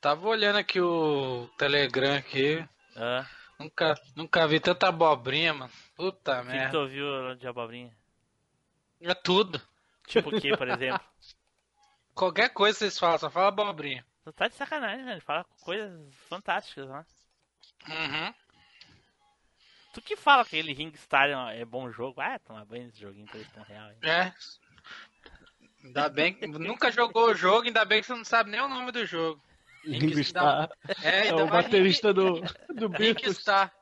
tava olhando aqui o Telegram aqui. Ah, Nunca, nunca vi tanta abobrinha, mano. Puta o que, que tu merda. ouviu de abobrinha? É tudo. Tipo o que, por exemplo? Qualquer coisa que vocês falam, só fala abobrinha. Tu tá de sacanagem, velho. Fala coisas fantásticas, né? Uhum. Tu que fala que aquele Ringstar é bom jogo. Ah, tomar banho nesse joguinho 3 real. hein? É. Ainda bem que nunca jogou o jogo, ainda bem que você não sabe nem o nome do jogo. Ringo Starr. É, É o baterista do, do Ring, Beatles. Ringstar.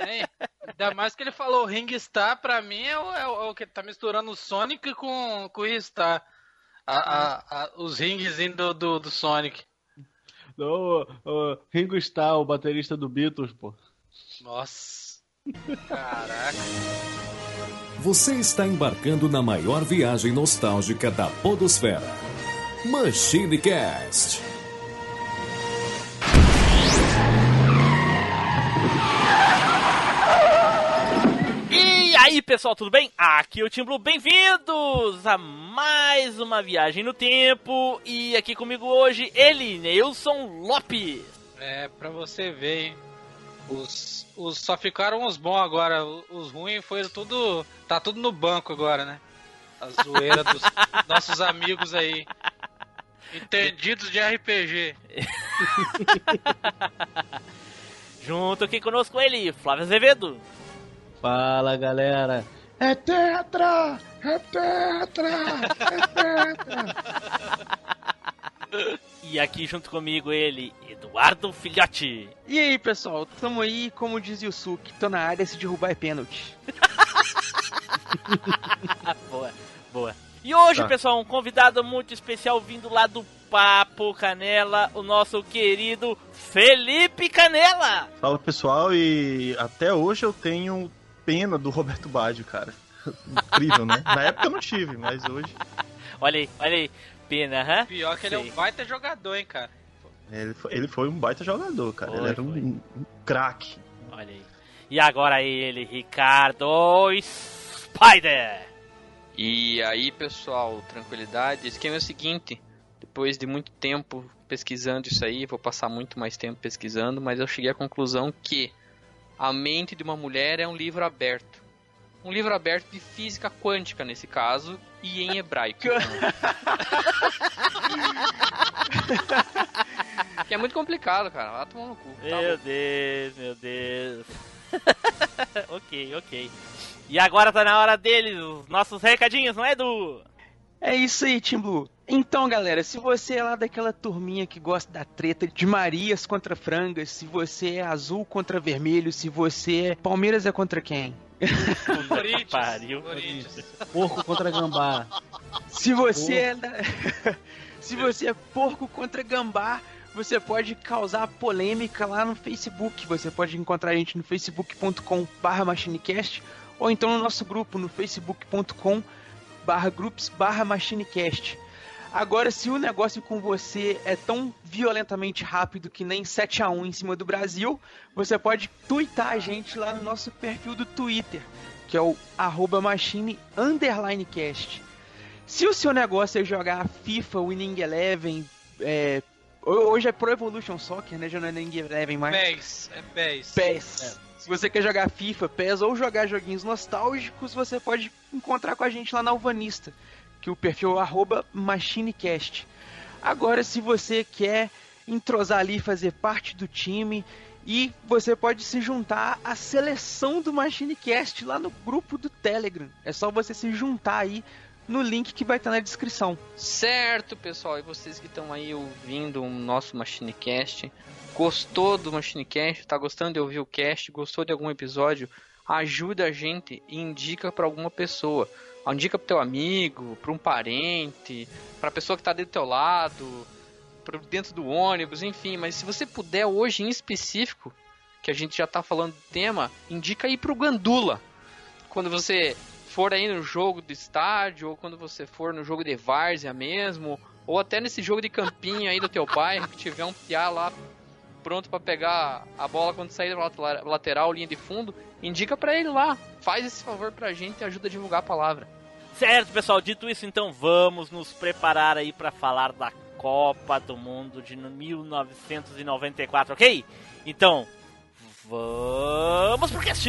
É, ainda mais que ele falou Ringstar, pra mim é o, é o- é o que tá misturando o Sonic com, com o Ristar. A, a- a- os ringzinhos do, do, do Sonic. O, o Ringo Starr, o baterista do Beatles, pô. Nossa. Caraca. Você está embarcando na maior viagem nostálgica da Podosfera. Machine Cast. Aí, pessoal, tudo bem? Aqui é o Tim Blue, bem-vindos a mais uma viagem no tempo. E aqui comigo hoje, ele, Nelson Lopes. É, pra você ver, hein? Os, os, só ficaram os bons agora. Os ruins foram tudo. Tá tudo no banco agora, né? A zoeira dos nossos amigos aí. Entendidos de RPG. Junto aqui conosco ele, Flávio Azevedo. Fala, galera. É tetra! É tetra! É tetra! E aqui junto comigo ele, Eduardo Filhote. E aí, pessoal, tamo aí, como dizia o Suki, tô na área, se derrubar é pênalti. boa, boa. E hoje, Tá. pessoal, um convidado muito especial vindo lá do Papo Canela, o nosso querido Felipe Canela. Fala pessoal, e até hoje eu tenho pena do Roberto Baggio, cara. Incrível, né? Na época eu não tive, mas hoje Olha aí, olha aí. Pena, hã? Pior que ele é Sei. um baita jogador, hein, cara. ele foi, ele foi um baita jogador, cara. Foi, ele era um, foi. um craque. Olha aí. E agora ele, Ricardo Spider. E aí, pessoal, tranquilidade. O esquema é o seguinte: depois de muito tempo pesquisando isso aí, vou passar muito mais tempo pesquisando, mas eu cheguei à conclusão que a mente de uma mulher é um livro aberto. Um livro aberto de física quântica, nesse caso, e em hebraico. que é muito complicado, cara. Vai tomar no cu. Tá Meu bom. Deus, meu Deus. ok, ok. E agora tá na hora deles, os nossos recadinhos, não é, Edu? É isso aí, Tim Blue. Então, galera, se você é lá daquela turminha que gosta da treta de Marias contra frangas, se você é azul contra vermelho, se você é Palmeiras é contra quem? Corinthians. pariu. Corinthians. Porco contra gambá. Se você é da... se você é porco contra gambá, você pode causar polêmica lá no Facebook. Você pode encontrar a gente no facebook.com/machinecast ou então no nosso grupo no facebook.com barra groups barra machinecast. Agora, se o negócio com você é tão violentamente rápido que nem 7 a 1 em cima do Brasil, você pode twittar a gente lá no nosso perfil do Twitter, que é o arroba machine underline cast. Se o seu negócio é jogar FIFA, Winning Eleven, é, hoje é Pro Evolution Soccer, né? Já não é Winning Eleven mais. PES. É PES. PES. Se você quer jogar FIFA, PES ou jogar joguinhos nostálgicos, você pode encontrar com a gente lá na Alvanista, que o perfil é MachineCast. Agora, se você quer entrosar ali, fazer parte do time, e você pode se juntar à seleção do MachineCast lá no grupo do Telegram. É só você se juntar aí no link que vai estar na descrição. Certo, pessoal, e vocês que estão aí ouvindo o nosso MachineCast, gostou do MachineCast, tá gostando de ouvir o cast, gostou de algum episódio, ajuda a gente e indica para alguma pessoa. Indica pro teu amigo, para um parente, pra pessoa que tá do teu lado, pro dentro do ônibus, enfim, mas se você puder hoje em específico, que a gente já tá falando do tema, indica aí pro Gandula. Quando você for aí no jogo do estádio, ou quando você for no jogo de várzea mesmo, ou até nesse jogo de campinho aí do teu bairro, que tiver um piá lá pronto pra pegar a bola quando sair da lat- lateral, linha de fundo, indica pra ele lá. Faz esse favor pra gente e ajuda a divulgar a palavra. Certo, pessoal, dito isso, então vamos nos preparar aí para falar da Copa do Mundo de 1994, ok? Então, vamos pro cast!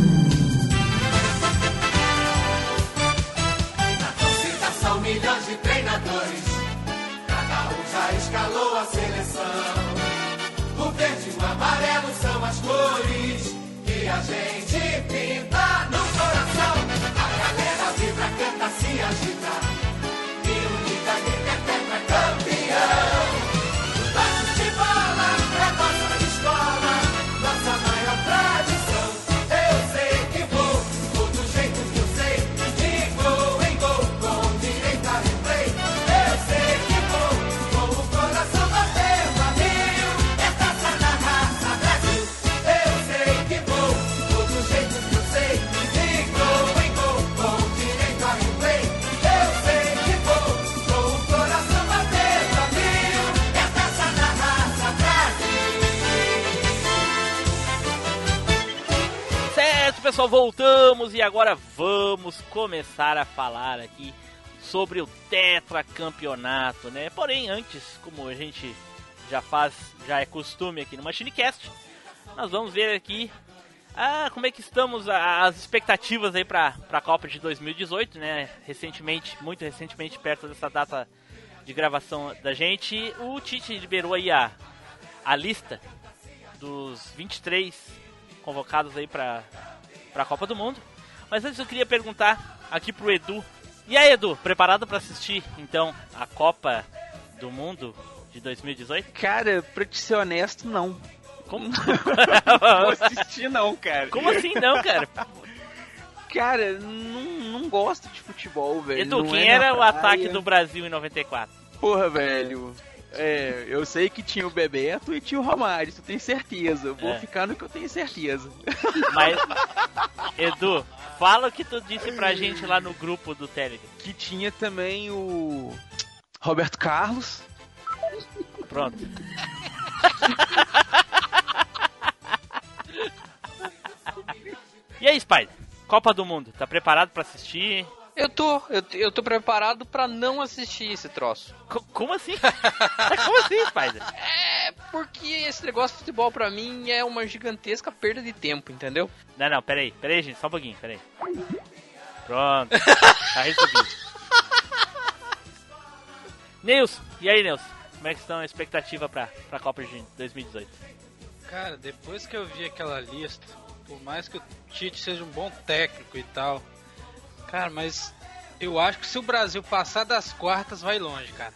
Pessoal, voltamos e agora vamos começar a falar aqui sobre o tetracampeonato, né? Porém, antes, como a gente já faz, já é costume aqui no MachineCast, nós vamos ver aqui ah, como é que estamos, as expectativas aí para a Copa de 2018, né? Recentemente, muito recentemente, perto dessa data de gravação da gente, o Tite liberou aí a, a lista dos 23 convocados aí para a Copa do Mundo. Mas antes eu queria perguntar aqui pro Edu. E aí, Edu, preparado para assistir então a Copa do Mundo de 2018? Cara, pra te ser honesto, não. Como, Não vou assistir não, cara. Como assim não, cara? Cara, não, não gosto de futebol, velho. Edu, Não quem é era o praia. ataque do Brasil em 94? Porra, velho. É, eu sei que tinha o Bebeto e tinha o Romário, isso eu tenho certeza. Eu vou É. ficar no que eu tenho certeza. Mas, Edu, fala o que tu disse pra gente lá no grupo do Telegram. Que tinha também o Roberto Carlos. Pronto. e aí, Spider? Copa do Mundo, tá preparado pra assistir? Eu tô, eu, eu tô preparado pra não assistir esse troço. Co- como assim? como assim, Spider? É porque esse negócio de futebol pra mim é uma gigantesca perda de tempo, entendeu? Não, não, peraí, peraí, gente, só um pouquinho, peraí. Pronto, tá resolvido. Nilson, e aí, Nilson? Como é que estão a expectativa pra, pra Copa de 2018? Cara, depois que eu vi aquela lista, por mais que o Tite seja um bom técnico e tal, cara, mas eu acho que se o Brasil passar das quartas, vai longe, cara.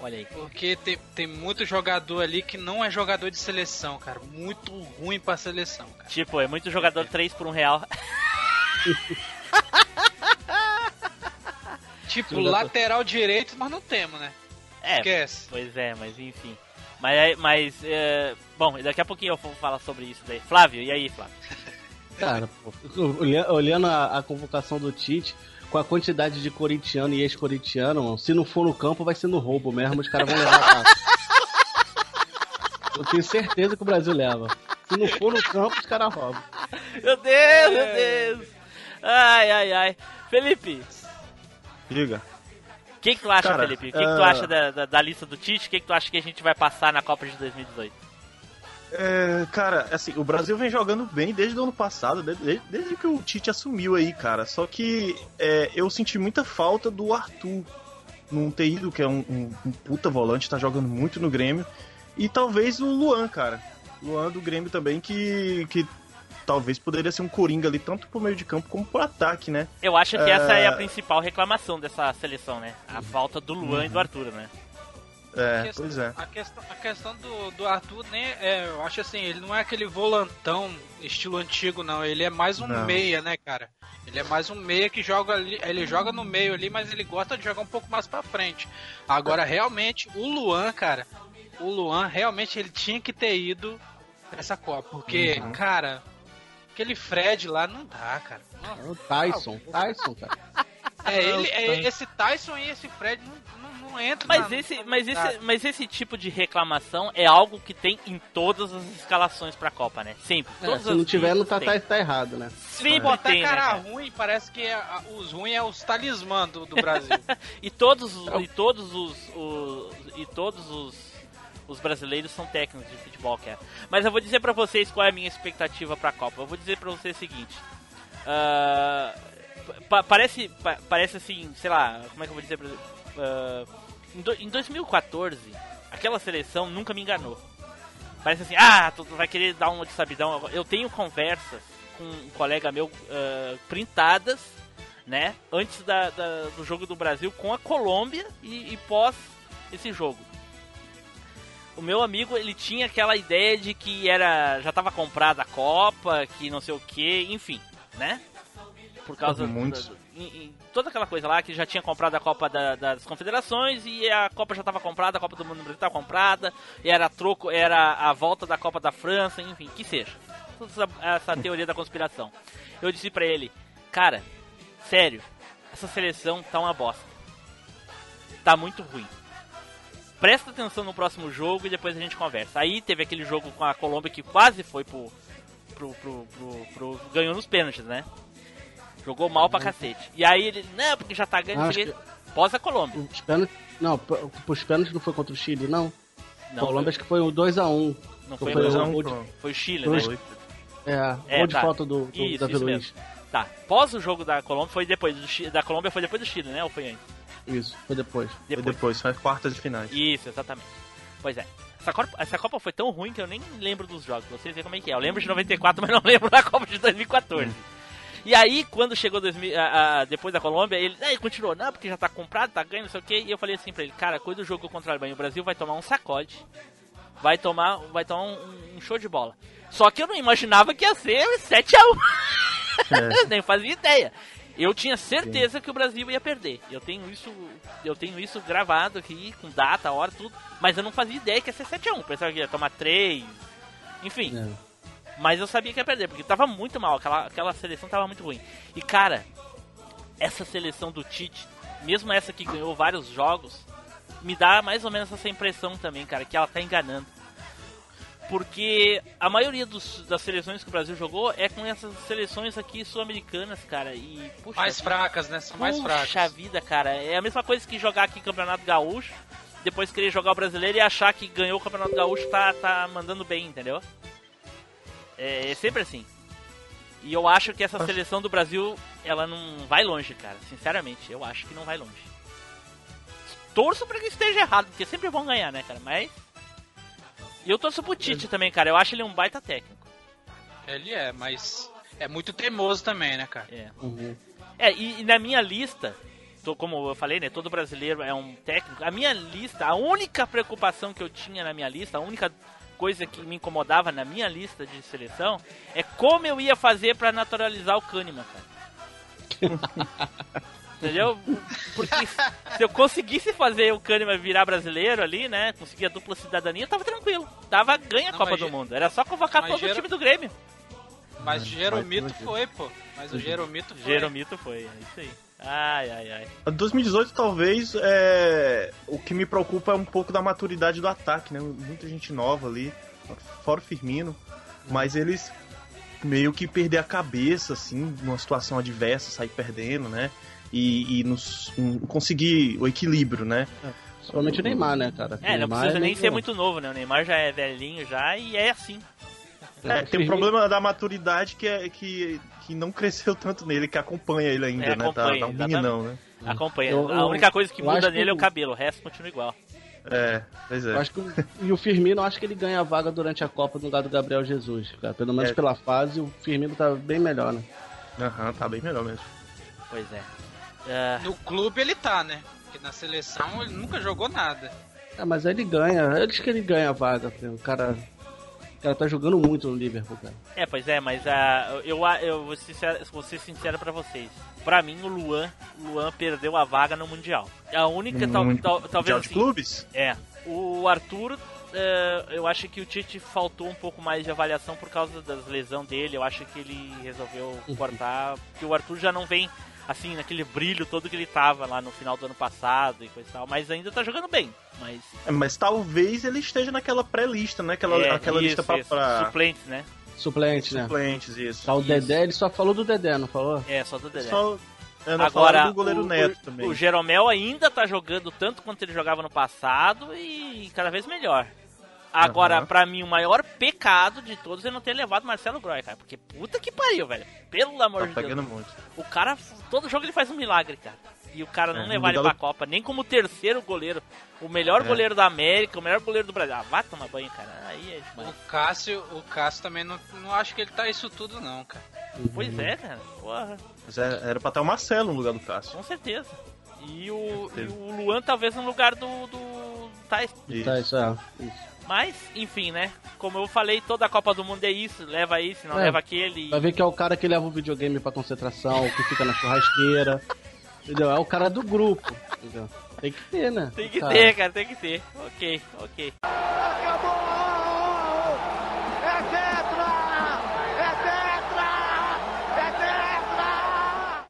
Olha aí. Porque tem, tem muito jogador ali que não é jogador de seleção, cara. Muito ruim pra seleção, cara. Tipo, é muito jogador 3 por um real. Tipo, lateral direito, mas não temos, né? É, Esquece. Pois é, mas enfim. Mas, mas é, bom, daqui a pouquinho eu vou falar sobre isso daí. Flávio, e aí, Flávio? Cara, pô, olhando a, a convocação do Tite, com a quantidade de corintiano e ex-corintiano, mano, se não for no campo, vai ser no roubo mesmo, os caras vão levar a casa. Eu tenho certeza que o Brasil leva. Se não for no campo, os caras roubam. Meu Deus, meu Deus! Ai, ai, ai. Felipe, Diga. o que, que tu acha, Cara, Felipe? O que, que tu ah, acha da, da, da lista do Tite? O que, que tu acha que a gente vai passar na Copa de 2018? É, cara, assim, o Brasil vem jogando bem desde o ano passado, desde, desde- que o Tite assumiu aí, cara. Só que é, eu senti muita falta do Arthur não ter ido, que é um, um- um puta volante, tá jogando muito no Grêmio. E talvez o Luan, cara. Luan do Grêmio também, que, que talvez poderia ser um coringa ali, tanto pro meio de campo como pro ataque, né? Eu acho que É. essa é a principal reclamação dessa seleção, né? A falta do Luan e do Arthur, né? É, A questão- pois é. A questão, a questão do, do Arthur, né, é, eu acho assim, ele não é aquele volantão estilo antigo, não. Ele é mais um Não. meia, né, cara? Ele é mais um meia que joga ali, ele joga no meio ali, mas ele gosta de jogar um pouco mais pra frente. Agora, realmente, o Luan, cara, o Luan realmente ele tinha que ter ido nessa Copa. Porque, cara, aquele Fred lá não dá, cara. É o Tyson. Tyson, cara. É, ele, é, esse Tyson e esse Fred não, não, entram Mas na- esse, mas, esse, mas esse tipo de reclamação é algo que tem em todas as escalações pra Copa, né? Sempre. É, Todas se as não tiver, não tá, tá, tá errado, né? Sempre Se botar tem, né, cara cara? ruim, parece que a- os ruins é os talismã do, do Brasil. E todos, os- e todos os, os- e todos os, os brasileiros são técnicos de futebol, cara. Mas eu vou dizer pra vocês qual é a minha expectativa pra Copa. Eu vou dizer pra vocês o seguinte. ah, pa- parece, pa- parece assim, sei lá, como é que eu vou dizer pra ah, em, do- em 2014, aquela seleção nunca me enganou. Parece assim, ah, tu vai querer dar uma de sabidão. Eu tenho conversas com um colega meu ah, printadas né? Antes da, da- do jogo do Brasil com a Colômbia e, e pós esse jogo. O meu amigo, ele tinha aquela ideia de que era já estava comprada a Copa, que não sei o que, enfim, né? Por causa Muitos. da- em- em toda aquela coisa lá que já tinha comprado a Copa da- das Confederações e a Copa já estava comprada, a Copa do Mundo no Brasil estava comprada, era troco, era a volta da Copa da França, enfim, que seja. Toda essa, essa teoria da conspiração. Eu disse pra ele, cara, sério, essa seleção tá uma bosta. Tá muito ruim. Presta atenção no próximo jogo e depois a gente conversa. Aí teve aquele jogo com a Colômbia que quase foi pro, pro, pro, pro- ganhou nos pênaltis, né? Jogou mal pra cacete. E aí ele, não, porque já tá ganhando. quê. Pós a Colômbia. Os pênaltis. Não, os pênaltis não foi contra o Chile, não. Não, Colômbia acho que foi o 2x1. não foi foi, dois a não, um, Pronto. foi o Chile, foi né? Foi. É, É, gol de tá. falta do, do Isso, Davi isso Luiz. mesmo. Tá. Pós o jogo da Colômbia foi depois do Chile, da Colômbia foi depois do Chile, né? Ou foi antes? Isso, foi depois. Foi depois, foi as quartas de finais. Isso, exatamente. Pois é. Essa Copa, essa Copa foi tão ruim que eu nem lembro dos jogos. Vocês veem como é que é. Eu lembro de 94, mas não lembro da Copa de 2014. E aí, quando chegou 2000, a- a- depois da Colômbia, ele, aí, continuou, não, porque já tá comprado, tá ganhando, não sei o quê. E eu falei assim pra ele, cara, quando o jogo contra a Alemanha, o Brasil vai tomar um sacode. Vai tomar, vai tomar um, um show de bola. Só que eu não imaginava que ia ser 7x1. Nem fazia ideia. Eu tinha certeza que o Brasil ia perder. Eu tenho isso, eu tenho isso gravado aqui com data, hora, tudo. Mas eu não fazia ideia que ia ser 7x1. Pensava que ia tomar 3. Enfim. É. Mas eu sabia que ia perder, porque tava muito mal, aquela, aquela seleção tava muito ruim. E cara, essa seleção do Tite, mesmo essa que ganhou vários jogos, me dá mais ou menos essa impressão também, cara, que ela tá enganando. Porque a maioria dos- das seleções que o Brasil jogou é com essas seleções aqui sul-americanas, cara. E, puxa, mais fracas, né? São mais puxa fracas. vida, cara. É a mesma coisa que jogar aqui Campeonato Gaúcho, depois querer jogar o brasileiro e achar que ganhou o Campeonato Gaúcho tá, tá mandando bem, entendeu? É, é sempre assim. E eu acho que essa seleção do Brasil, ela não vai longe, cara. Sinceramente, eu acho que não vai longe. Torço pra que esteja errado, porque sempre vão ganhar, né, cara? Mas. E eu torço pro Tite também, cara. Eu acho ele um baita técnico. Ele é, mas é muito teimoso também, né, cara? É. Uhum. É, e, e na minha lista, tô, como eu falei, né? Todo brasileiro é um técnico. A minha lista, a única preocupação que eu tinha na minha lista, a única coisa que me incomodava na minha lista de seleção é como eu ia fazer pra naturalizar o Kahneman, cara. Entendeu? Porque se eu conseguisse fazer o Kahneman virar brasileiro ali, né? Conseguir a dupla cidadania, eu tava tranquilo. Tava ganha a Copa mas do Mundo. Era só convocar todo o time do Grêmio. Mas o Jeromito foi, pô. Mas o Jeromito foi. Jeromito foi, é isso aí. Ai, ai, ai. A 2018 talvez é o que me preocupa é um pouco da maturidade do ataque, né? Muita gente nova ali, fora o Firmino, mas eles meio que perder a cabeça assim, numa situação adversa, sair perdendo, né? E, e nos, um, conseguir o equilíbrio, né? Somente o Neymar, né, cara? É, não Neymar precisa nem muito ser bom. muito novo, né? O Neymar já é velhinho já e é assim. É, tem um problema da maturidade que, é, que, que não cresceu tanto nele, que acompanha ele ainda, É, né? Tá, acompanha, tá um meninão, né? Acompanha. Eu- a eu- única coisa que muda acho que nele é o cabelo, o resto continua igual. É, pois é. Eu acho que e o Firmino, eu acho que ele ganha a vaga durante a Copa no lugar do Gabriel Jesus, cara. Pelo menos É. pela fase, o Firmino tá bem melhor, né? Aham, tá bem melhor mesmo. Pois é. Ah, No clube ele tá, né? Porque na seleção ele nunca jogou nada. É, mas aí ele ganha, eu acho que ele ganha a vaga, o cara. O cara tá jogando muito no Liverpool, cara. é, pois é, mas ah, eu, eu vou, ser sincero, vou ser sincero pra vocês. Pra mim, o Luan, o Luan perdeu a vaga no Mundial. A única, tal, tal- Mundial talvez de assim, clubes? É. O Arthur eh, eu acho que o Tite faltou um pouco mais de avaliação por causa das lesão dele. Eu acho que ele resolveu cortar, porque o Arthur já não vem assim naquele brilho todo que ele tava lá no final do ano passado e coisa e tal, mas ainda tá jogando bem. Mas É, mas talvez ele esteja naquela pré-lista, né? Aquela, é, aquela lista isso, pra, isso. pra suplentes, né? Suplente, né? suplentes, isso. Tá o Isso. Dedé, ele só falou do Dedé, não falou? É, só do Dedé. Só, eu não Agora, goleiro o, Neto também. o Jeromel ainda tá jogando tanto quanto ele jogava no passado e cada vez melhor. Agora, Aham. pra mim, o maior pecado de todos é não ter levado Marcelo Groy, cara. Porque puta que pariu, velho. Pelo amor Tá de Deus. pegando muito. O cara, todo jogo ele faz um milagre, cara. E o cara não É, levar ele pra lugar Copa, nem como terceiro goleiro. O melhor É. goleiro da América, o melhor goleiro do Brasil. Ah, vai tomar banho, cara. Aí é demais. O Cássio, o Cássio também não, não acho que ele tá isso tudo não, cara. Pois é, cara. Porra, Mas é- era pra estar o Marcelo no lugar do Cássio. com certeza. E o, e certeza. o Luan talvez no lugar do, do. Isso. Tá, isso é. Isso. Mas, enfim, né? Como eu falei, toda a Copa do Mundo é isso. Leva isso, não É. leva aquele. Vai ver que é o cara que leva o videogame pra concentração, que fica na churrasqueira. Entendeu? É o cara do grupo. Entendeu? Tem que ter, né? Tem que Cara, ter, cara, tem que ter. Ok, ok.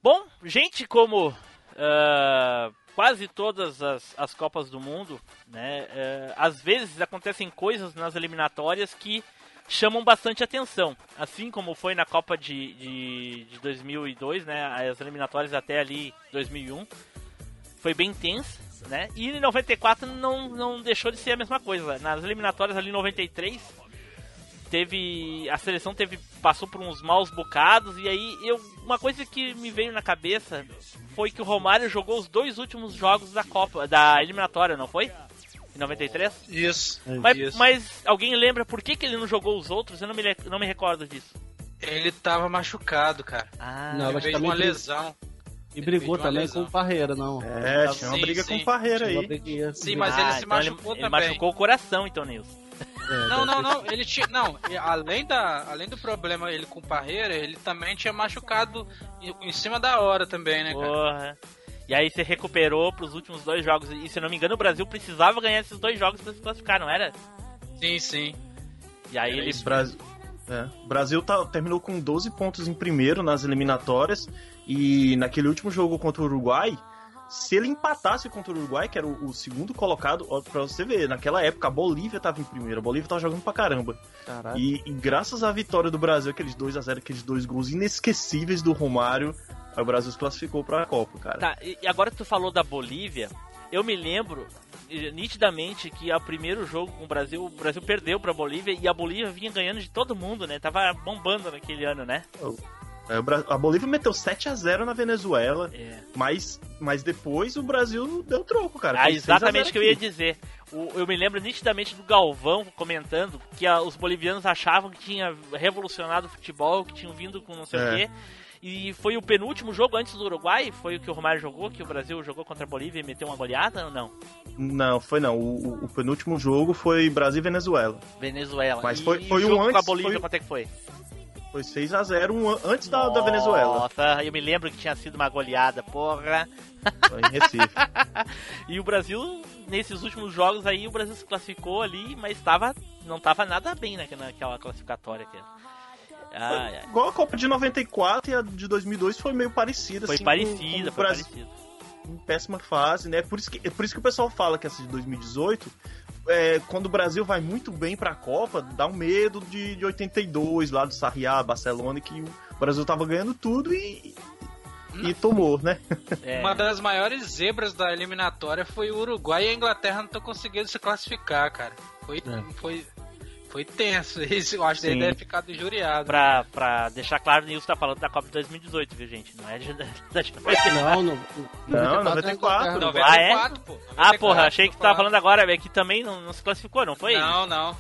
Bom, gente como ah, quase todas as, as Copas do Mundo, né? ah, às vezes acontecem coisas nas eliminatórias que chamam bastante atenção. Assim como foi na Copa de, de, de 2002, né? As eliminatórias até ali 2001 foi bem tensa, né? E em 94 não, não deixou de ser a mesma coisa. Nas eliminatórias ali em 93 teve a seleção teve passou por uns maus bocados e aí eu uma coisa que me veio na cabeça foi que o Romário jogou os dois últimos jogos da Copa da eliminatória, não foi? Em 93? Isso. Mas, isso. mas alguém lembra por que, que ele não jogou os outros? Eu não me, não me recordo disso. Ele tava machucado, cara. Ah, Não, Ele veio uma lesão. E brigou também lesão. com o Parreira, não. É, tinha uma sim, briga sim. com o Parreira aí. Sim, mas ele se então machucou ele, também. Ele machucou o coração, então, Nilson. É, Não, não, não. Ele tinha. Não, além, da, além do problema ele com o Parreira, ele também tinha machucado em, cima da hora também, né, cara? Porra. E aí você recuperou pros últimos dois jogos. E se eu não me engano, o Brasil precisava ganhar esses dois jogos pra se classificar, não era? Sim, sim. E aí Era ele. O Brasil, é, o Brasil tá- terminou com 12 pontos em primeiro nas eliminatórias. E naquele último jogo contra o Uruguai, se ele empatasse contra o Uruguai, que era o, o segundo colocado, ó, pra você ver, naquela época a Bolívia tava em primeiro. A Bolívia tava jogando pra caramba. E, e graças à vitória do Brasil, aqueles 2 a 0 aqueles dois gols inesquecíveis do Romário, aí o Brasil se classificou pra Copa, cara. Tá, e agora que tu falou da Bolívia, eu me lembro nitidamente que o primeiro jogo com o Brasil, o Brasil perdeu pra Bolívia e a Bolívia vinha ganhando de todo mundo, né? Tava bombando naquele ano, né? É, o Bra- a Bolívia meteu 7 a 0 na Venezuela, É. mas, mas depois o Brasil deu troco, cara. Ah, Fez 6 a 0 exatamente o que eu ia dizer. O- eu me lembro nitidamente do Galvão comentando que a- os bolivianos achavam que tinha revolucionado o futebol, que tinham vindo com não sei o É. quê. E foi o penúltimo jogo antes do Uruguai? Foi o que o Romário jogou, que o Brasil jogou contra a Bolívia e meteu uma goleada ou não? Não, foi não. O, o- o penúltimo jogo foi Brasil e Venezuela. Venezuela. Mas foi- foi o um jogo com a antes, Bolívia, foi- quanto é que foi? Foi 6 a 0 um an- antes da, da Venezuela, Nossa, eu me lembro que tinha sido uma goleada, porra. em Recife. E o Brasil, nesses últimos jogos aí, o Brasil se classificou ali, mas tava, não tava nada bem naquela, classificatória. Aqui. Ai. Igual a Copa de 94 e a de 2002 foi meio parecida. Foi assim, com- parecida, com o foi parecida. em péssima fase, né? Por isso que, é por isso que o pessoal fala que essa de 2018, é, quando o Brasil vai muito bem pra Copa, dá um medo de, de 82, lá do Sarriá, Barcelona, que o Brasil tava ganhando tudo e, e tomou, né? É, Uma das maiores zebras da eliminatória foi o Uruguai e a Inglaterra não estão conseguindo se classificar, cara. Foi, É. foi, foi tenso. Isso eu acho que ele deve ficar injuriado. pra, pra deixar claro, o Nilson tá falando da Copa de 2018, viu, gente? Não é de, da de Não, no, Não, 94. Inglaterra. Ah, é? 94, pô. Ah, 94, porra, achei que tu tava falando. agora, é que também não, não se classificou, não foi? Não, não.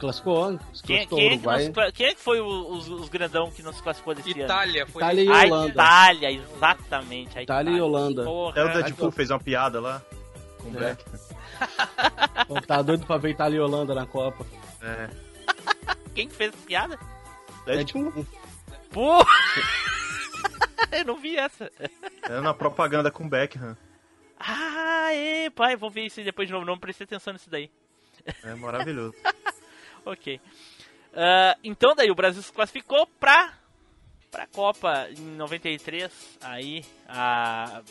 Classificou, se Quem, classificou quem, o é que não quem é que foi o- os, os grandão que não se classificou desse ano? Itália foi. Itália e A Holanda. Itália, exatamente. A Itália e Holanda. Porra. Até o Deadpool fez uma piada lá com o É. Beck. Pô, Tá doido pra ver Itália e Holanda na Copa. É. Quem que fez essa piada? Deadpool. Pô! Eu não vi essa. É na propaganda com Beckham. Ah, é, pai, vou ver isso aí depois de novo. Não prestei atenção nisso daí. É maravilhoso. Ok. Ah, então daí o Brasil se classificou pra, pra Copa em 93. Aí a.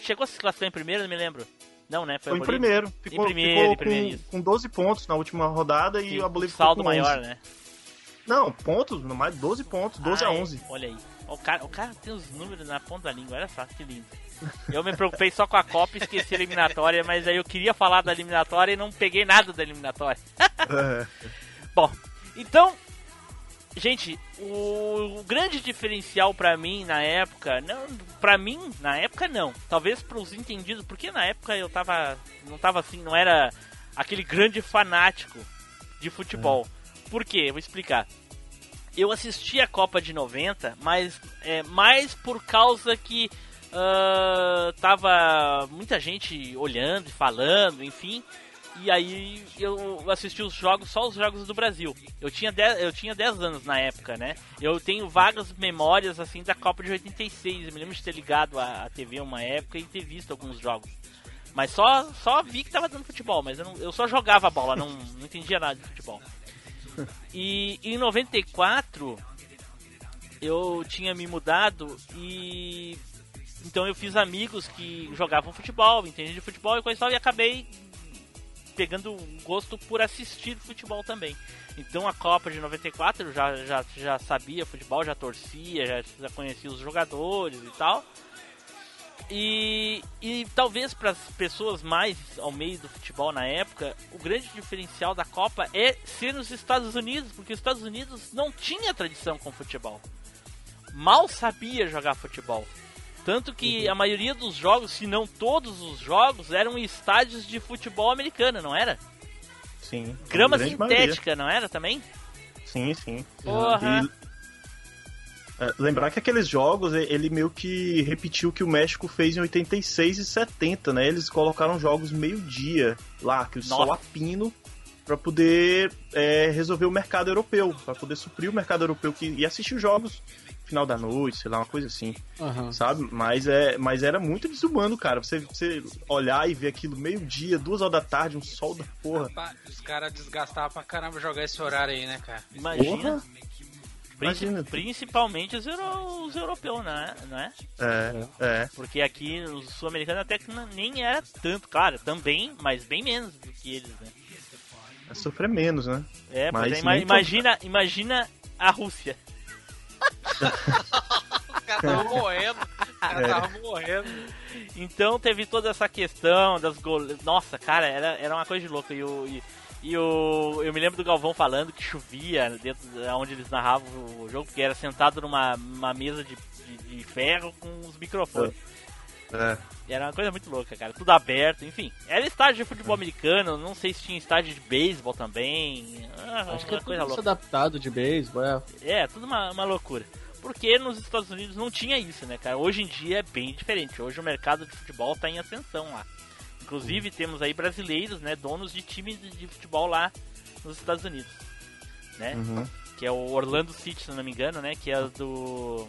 Chegou a se classificar em primeiro, não me lembro. Não, né? Foi em a Bolívia. primeiro. Ficou, primeiro, ficou em primeiro, com, com 12 pontos na última rodada e Que a Bolívia saldo ficou com 11. maior, né? Não, pontos, mais 12 pontos, 12 a Ah, é. 11. Olha aí. O cara, o cara tem os números na ponta da língua, olha só que lindo. Eu me preocupei só com a Copa e esqueci a eliminatória, mas aí eu queria falar da eliminatória e não peguei nada da eliminatória. É. Bom, então, gente, o, o grande diferencial pra mim na época, não, para mim na época não, talvez pros entendidos, porque na época eu tava, não tava assim, não era aquele grande fanático de futebol. Por quê? Vou explicar. Eu assisti a Copa de 90, mas é mais por causa que ah, tava muita gente olhando e falando, enfim. E aí eu assisti os jogos, só os jogos do Brasil. Eu tinha 10, eu tinha 10 anos na época, né? Eu tenho vagas memórias assim da Copa de 86. Eu me lembro de ter ligado a, a TV uma época e ter visto alguns jogos. Mas só, só vi que tava dando futebol, mas eu, não- eu só jogava a bola, não, não entendia nada de futebol. E em 94 eu tinha me mudado e então eu fiz amigos que jogavam futebol, entendiam de futebol e coisa e tal, e acabei pegando um gosto por assistir futebol também. Então a Copa de 94 eu já, já, já sabia futebol, já torcia, já, já conhecia os jogadores e tal. E, e talvez para as pessoas mais ao meio do futebol na época, o grande diferencial da Copa é ser nos Estados Unidos, porque os Estados Unidos não tinha tradição com futebol. Mal sabia jogar futebol. Tanto que a maioria dos jogos, se não todos os jogos, eram estádios de futebol americano, não era? Sim. Grama a grande maioria. sintética, não era também? Sim, sim. Porra! E, é, lembrar que aqueles jogos, ele meio que repetiu o que o México fez em 86 e 70, né? Eles colocaram jogos meio-dia lá, que o sol Nossa. a pino, pra poder é, resolver o mercado europeu, pra poder suprir o mercado europeu que, e assistir os jogos final da noite, sei lá, uma coisa assim, Aham. sabe? Mas, é, mas era muito desumano, cara. Você, você olhar e ver aquilo meio-dia, duas horas da tarde, um sol da porra. Os caras desgastavam pra caramba jogar esse horário aí, né, cara? Imagina. Porra! Imagina. Principalmente os, euro- os europeus, né? não é? É, é. Porque aqui os sul-americanos até que nem era tanto, claro, também, mas bem menos do que eles, né? É sofrer menos, né? É, Mas é, ima- nem imagina, imagina a Rússia. Os caras estavam morrendo. Os caras estavam morrendo. Então teve toda essa questão das goleiras. Nossa, cara, era, era uma coisa de louco. E o, e, e o. Eu me lembro do Galvão falando que chovia dentro da onde eles narravam o jogo, porque era sentado numa, mesa de, de, de ferro com os microfones. É. E Era uma coisa muito louca, cara. Tudo aberto, enfim. Era estádio de futebol americano, não sei se tinha estádio de beisebol também. Ah, Acho que é uma coisa tudo louca. adaptado de beisebol, é. É, tudo uma, uma loucura. Porque nos Estados Unidos não tinha isso, né, cara? Hoje em dia é bem diferente. Hoje o mercado de futebol tá em ascensão lá. Inclusive temos aí brasileiros, né, donos de times de, futebol lá nos Estados Unidos, né? Uhum. Que é o Orlando City, se não me engano, né? Que é do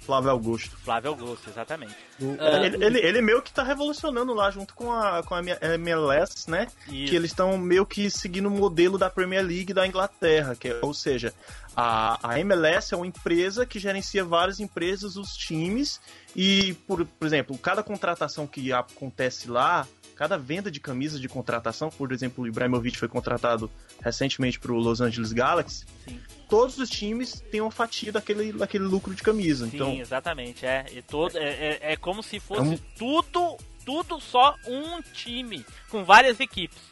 Flávio Augusto. Flávio Augusto, exatamente. O- Ah, ele, ele, ele meio que tá revolucionando lá junto com a, com a MLS, né? E Que eles estão meio que seguindo o modelo da Premier League da Inglaterra, que é, ou seja, a, a MLS é uma empresa que gerencia várias empresas, os times, e, por, por exemplo, cada contratação que acontece lá, cada venda de camisa de contratação, por exemplo, o Ibrahimovic foi contratado recentemente para o Los Angeles Galaxy, Sim. todos os times têm uma fatia daquele, daquele lucro de camisa. Sim, então, exatamente. É, e todo, é, é, é como se fosse É um- tudo, tudo só um time, com várias equipes.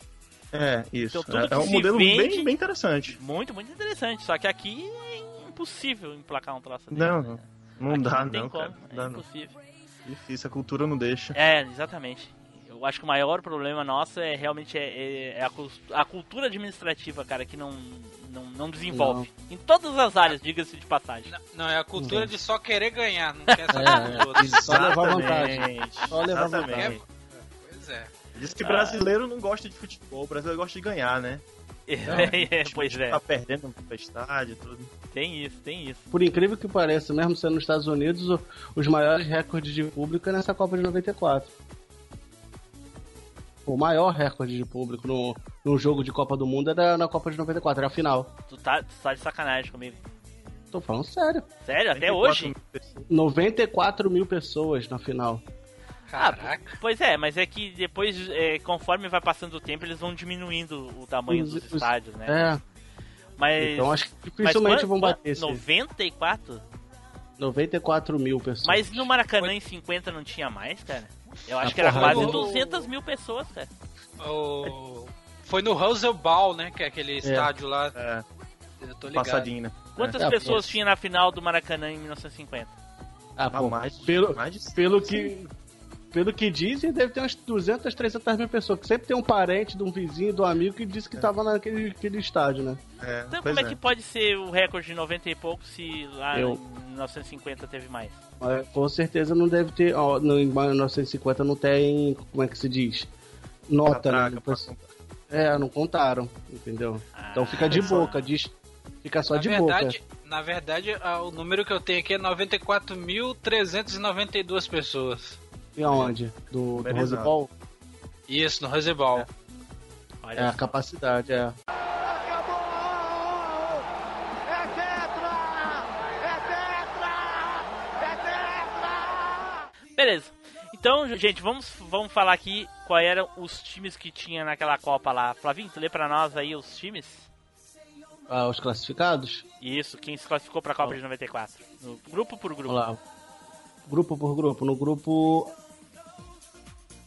É isso. Então, tudo é, é um modelo vende- bem, bem interessante. Muito, muito interessante. Só que aqui é impossível emplacar um troço desse, Não, né? Não Aqui dá, não tem não, como, cara. Não é dá, não. impossível. Difícil, a cultura não deixa. É, exatamente. Eu acho que o maior problema nosso é realmente é, é- é a, a cultura administrativa, cara, que não, não, não desenvolve. Em todas as áreas, diga-se de passagem. Não, é a cultura de só querer ganhar, não quer saber É, dos outros. Só levar vantagem. Só levar vantagem. É. Diz que brasileiro não gosta de futebol, o brasileiro gosta de ganhar, né? É, pois é, Tá perdendo no estádio e tudo. tem isso, tem isso. Por incrível que pareça, mesmo sendo nos Estados Unidos, os maiores recordes de público é nessa Copa de 94. o maior recorde de público no, no jogo de Copa do Mundo era na Copa de 94, era a final. Tu tá, tu tá de sacanagem comigo. Tô falando sério. Sério? Até 24 hoje? mil pessoas. 94 mil pessoas na final. Caraca. Pois é, mas é que depois, é, conforme vai passando o tempo, eles vão diminuindo o tamanho Os- dos os- estádios, né? É, Mas. então acho que dificilmente vão bater quant- esse 94? 94 mil pessoas. Mas no Maracanã em 50 não tinha mais, cara? Eu acho Ah, que era porra, quase eu- 200 mil pessoas, cara. O... Foi no Roosevelt, né? Que é aquele estádio lá. É, Eu tô ligado. passadinho, né? Quantas É, pessoas pô. tinha na final do Maracanã em 1950? Ah, Ah, pô, mais, pelo, mais de pelo que pelo que dizem, deve ter umas 200, 300 mil pessoas. Que sempre tem um parente, de um vizinho, de um amigo que disse que tava naquele aquele estádio, né? É, Então como é que pode ser o recorde de 90 e pouco se lá Eu- em 1950 teve mais? Mas, com certeza não deve ter. Ó, no, em 1950 não tem. Como é que se diz? Nota, né? Catraca. É, não contaram, entendeu? Então fica de é só- boca, diz. Fica só Na de verdade, boca. na verdade, ah, o número que eu tenho aqui é 94.392 pessoas. E aonde? Do, do. Rose Bowl? Isso, no Roosevelt. Olha É a capacidade, é. Beleza. Então, gente, vamos, vamos falar aqui quais eram os times que tinha naquela Copa lá. Flavinho, tu lê pra nós aí os times? Ah, os classificados? Isso, quem se classificou pra Copa de 94. No grupo por grupo. Vamos lá. Grupo por grupo. No grupo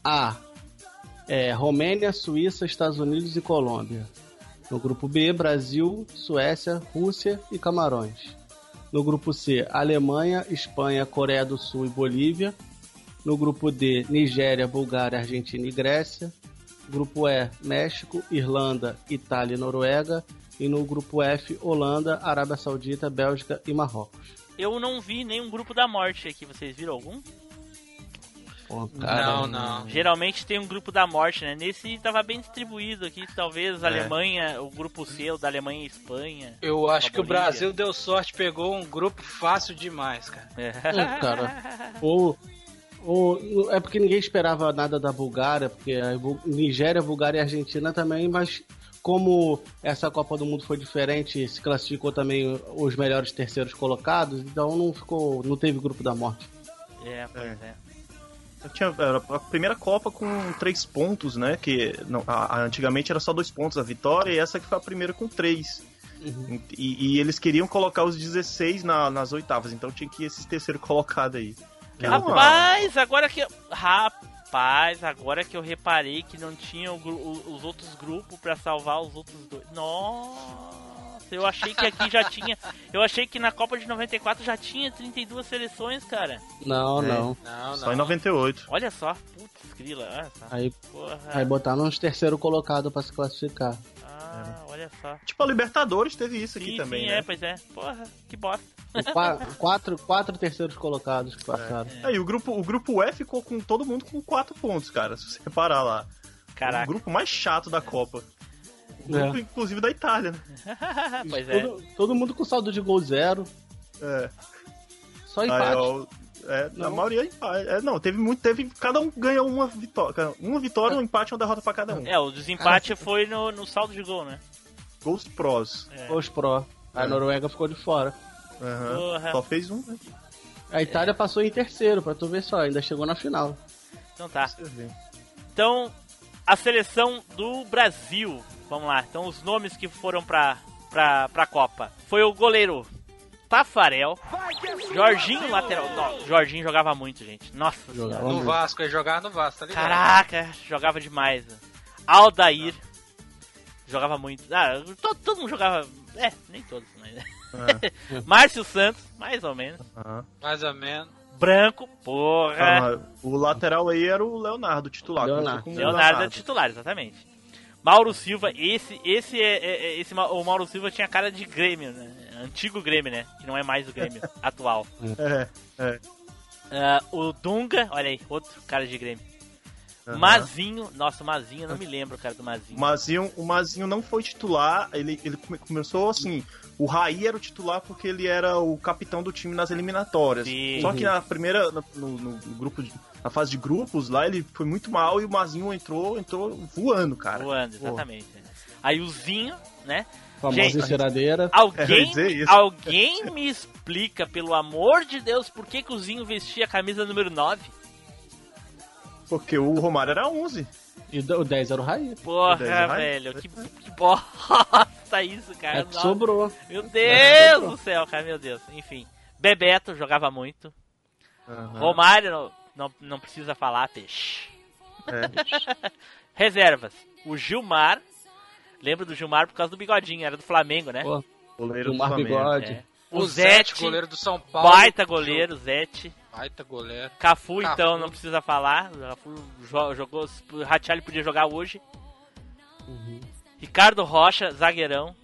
A, é Romênia, Suíça, Estados Unidos e Colômbia. No grupo B, Brasil, Suécia, Rússia e Camarões. No grupo C, Alemanha, Espanha, Coreia do Sul e Bolívia. No grupo D, Nigéria, Bulgária, Argentina e Grécia. Grupo E, México, Irlanda, Itália e Noruega. E no grupo F, Holanda, Arábia Saudita, Bélgica e Marrocos. Eu não vi nenhum grupo da morte aqui, vocês viram algum? Pô, Não, não. Geralmente tem um grupo da morte, né? Nesse tava bem distribuído aqui, talvez Alemanha, o grupo C, o da Alemanha e Espanha. Eu acho que o. Brasil deu sorte, pegou um grupo fácil demais, cara. É, cara. Ou, ou, é porque ninguém esperava nada da Bulgária, porque a Nigéria, Bulgária e Argentina também, mas como essa Copa do Mundo foi diferente, se classificou também os melhores terceiros colocados, então não ficou, não teve grupo da morte. É, pois é. Eu tinha era a primeira Copa com três pontos, né? Que não, a- a- antigamente era só dois pontos a vitória, e essa que foi a primeira com três. E, e eles queriam colocar os 16 na- nas oitavas, então tinha que ir esses terceiro colocado aí. Era uma- Rapaz, agora que eu... Rapaz, agora que eu reparei que não tinha o o- os outros grupos pra salvar os outros dois. Nossa, eu achei que aqui já tinha. Eu achei que na Copa de 94 já tinha 32 seleções, cara. Não, É. não. Não, Só em 98. Olha só, putz, grila, olha só. Aí, Porra. aí botaram uns terceiro colocado pra se classificar. Ah, olha só. Tipo, a Libertadores teve isso aqui Sim, também, sim, né? é, pois é. Porra, que bosta. Qua- quatro, quatro terceiros colocados que passaram. Aí o grupo, o grupo E ficou com todo mundo com quatro pontos, cara. Se você reparar lá. O Caraca. grupo mais chato da Copa. É. inclusive, da Itália, né? pois é. Todo, todo mundo com saldo de gol zero. É. Só Aí, empate. ó, é, na maioria empate. É, não, teve muito. Teve, cada um ganhou uma vitória. Uma vitória, um empate uma derrota pra cada um. É, o desempate foi no, no saldo de gol, né? Ghost Pros. É. Os Pro. A É. Noruega ficou de fora. Porra. Só fez um, né? A Itália passou em terceiro, pra tu ver só, ainda chegou na final. Então tá. Então, a seleção do Brasil. Vamos lá. Então, os nomes que foram pra, pra, pra Copa. Foi o goleiro Tafarel. Jorginho, lateral. Não, Jorginho jogava muito, gente. Nossa Jogava. senhora. No Vasco, ele jogava no Vasco, tá ligado? Caraca, jogava demais. Aldair. Jogava muito. Ah, todo, todo mundo jogava. É, nem todos, mas. Ah, Márcio Santos, mais ou menos. Mais ou menos. Branco, porra. Ah, o lateral aí era o Leonardo, titular. Leonardo. Começou com o Leonardo é titular, exatamente. Mauro Silva, esse, esse é, é- é- esse, o Mauro Silva tinha cara de Grêmio, né? Antigo Grêmio, né? Que não é mais o Grêmio atual. É, é. Ah, o Dunga, olha aí, outro cara de Grêmio. Aham. Mazinho, nossa, o Mazinho, eu não me lembro, cara, do Mazinho. O Mazinho, o Mazinho não foi titular, ele, ele come- começou assim. O Raí era o titular porque ele era o capitão do time nas eliminatórias. Sim. Só que na primeira, no, no- no grupo, de- na fase de grupos lá, ele foi muito mal e o Mazinho entrou, entrou voando, cara. Voando, exatamente. né? Aí o Zinho, né? Famosa Gente, ia Alguém, dizer isso. alguém me explica, pelo amor de Deus, por que, que o Zinho vestia a camisa número 9? Porque o Romário era 11. E o 10 era o Raí. Porra, O é velho, que, que bosta isso, cara. É sobrou. Meu Deus do céu, cara, meu Deus. Enfim, Bebeto jogava muito. Romário, não, não, não precisa falar, peixe. É. Reservas. O Gilmar. Lembra do Gilmar por causa do bigodinho, era do Flamengo, né? Pô, Goleiro do Gilmar Flamengo. Bigode. É. O O Zete, Zete, goleiro do São Paulo. baita goleiro, Zete. Baita goleiro. Cafu, Cafu. então, não precisa falar. O Cafu jo- jogou. O Ratiali podia jogar hoje. Uhum. Ricardo Rocha, zagueirão.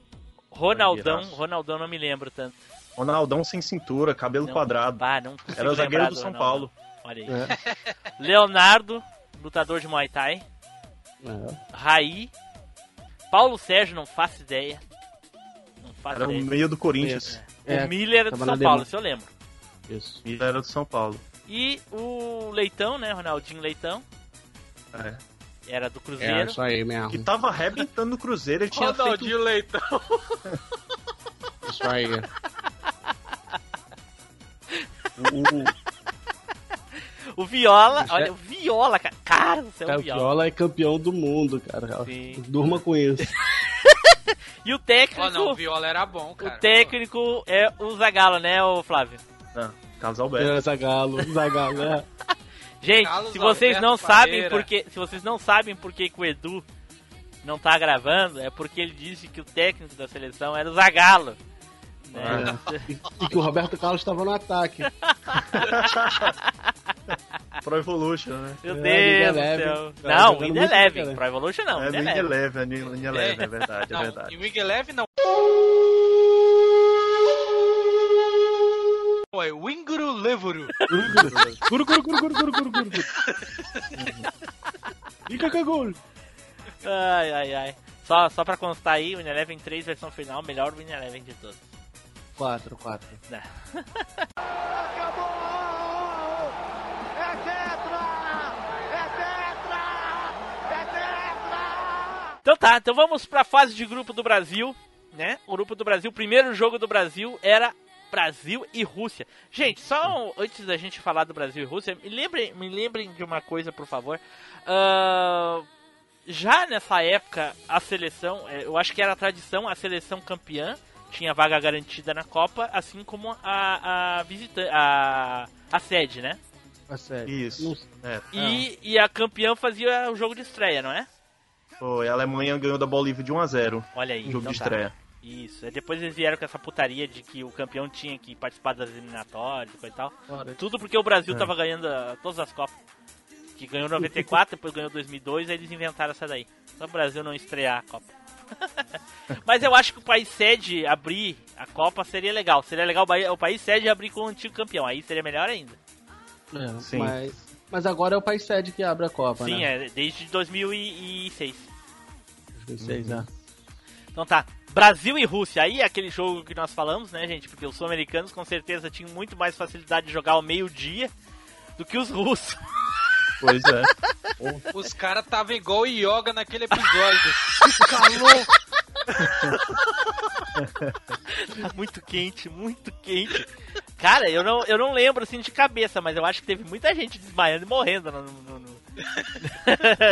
Ronaldão, Zagueiraço. Ronaldão não me lembro tanto. Ronaldão sem cintura, cabelo Não, quadrado. Bah, não Era o zagueiro do São Ronaldão. Paulo. Olha aí. É. Leonardo, lutador de Muay Thai. É. Raí. Paulo Sérgio, não faço ideia. Não faço Era o ideia. meio do Corinthians. É, o Miller era do tava São Paulo, se eu lembro. Isso. E era do São Paulo. E o Leitão, né? Ronaldinho Leitão. É. Era do É, Cruzeiro. isso aí mesmo. Que tava arrebentando no Cruzeiro, ele tinha feito... Ronaldinho Leitão. Isso aí. O, O Viola, Isso olha, é- o Viola, cara. Cara do céu, Cara, o o Viola. Viola é campeão do mundo, cara. Sim. Durma com isso. E o técnico, Oh, não, o Viola era bom, o cara. técnico é o Zagalo, né, o Flávio? Não, Carlos Alberto. É, Zagalo, Zagalo, é. Gente, Carlos se vocês Alberto não sabem porque, se vocês não sabem por que o Edu não tá gravando, é porque ele disse que o técnico da seleção era o Zagalo. Né? E, e que o Roberto Carlos estava no ataque. Pro Evolution, né? Meu É, Deus do Leve. céu. Tá Não, Winda muito Eleven. Pro Evolution não, é Winda linha Eleven. leve, é linha leve, é verdade, é Não, verdade. e o Wing Eleven não. Ué, Winguru Levuru. Guru, guru, guru, guru, guru, guru, guru. Fica com gol. Ai, ai, ai. Só, só pra constar aí, o Eleven 3 versão final, melhor Winning Eleven de todos. 4, 4. Né? Então tá, então vamos pra fase de grupo do Brasil, né? O grupo do Brasil, o primeiro jogo do Brasil era Brasil e Rússia. Gente, só um- antes da gente falar do Brasil e Rússia, me lembrem, me lembrem de uma coisa, por favor. Ahn, já nessa época, a seleção, eh, eu acho que era a tradição, a seleção campeã tinha vaga garantida na Copa, assim como a, a visitante, a, a sede, né? A sério. Isso. É, E, e a campeã fazia o jogo de estreia, não é? foi. A Alemanha ganhou da Bolívia de 1 a 0 Olha aí. jogo então de tá. Isso. Aí depois eles vieram com essa putaria de que o campeão tinha que participar das eliminatórias e tal. Tudo porque o Brasil É. tava ganhando ah, todas as Copas. Que ganhou 94, depois ganhou 2002, aí eles inventaram essa daí. Só o Brasil não estrear a Copa. Mas eu acho que o país sede abrir a Copa seria legal. Seria legal o país- sede abrir com o antigo campeão. Aí seria melhor ainda. É, Sim. Mas, mas agora é o país sede que abre a Copa, Sim, né? é desde 2006. 2006, né? Então tá, Brasil e Rússia, aí é aquele jogo que nós falamos, né, gente? Porque os sul-americanos com certeza tinham muito mais facilidade de jogar ao meio-dia do que os russos. Pois é. Os caras estavam igual o Yoga naquele episódio. Calor. Tá muito quente, muito quente. Cara, eu não, eu não lembro assim de cabeça, mas eu acho que teve muita gente desmaiando e morrendo no. no- no-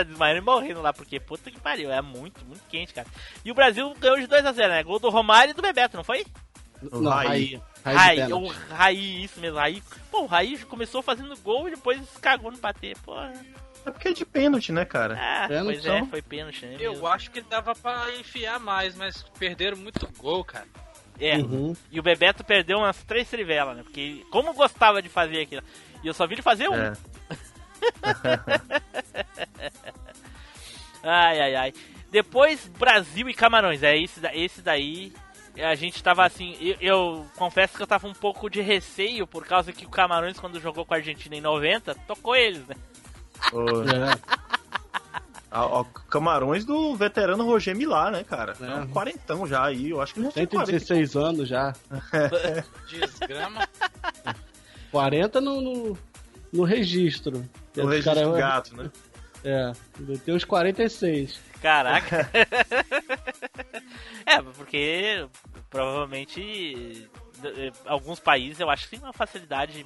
desmaiando e morrendo lá, porque puta que pariu, é muito, muito quente, cara. E o Brasil ganhou de 2x0, né? Gol do Romário e do Bebeto, não foi? Não, Raí. Raí. Raí, Raí, o Raí, isso mesmo, Raí. Pô, o Raí começou fazendo gol e depois cagou no bater, porra. É porque é de pênalti, né, cara? Ah, Pênalti, pois é, foi pênalti, né? Eu mesmo. acho que dava pra enfiar mais, mas perderam muito gol, cara. É, Uhum. e o Bebeto perdeu umas três trivelas, né? Porque como gostava de fazer aquilo. E eu só vi ele fazer um. É. Ai, ai, ai. Depois, Brasil e Camarões. É esse, esse daí. A gente tava assim. Eu, eu confesso que eu tava um pouco de receio por causa que o Camarões, quando jogou com a Argentina em 90, tocou eles, né? É. A, a Camarões do veterano Roger Milá, né, cara? É. É. Um quarentão já aí, eu acho que ele já tem 40. 116 anos já. Desgrama. 40 no, no, no registro. O Esse registro cara do é- gato, né? É, ele tem uns 46. Caraca. é, porque provavelmente eh, alguns países eu acho que tem uma facilidade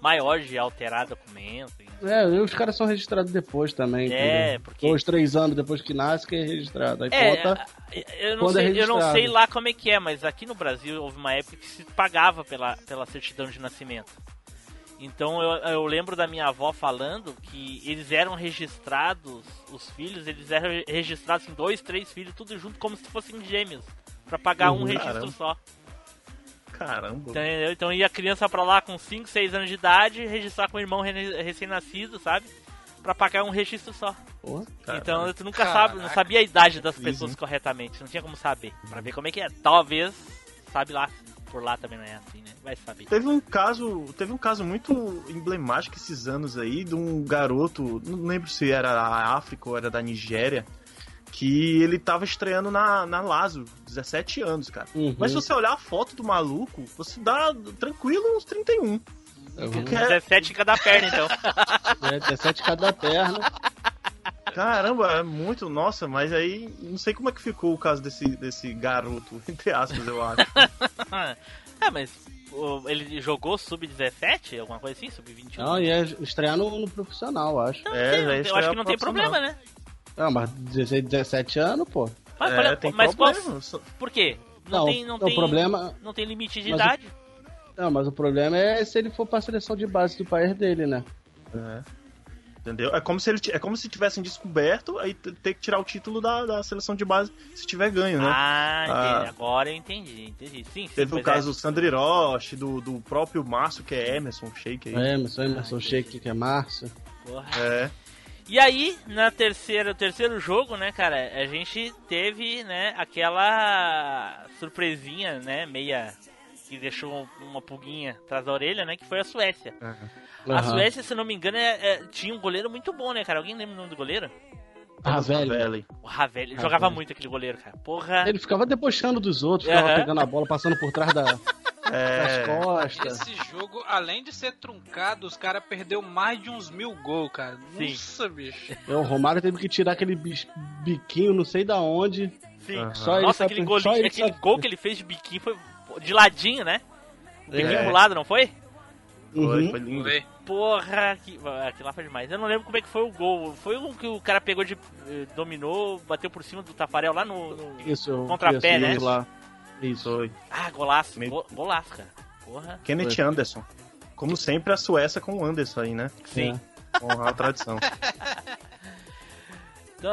maior de alterar documento. É, e os caras são registrados depois também. É, entendeu? porque- Dois, três anos depois que nasce que é registrado. Aí É, conta. eu não, quando é sei, eu não sei lá como é que é, mas aqui no Brasil houve uma época que se pagava pela, pela certidão de nascimento. Então eu, eu lembro da minha avó falando que eles eram registrados, os filhos, eles eram registrados em dois, três filhos, tudo junto como se fossem gêmeos. Pra pagar um Uhum. registro Caramba. só. Caramba. Entendeu? Então ia a criança pra lá com 5, 6 anos de idade, registrar com o irmão re- recém-nascido, sabe? Pra pagar um registro só. Caramba. Então tu nunca Caraca. sabe, não sabia a idade das pessoas sim. corretamente, não tinha como saber. Pra ver como é que é. Talvez, sabe lá, por lá também não é assim, né? Vai saber. Teve um caso, teve um caso muito emblemático esses anos aí de um garoto, não lembro se era da África ou era da Nigéria, que ele tava estreando na, na Lazo, 17 anos, cara. Uhum. Mas se você olhar a foto do maluco, você dá tranquilo uns 31. Uhum. Porque, 17 em cada perna, então. É, 17 cada perna. Caramba, é muito, nossa, mas aí não sei como é que ficou o caso desse, desse garoto, entre aspas, eu acho. é, mas o- ele jogou sub-17, alguma coisa assim? Sub-21? Não, ia estrear no, no profissional, acho. Não, É, sei, eu acho que não tem problema, né? Ah, mas 16, 17 anos, pô. Mas, É, olha, tem mas qual, problema. só- por quê? Não, Não, tem, não, o tem, problema- não tem limite de Mas o- idade. Não, mas o problema é se ele for pra seleção de base do país dele, né? É. Entendeu? É como se ele é como se tivessem descoberto, aí ter que tirar o título da, da seleção de base se tiver ganho, né? Ah, Ah. entendi. agora eu entendi, entendi. Sim, sim. Teve o pois caso é. do Sandri Roche, do, do próprio Márcio, que é Emerson Shake aí. É, Emerson, Emerson Sheik, que é Márcio. Porra. É. E aí, na terceira, terceiro jogo, né, cara, a gente teve, né, aquela surpresinha, né, meia que deixou uma pulguinha atrás da orelha, né, que foi a Suécia. A Aham. Suécia, se não me engano, é- é- tinha um goleiro muito bom, né, cara? Alguém lembra o nome do goleiro? Ah, velho. Velho. O Ravel. Ele Ravel. jogava muito aquele goleiro, cara. Porra. Ele ficava debochando dos outros, ficava Aham. pegando a bola, passando por trás da, das É. costas. Esse jogo, além de ser truncado, os caras perdeu mais de uns mil gols, cara. Sim. Nossa, bicho. É, O Romário teve que tirar aquele biquinho, não sei da onde. Sim. Ele Nossa, sabe- aquele, só golinho, ele aquele sabe- gol que ele fez de biquinho foi de ladinho, né? O biquinho É. pro lado, não foi? Foi, Uhum. foi lindo. Porra, que... aquilo lá foi demais. Eu não lembro como é que foi o gol. Foi um que o cara pegou de. eh, dominou, bateu por cima do Tafarel lá no. no- Isso, Contrapé, isso, né? isso lá. Isso. Foi. Ah, golaço. Go- Golaço, cara. Porra. Kenneth Foi. Anderson. Como sempre, a Suécia com o Anderson aí, né? Sim. Honrar a tradição. Então,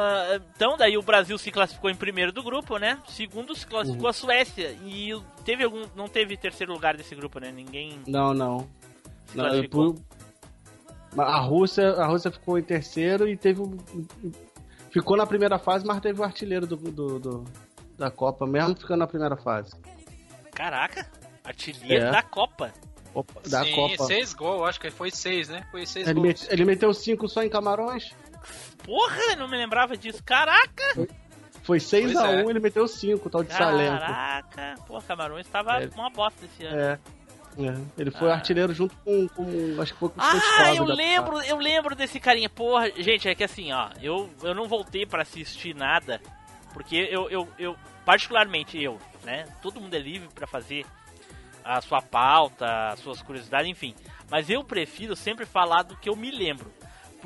Então, daí o Brasil se classificou em primeiro do grupo, né? Segundo se classificou Uhum. a Suécia. E teve algum. Não teve terceiro lugar desse grupo, né? Ninguém Não, não. se Não, classificou. pu- A Rússia, a Rússia ficou em terceiro e teve ficou na primeira fase, mas teve o artilheiro do, do- do- da Copa, mesmo ficando na primeira fase. Caraca! Artilheiro É. da Copa. Opa, da Sim, Copa. seis gols, acho que foi seis, né? Foi seis Ele, gols. met- ele meteu cinco só em Camarões. Porra, não me lembrava disso. Caraca! Foi 6 Pois a é. 1 ele meteu 5, tal de Salento. Caraca! Pô, Camarões tava É. uma bosta esse ano. É. É, Ele foi Ah. artilheiro junto com, com acho que foi com o Ah, eu lembro, eu lembro desse carinha. Porra, gente, é que assim, ó, eu, eu não voltei pra assistir nada, porque eu, eu, eu, particularmente eu, né? Todo mundo é livre pra fazer a sua pauta, as suas curiosidades, enfim. Mas eu prefiro sempre falar do que eu me lembro.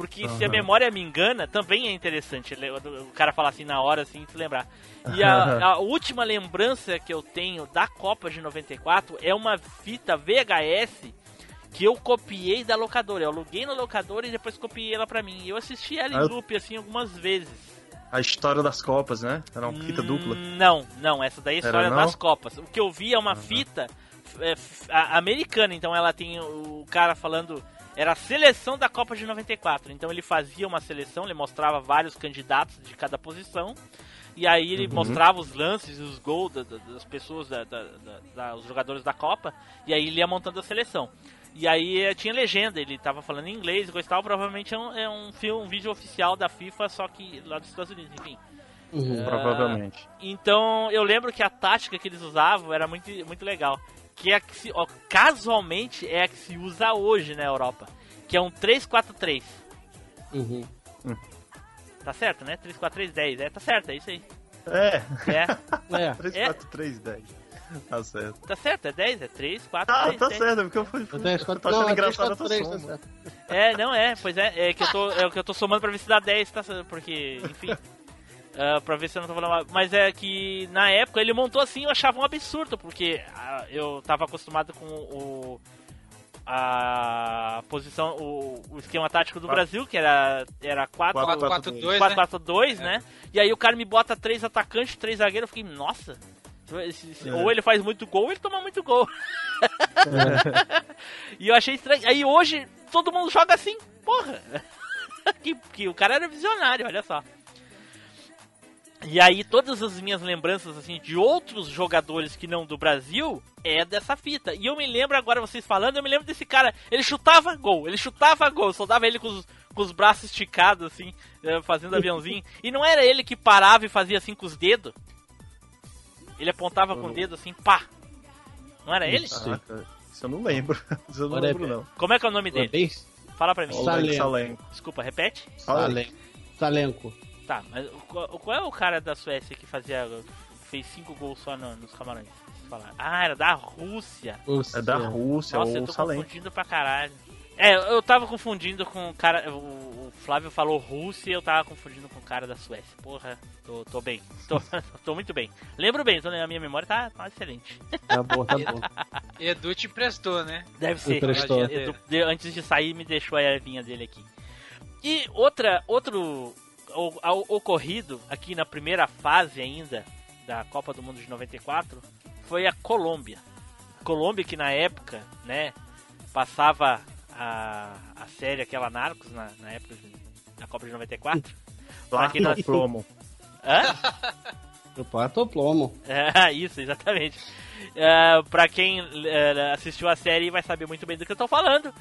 Porque se a memória me engana, também é interessante o cara falar assim na hora, assim, se lembrar. E a, a última lembrança que eu tenho da Copa de 94 é uma fita VHS que eu copiei da locadora. Eu aluguei na locadora e depois copiei ela pra mim. E eu assisti ela em Ah, loop, assim, algumas vezes. A história das Copas, né? Era uma fita dupla. Hum, Não, não, essa daí é a história das Copas. O que eu vi é uma fita é, americana, então ela tem o cara falando. Era a seleção da Copa de 94. Então ele fazia uma seleção, ele mostrava vários candidatos de cada posição. E aí ele Uhum. mostrava os lances e os gols da- da- das pessoas, da, da- da- da- os jogadores da Copa. E aí ele ia montando a seleção. E aí eh, tinha legenda, ele tava falando em inglês e coisa e tal, provavelmente é um, é um filme, um vídeo oficial da FIFA, só que lá dos Estados Unidos, enfim. Uhum. Provavelmente. Então eu lembro que a tática que eles usavam era muito, muito legal. Que é a que se, ó, casualmente é a que se usa hoje na Europa. Que é um 3-4-3. Uhum. Tá certo, né? 3-4-3-10. É, tá certo, é isso aí. É, É, É. 3, É. 4, 3, 10. Tá certo. tá certo, é 10, é 3, 4, Ah, 3, tá 10. certo, porque eu fui. Eu tô achando não, é engraçado quatro, essa três, tá soma. certo. É, não é, pois é, é que eu tô, é o que eu tô somando pra ver se dá 10, tá, porque, enfim. ah, pra ver se eu não tô falando mal. Mas é que na época ele montou assim, eu achava um absurdo, porque ah, eu tava acostumado com o. A posição, o, o esquema tático do Quatro. Brasil, que era, era 4 Quatro, 4-4-2, 4-4-2, né? né? E aí o cara me bota três atacantes, três zagueiros, eu fiquei, nossa. É. Ou ele faz muito gol ou ele toma muito gol. e eu achei estranho. Aí hoje todo mundo joga assim, porra. que, que o cara era visionário, olha só. E aí todas as minhas lembranças assim de outros jogadores que não do Brasil é dessa fita. E eu me lembro agora vocês falando, eu me lembro desse cara, ele chutava gol, ele chutava gol, só dava ele com os, com os braços esticados assim, eh, fazendo aviãozinho. E não era ele que parava e fazia assim com os dedos. Ele apontava com o dedo assim, pá. Não era ele? Caraca, isso eu não lembro. Isso eu não lembro, não. Como é que é o nome dele? Fala pra mim. Salenco. Desculpa, repete. Salenco. Salenco. Tá, mas qual, é o cara da Suécia que fazia. fez cinco gols só no- nos camarões? Falaram. Ah, era da Rússia. É da Rússia, Nossa, eu tô Salenco. confundindo pra caralho. É, eu tava confundindo com o cara. O, o Flávio falou Rússia e eu tava confundindo com o cara da Suécia. Porra, tô, tô bem. Tô, tô muito bem. Lembro bem, então a minha memória tá, tá excelente. Tá bom, tá bom. Edu te emprestou, né? Deve ser. Emprestou. Edu- antes de sair, me deixou a ervinha dele aqui. E outra, outro o- ao- ocorrido aqui na primeira fase ainda da Copa do Mundo de 94 foi a Colômbia. Colômbia que na época, né, passava a, a série aquela Narcos na, na época de- da Copa de 94. Lá Aqui nós- plomo. Hã? O pato ou plomo. É, isso, exatamente. É, pra quem é, assistiu a série vai saber muito bem do que eu tô falando.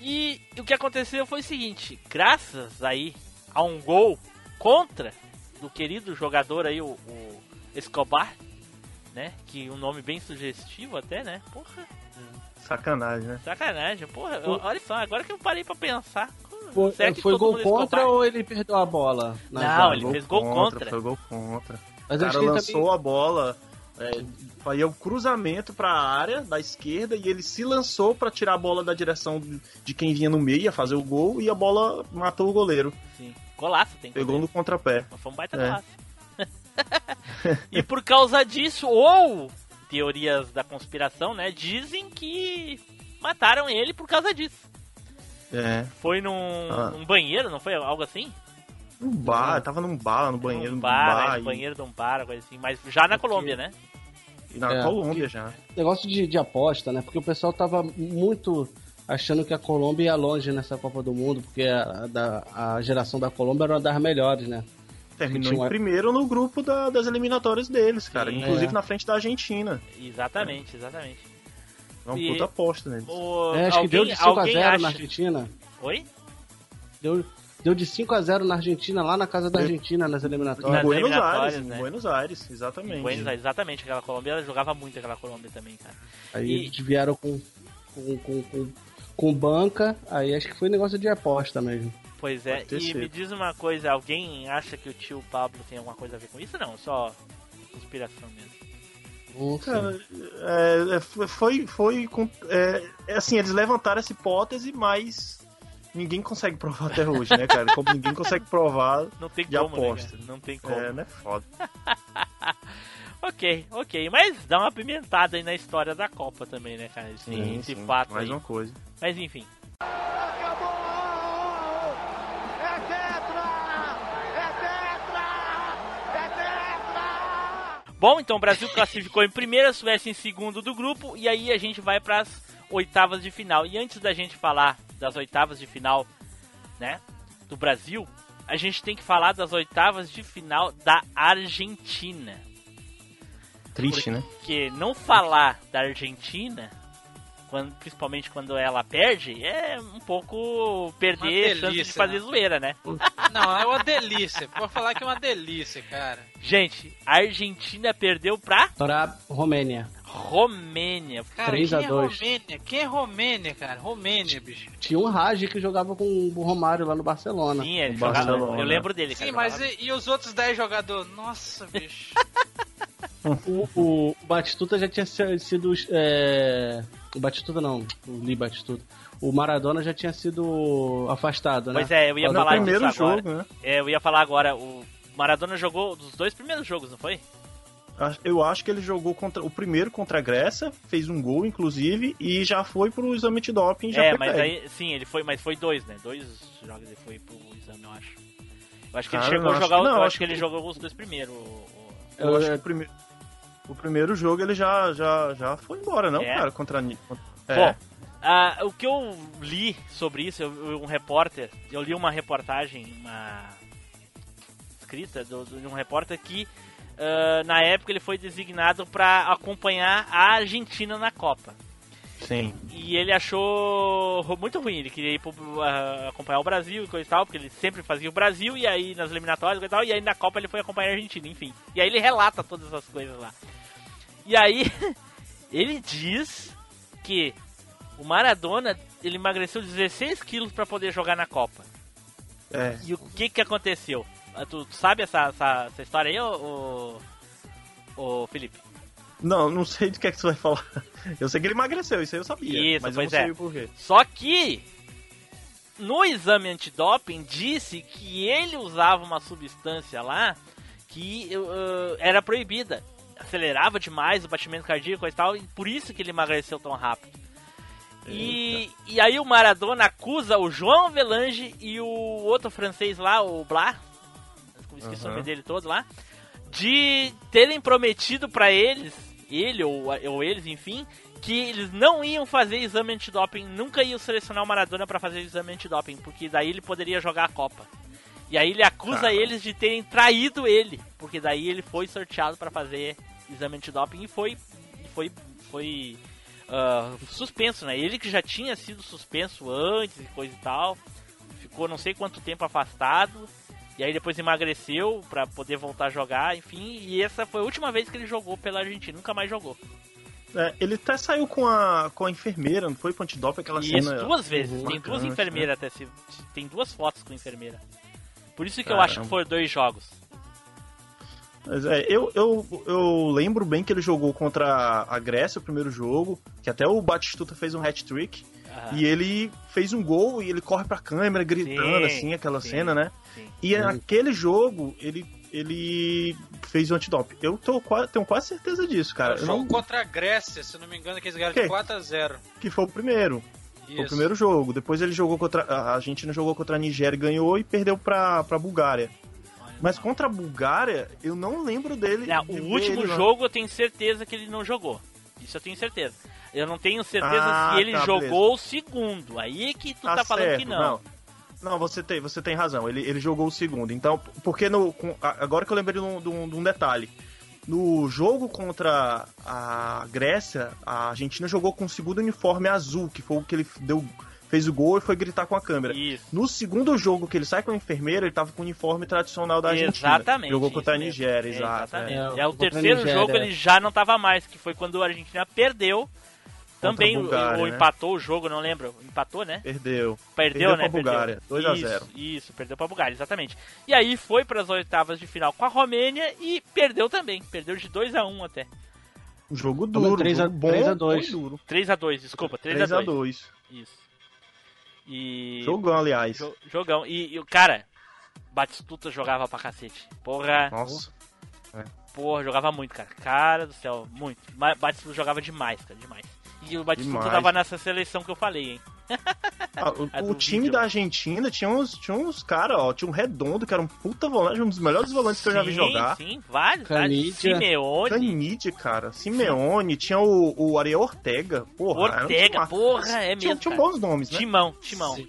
E o que aconteceu foi o seguinte: graças aí a um gol contra do querido jogador aí, o, o Escobar, né? Que um nome bem sugestivo até, né? Porra, Sacanagem, né? sacanagem, porra. Olha só, agora que eu parei pra pensar. Foi, será que foi todo gol mundo contra Escobar? ou ele perdeu a bola? Não, ele fez gol contra. Foi gol contra. Mas O cara lançou também... a bola, é, fazia o cruzamento pra área da esquerda e ele se lançou pra tirar a bola da direção de quem vinha no meio, ia fazer o gol e a bola matou o goleiro. Sim, golaço, tem que Pegou no contrapé. Mas foi um baita É. golaço. e por causa disso, ou teorias da conspiração, né? Dizem que mataram ele por causa disso. É. Foi num, Ah. num banheiro, não foi algo assim? Um bar, tava num bar, no banheiro, num num bar, bar, né, e- no banheiro de um bar, coisa assim. Mas já na Porque- Colômbia, né? e na É. Colômbia já. Negócio de, de aposta, né? Porque o pessoal tava muito achando que a Colômbia ia longe nessa Copa do Mundo, porque a, da, a geração da Colômbia era uma das melhores, né? Terminou Tinha em uma- primeiro no grupo da- das eliminatórias deles, cara. Sim. Inclusive É. na frente da Argentina. Exatamente, exatamente. É uma E- puta aposta neles. O, É, acho que deu alguém, de 5 a alguém 0 acha... na Argentina. Oi? Deu, deu de 5 a 0 na Argentina, lá na casa da Argentina, nas Em eliminatórias. Nas Buenos eliminatórias, Aires, né? em Buenos Aires, exatamente. Buenos Aires, exatamente, aquela Colômbia, ela jogava muito aquela Colômbia também, cara. Aí E- eles vieram com, com, com, com, com banca, aí acho que foi negócio de aposta mesmo. Pois é, e sido. me diz uma coisa, alguém acha que o tio Pablo tem alguma coisa a ver com isso? Não, só conspiração mesmo. Cara, é, é, foi, foi é, é assim, eles levantaram essa hipótese, mas ninguém consegue provar até hoje, né, cara? Como ninguém consegue provar, Não tem De como, aposta. né? Não tem como. é, né, foda. Ok, ok, mas dá uma pimentada aí na história da Copa também, né, cara? Esse, Sim, esse sim, fato mais aí. uma coisa. Mas enfim. É tetra! É tetra! É tetra! Bom, então o Brasil classificou em primeiro, a Suécia em segundo do grupo, e aí a gente vai para as oitavas de final. E antes da gente falar das oitavas de final, né, do Brasil, a gente tem que falar das oitavas de final da Argentina. Triste, né? Porque não falar da Argentina quando- principalmente quando ela perde, é um pouco perder Uma chance de delícia, fazer né? zoeira, né? Não, é uma delícia. Vou falar que é uma delícia, cara. Gente, a Argentina perdeu pra Pra Romênia. Romênia. Cara, 3 a quem é 2. Romênia? Quem é Romênia, cara? Romênia, bicho. Tinha um Raj que jogava com o Romário lá no Barcelona. Sim, ele jogava, Barcelona. eu lembro dele. Sim, cara, mas jogava. e, e os outros 10 jogadores? Nossa, bicho. O, o Batistuta já tinha sido. É... O Batistuta não, o Lee Batistuta. O Maradona já tinha sido afastado, né? Pois é, eu ia No falar primeiro disso agora. jogo, né? É, eu ia falar agora, o Maradona jogou dos dois primeiros jogos, não foi? Eu acho que ele jogou contra o primeiro contra a Grécia, fez um gol, inclusive, e já foi pro exame de doping. Já é, mas aí, sim, ele foi, mas foi dois, né? Dois jogos ele foi pro exame, eu acho. Eu acho que ele Cara, chegou a eu acho jogar, que não, eu acho acho que ele que- jogou os dois primeiros. o- o- Eu acho É, que o, prime... o primeiro jogo ele já, já, já foi embora, não, É? cara? Contra a É. Bom, ah, o que eu li sobre isso, eu, eu- um repórter, eu li uma reportagem, uma escrita do- do- de um repórter que ah, na época ele foi designado para acompanhar a Argentina na Copa. Sim. E ele achou muito ruim, ele queria ir pro, ah, acompanhar o Brasil e coisa e tal, porque ele sempre fazia o Brasil, e aí nas eliminatórias e coisa e tal, e aí na Copa ele foi acompanhar a Argentina, enfim. E aí ele relata todas essas coisas lá. E aí ele diz que o Maradona, ele emagreceu 16 quilos para poder jogar na Copa. É. E o que que aconteceu? Ah, Tu, tu sabe essa, essa, essa história aí, ô, ô, ô Felipe? Não, não sei do que é que você vai falar. Eu sei que ele emagreceu, isso aí eu sabia. Isso, mas pois eu não é. sei o porquê. Só que no exame antidoping disse que ele usava uma substância lá que uh, era proibida. Acelerava demais o batimento cardíaco e tal, e por isso que ele emagreceu tão rápido. E, e aí o Maradona acusa o João Avelange e o outro francês lá, o Blas, esqueci o Aham. nome dele todo lá, de terem prometido pra eles, ele ou, ou eles, enfim, que eles não iam fazer exame antidoping, nunca iam selecionar o Maradona pra fazer exame antidoping, porque daí ele poderia jogar a Copa. E aí ele acusa Caramba. eles de terem traído ele, porque daí ele foi sorteado pra fazer exame antidoping e foi foi foi ah, suspenso, né? Ele que já tinha sido suspenso antes e coisa e tal, ficou não sei quanto tempo afastado. E aí depois emagreceu pra poder voltar a jogar, enfim, e essa foi a última vez que ele jogou pela Argentina, nunca mais jogou. É, ele até saiu com a, com a enfermeira, não foi pro antidoping aquela Isso, cena. duas vezes. Tem duas marcante, enfermeiras até. Se, tem duas fotos com enfermeira. Por isso que eu Caramba. acho que foram dois jogos. Mas é, eu, eu, eu lembro bem que ele jogou contra a Grécia o primeiro jogo, que até o Batistuta fez um hat-trick, Aham. e ele fez um gol e ele corre pra câmera gritando, Sim, assim, aquela sim, cena, né? sim. E naquele jogo, ele, ele fez o antidoping. Eu tô, tenho quase certeza disso, cara. jogo não- contra a Grécia, se não me engano, que eles ganharam Que? de 4x0. que foi o primeiro. Foi o primeiro jogo. Depois ele jogou contra. A Argentina jogou contra a Nigéria, ganhou e perdeu pra, pra Bulgária. Mas contra a Bulgária, eu não lembro dele. Não, de o último jogo eu tenho certeza que ele não jogou. Isso eu tenho certeza. Eu não tenho certeza Ah, se ele tá, jogou o segundo. Aí é que tu tá, falando certo, que não. Não, você tem, você tem razão. Ele, ele jogou o segundo. Então, porque no, com- a- agora que eu lembrei de um, de um- de um detalhe. No jogo contra a Grécia, a Argentina jogou com o segundo uniforme azul, que foi o que ele deu, fez o gol e foi gritar com a câmera. Isso. No segundo jogo que ele sai com a enfermeira, ele tava com o uniforme tradicional da Argentina. Exatamente. Jogou contra a. Nigéria, É, exato. exatamente. é. É, É, o terceiro Nigéria, jogo é. ele já não tava mais, que foi quando a Argentina perdeu. Também Bulgária, ou né? empatou o jogo, não lembro. Empatou, né? Perdeu. Perdeu, Perdeu né? pra Bulgária, Perdeu. 2 a Isso, 0. Isso, perdeu pra Bulgária, exatamente. E aí foi para as oitavas de final com a Romênia e perdeu também. Perdeu de 2 a 1 até. Um jogo duro, três a- jogo bom, três a bom dois. e duro. 3 a 2 desculpa, 3, 3 a a 2 2. Isso. E. Jogão, aliás. Jo- jogão. E, e o cara, Batistuta jogava pra cacete. Porra, Nossa. porra, jogava muito, cara. Cara do céu, muito. Batistuta jogava demais, cara, demais. E o Batistuta Demais. tava nessa seleção que eu falei, hein? Ah, o, o time vídeo. da Argentina tinha uns, tinha uns caras, ó. Tinha um redondo, que era um puta volante, um dos melhores volantes que eu já vi Sim, jogar. Sim, vários. vários. Canidia. Simeone. Canidia, cara. Simeone, tinha o, o Ariel Ortega. Porra, um Ortega, porra, é Tinha, mesmo, tinha cara. bons nomes, né? Timão, Timão. Sim.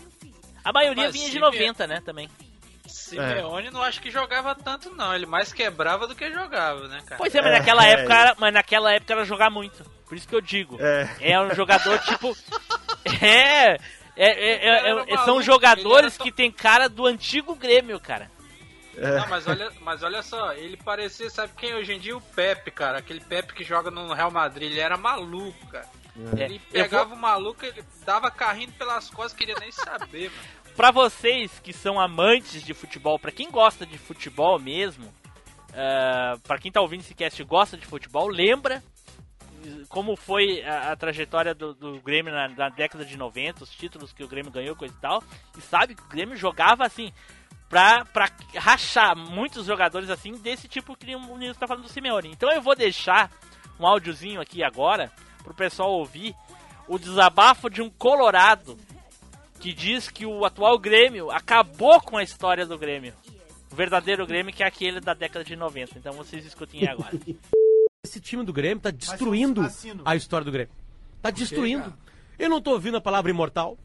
A maioria Mas vinha de Sime- 90, né, também. Simeone não acho que jogava tanto, não. Ele mais quebrava do que jogava, né, cara? Pois é, mas É, naquela é. época era, mas naquela época era jogar muito. Por isso que eu digo. É. É um jogador tipo. É. É, é, é, é, são jogadores tão- que tem cara do antigo Grêmio, cara. É. Não, mas olha, mas olha só, ele parecia, sabe quem hoje em dia? O Pepe, cara. Aquele Pepe que joga no Real Madrid. Ele era maluco, cara. É, Ele pegava o maluco, ele dava carrinho pelas costas, queria nem saber, mano. Pra vocês que são amantes de futebol, pra quem gosta de futebol mesmo, uh, para quem tá ouvindo esse cast e gosta de futebol, lembra como foi a, a trajetória do, do Grêmio na, na década de 90, os títulos que o Grêmio ganhou, coisa e tal, e sabe que o Grêmio jogava assim, pra, pra rachar muitos jogadores assim, desse tipo que o Nilson tá falando do Simeone. Então eu vou deixar um áudiozinho aqui agora, pro pessoal ouvir, o desabafo de um colorado que diz que o atual Grêmio acabou com a história do Grêmio. O verdadeiro Grêmio que é aquele da década de 90. Então vocês escutem aí agora. Esse time do Grêmio tá destruindo a história do Grêmio. Tá destruindo. Eu não tô ouvindo a palavra imortal.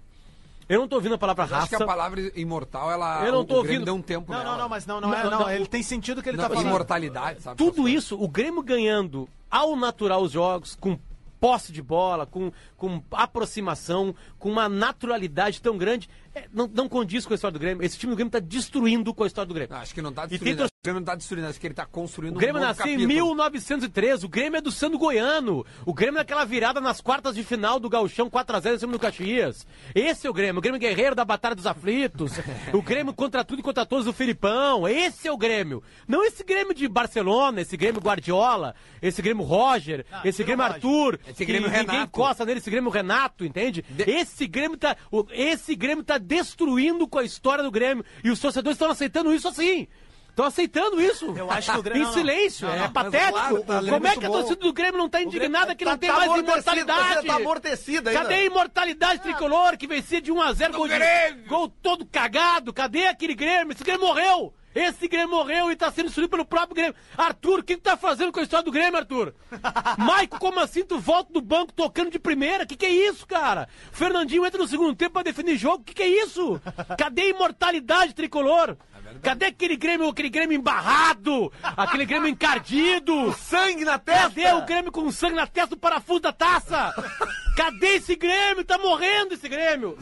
Eu não tô ouvindo a palavra Eu acho que raça. a palavra imortal, ela. Eu não o tô ouvindo- deu um tempo Não, nela. não, não, mas não, não, é, Não, não. não, ele tem sentido que ele Não, tá falando. imortalidade, sabe? Tudo isso, o Grêmio ganhando ao natural os jogos, com posse de bola, com, com aproximação, com uma naturalidade tão grande, é, não, não condiz com a história do Grêmio. Esse time do Grêmio tá destruindo com a história do Grêmio. Não, acho que não tá tem destruindo. O Grêmio não tá destruindo, acho que ele tá construindo O Grêmio um nasceu em capítulo. 1903, o Grêmio é do Sando Goiano. O Grêmio é aquela virada nas quartas de final do Gauchão 4x0 em cima do Caxias. Esse é o Grêmio, o Grêmio guerreiro da Batalha dos Aflitos. o Grêmio contra tudo e contra todos do Filipão. Esse é o Grêmio. Não esse Grêmio de Barcelona, esse Grêmio Guardiola, esse Grêmio Roger, esse tira o Grêmio Roger. Arthur. Esse Grêmio ninguém Renato. encosta nele, esse Grêmio Renato, entende? De- Esse Grêmio tá. Esse Grêmio tá destruindo com a história do Grêmio. E os torcedores estão aceitando isso assim. Estão aceitando isso. Eu acho que o Grêmio- Em não, silêncio. Não, é não, mas patético. claro, tá Como é que a torcida do Grêmio não tá indignada que não tem mais imortalidade? Tá amortecida ainda. Cadê a imortalidade tricolor que vencia de 1x0 gol, de- gol todo cagado? Cadê aquele Grêmio? Esse Grêmio morreu! Esse Grêmio morreu e tá sendo destruído pelo próprio Grêmio. Arthur, o que tu tá fazendo com a história do Grêmio, Arthur? Maico, como assim tu volta do banco tocando de primeira? Que que é isso, cara? Fernandinho entra no segundo tempo pra definir jogo. Que que é isso? Cadê a imortalidade tricolor? Cadê aquele Grêmio, aquele Grêmio embarrado? Aquele Grêmio encardido? Sangue na testa! Cadê o Grêmio com sangue na testa do parafuso da taça? Cadê esse Grêmio? Tá morrendo esse Grêmio!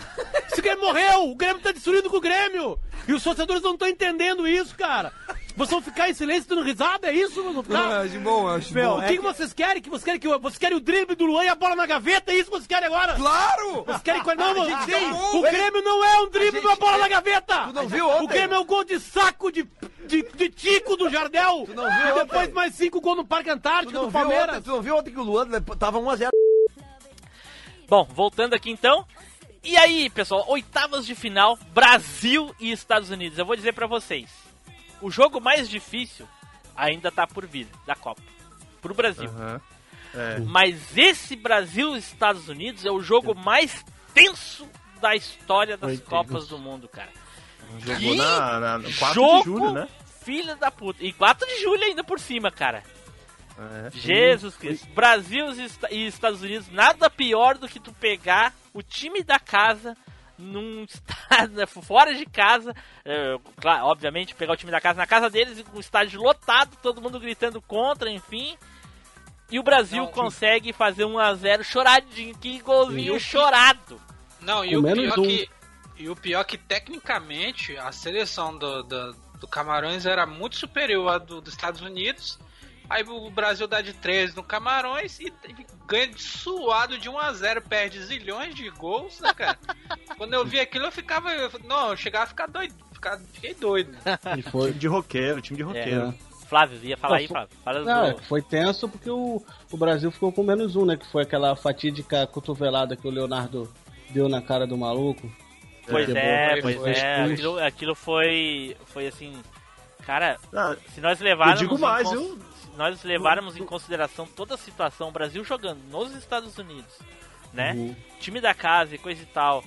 Esse Grêmio morreu! O Grêmio tá destruindo com o Grêmio! E os torcedores não estão entendendo isso, cara! Vocês vão ficar em silêncio dando risada? É isso? Não, eu acho bom, acho Meu, bom. O que, que vocês querem? Que vocês querem que vocês querem o drible do Luan e a bola na gaveta? É isso que vocês querem agora? Claro! Vocês querem que não, gente sim, ganhou. o Grêmio não é um drible de uma bola na gaveta! Tu não viu O ontem? Grêmio é um gol de saco de, de, de tico do Jardel! Tu não viu e depois ontem? mais cinco gols no Parque Antártico do Palmeiras! ontem, tu não viu ontem que o Luan tava 1x0? Bom, voltando aqui então. E aí, pessoal, oitavas de final, Brasil e Estados Unidos. Eu vou dizer pra vocês, o jogo mais difícil ainda tá por vir da Copa. Pro Brasil. Aham. É. Mas esse Brasil e Estados Unidos é o jogo mais tenso da história das Copas do Mundo, cara. Jogou na, na, no 4 jogo, de julho, né? filha da puta. E 4 de julho ainda por cima, cara. É. Jesus Cristo. Brasil e Est- Estados Unidos, nada pior do que tu pegar o time da casa num estado fora de casa, é, claro, obviamente pegar o time da casa na casa deles e com o estádio lotado, todo mundo gritando contra, enfim. E o Brasil Não, consegue fazer 1 a 0 choradinho, que golzinho E chorado. Não, e Com o, menos pior um. que, e o pior que, tecnicamente, a seleção do, do, do Camarões era muito superior à do, dos Estados Unidos. Aí o Brasil dá de 13 no Camarões e, ganha de suado de 1 a 0 perde zilhões de gols, né, cara? Quando eu vi aquilo, eu ficava. eu- não, eu chegava a ficar doido. Ficar, fiquei doido. Né? E foi. Time de roqueiro, time de roqueiro. É. Flávio, ia falar Não, aí, Flávio. Fala Não, do... foi tenso porque o, o Brasil ficou com menos um, né? Que foi aquela fatídica cotovelada que o Leonardo deu na cara do maluco. Pois é, pois é. Aquilo, aquilo foi. Foi assim. Cara, Ah, se nós levarmos. Eu digo mais, cons- eu- nós levarmos em consideração toda a situação, o Brasil jogando nos Estados Unidos, né? Uhum. Time da casa e coisa e tal.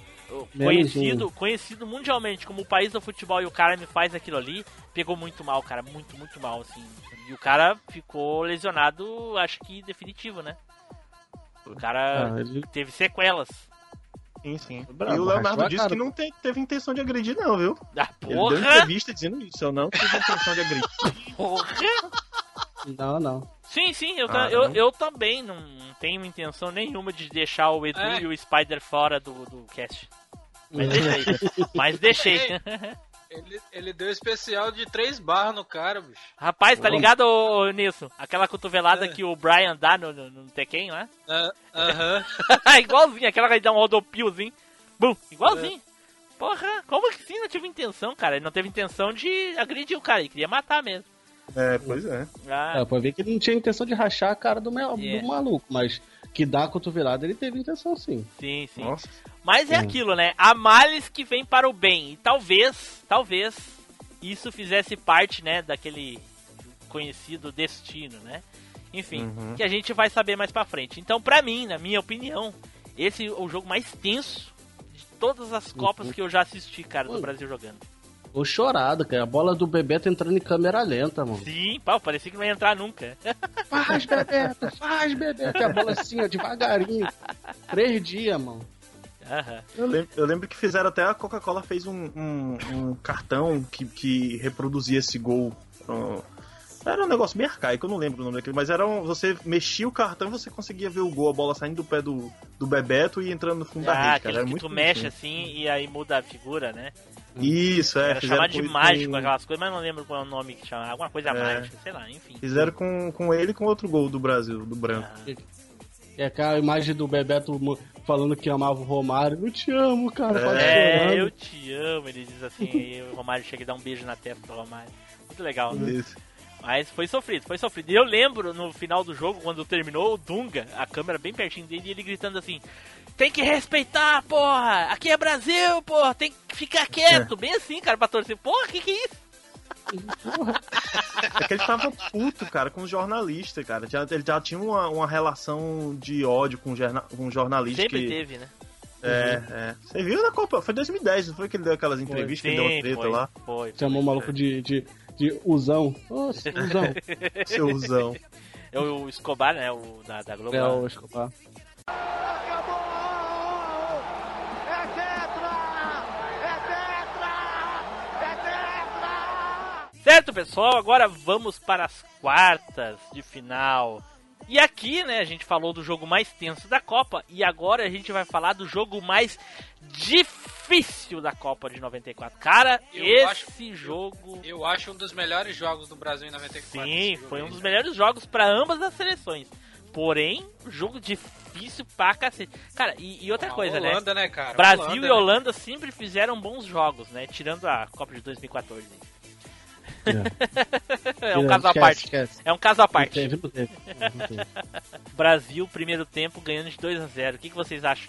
Conhecido, conhecido mundialmente como o país do futebol e o cara me faz aquilo ali, pegou muito mal, cara, muito, muito mal, assim. E o cara ficou lesionado, acho que definitivo, né? O cara Ah, ele- teve sequelas. Sim, sim. Bravo, e o Leonardo disse que não te- teve intenção de agredir, não, viu? Ah, Ele deu porra! entrevista dizendo isso. Eu não tive intenção de agredir. Porra! Não, não. Sim, sim, eu, Ah, eu, eu também não tenho intenção nenhuma de deixar o Edu É. e o Spider fora do, do cast. Mas deixei. Mas deixei. Ele, ele deu especial de três barras no cara, bicho. Rapaz, tá ligado, ô, ô, Nilson? Aquela cotovelada É. que o Brian dá no, no, no Tekken lá? Ah, Aham. igualzinho, aquela que ele dá um rodopiozinho. Bum, igualzinho. Porra, como que sim não tive intenção, cara? Ele não teve intenção de agredir o cara, ele queria matar mesmo. É, pois é. Ah, É, pode ver que ele não tinha intenção de rachar a cara do, meu, É. do maluco, mas que dá a cotovelada ele teve intenção sim. sim, sim. Nossa. Mas é Hum. aquilo, né? Há males que vem para o bem. E talvez, talvez, isso fizesse parte, né, daquele conhecido destino, né? Enfim, Uhum. que a gente vai saber mais pra frente. Então, pra mim, na minha opinião, esse é o jogo mais tenso de todas as Copas Uhum. que eu já assisti, cara, do Uhum. Brasil jogando. Tô chorado, cara. A bola do Bebeto entrando em câmera lenta, mano. Sim, pau, parecia que não ia entrar nunca. Faz, Bebeto, faz, Bebeto. E a bola assim, ó, devagarinho. Três dias, mano. Eu lembro, eu lembro que fizeram até a Coca-Cola fez um, um- um cartão que, que reproduzia esse gol. Era um negócio bem arcaico, eu não lembro o nome daquele, mas era um, você mexia o cartão e você conseguia ver o gol, a bola saindo do pé do, do Bebeto e entrando no fundo da Ah, rede, cara. aquele Era que muito tu mexe assim e aí muda a figura, né? Isso, é. Era chamado de com- mágico com- aquelas coisas, mas não lembro qual é o nome que chama. Alguma coisa É. mágica, sei lá, enfim. Fizeram com, com ele e com outro gol do Brasil, do branco. Ah, E aquela imagem do Bebeto falando que amava o Romário. Eu te amo, cara. É, chorando. eu te amo, ele diz assim, e o Romário chega e dá um beijo na testa do Romário. Muito legal, né? Isso. Mas foi sofrido, foi sofrido. E eu lembro no final do jogo, quando terminou, o Dunga, a câmera bem pertinho dele, e ele gritando assim: Tem que respeitar, porra! Aqui é Brasil, porra! Tem que ficar quieto! Bem assim, cara, pra torcer. Porra, que que é isso? É que ele tava puto, cara, com os jornalistas, cara. Já, ele já tinha uma, uma relação de ódio com, jorna, com um jornalista. Sempre que, teve, né? É, é. Você viu na Copa? Foi 2010, não foi que ele deu aquelas entrevistas que ele deu uma Sim, treta foi, lá? foi. Chamou o maluco de, de, de Uzão. Ô, Uzão. Seu Zão. É o Escobar, né? O da, da Globo. É o Escobar. Certo, pessoal, agora vamos para as quartas de final. E aqui, né, a gente falou do jogo mais tenso da Copa e agora a gente vai falar do jogo mais difícil da Copa de 94. Cara, Eu esse jogo, Eu acho um dos melhores jogos do Brasil em 94. sim, foi um dos né? melhores jogos para ambas as seleções. Porém, jogo difícil pra cacete. Cara, e, e outra A coisa, né? Holanda, né, cara? Brasil Holanda, e né? Holanda sempre fizeram bons jogos, né? Tirando a Copa de 2014. É um caso à parte. Esquece. É um caso à Não parte. teve, não teve. Não teve. Brasil, primeiro tempo, ganhando de 2 a 0 O que, que vocês acham?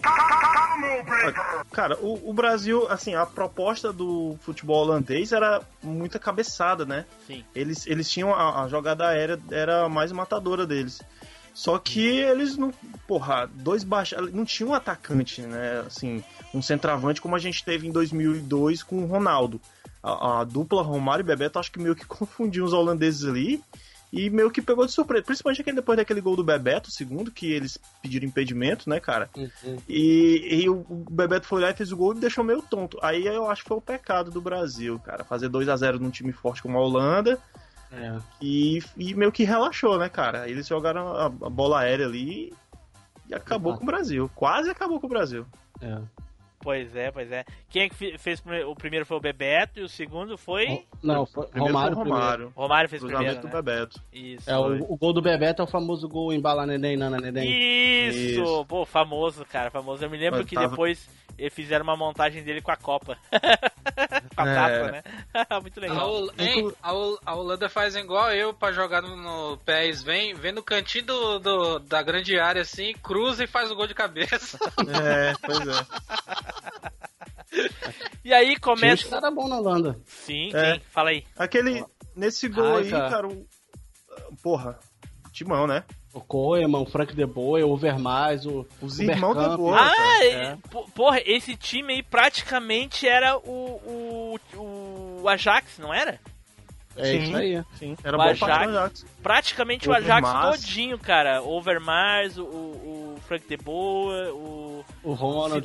Cara, o, o Brasil, assim, a proposta do futebol holandês era muita cabeçada, né? Sim. Eles, eles tinham a, a jogada aérea, era a mais matadora deles. Só que eles não. Porra, dois baixos. Não tinha um atacante, né? Assim, um centroavante como a gente teve em 2002 com o Ronaldo. A, a dupla Romário e Bebeto acho que meio que confundiu os holandeses ali. E meio que pegou de surpresa. Principalmente aquele, depois daquele gol do Bebeto, segundo, que eles pediram impedimento, né, cara? Uhum. E, e o Bebeto foi lá e fez o gol e deixou meio tonto. Aí eu acho que foi o pecado do Brasil, cara. Fazer 2 a 0 num time forte como a Holanda. É. E, e meio que relaxou, né, cara? Eles jogaram a, a bola aérea ali e acabou Ah. com o Brasil. Quase acabou com o Brasil. É. Pois é, pois é. Quem é que fe- fez o primeiro foi o Bebeto e o segundo foi. Não, foi Primeiro Romário foi o primeiro. Romário. Romário fez primeiro. Cruzamento Né? Bebeto. Isso. É, o, o gol do Bebeto é o famoso gol embala neném, nana neném. Isso! Isso. Pô, famoso, cara, famoso. Eu me lembro Mas que tava- depois eles fizeram uma montagem dele com a Copa. com a É. taça, né? Muito legal. A Hol- a Holanda faz igual eu pra jogar no, PES. Vem, vem no cantinho do, do- da grande área assim, cruza e faz o gol de cabeça. É, pois é. E aí Tinha começa. caras bons na Holanda. Sim, É. quem? Fala aí. Aquele. Nesse gol Ai, aí, cara. cara, o- porra. Timão, né? O Koeman, o Frank De Boer, o Overmars, o. Os irmãos de boa. Ah, é. po- porra, esse time aí praticamente era o, o, o Ajax, não era? É Sim. isso aí. Sim, era O bom Ajax. Ajax. Praticamente o Ajax Overmars. todinho, cara. Overmars, o, o Frank De Boer, o O Ronald.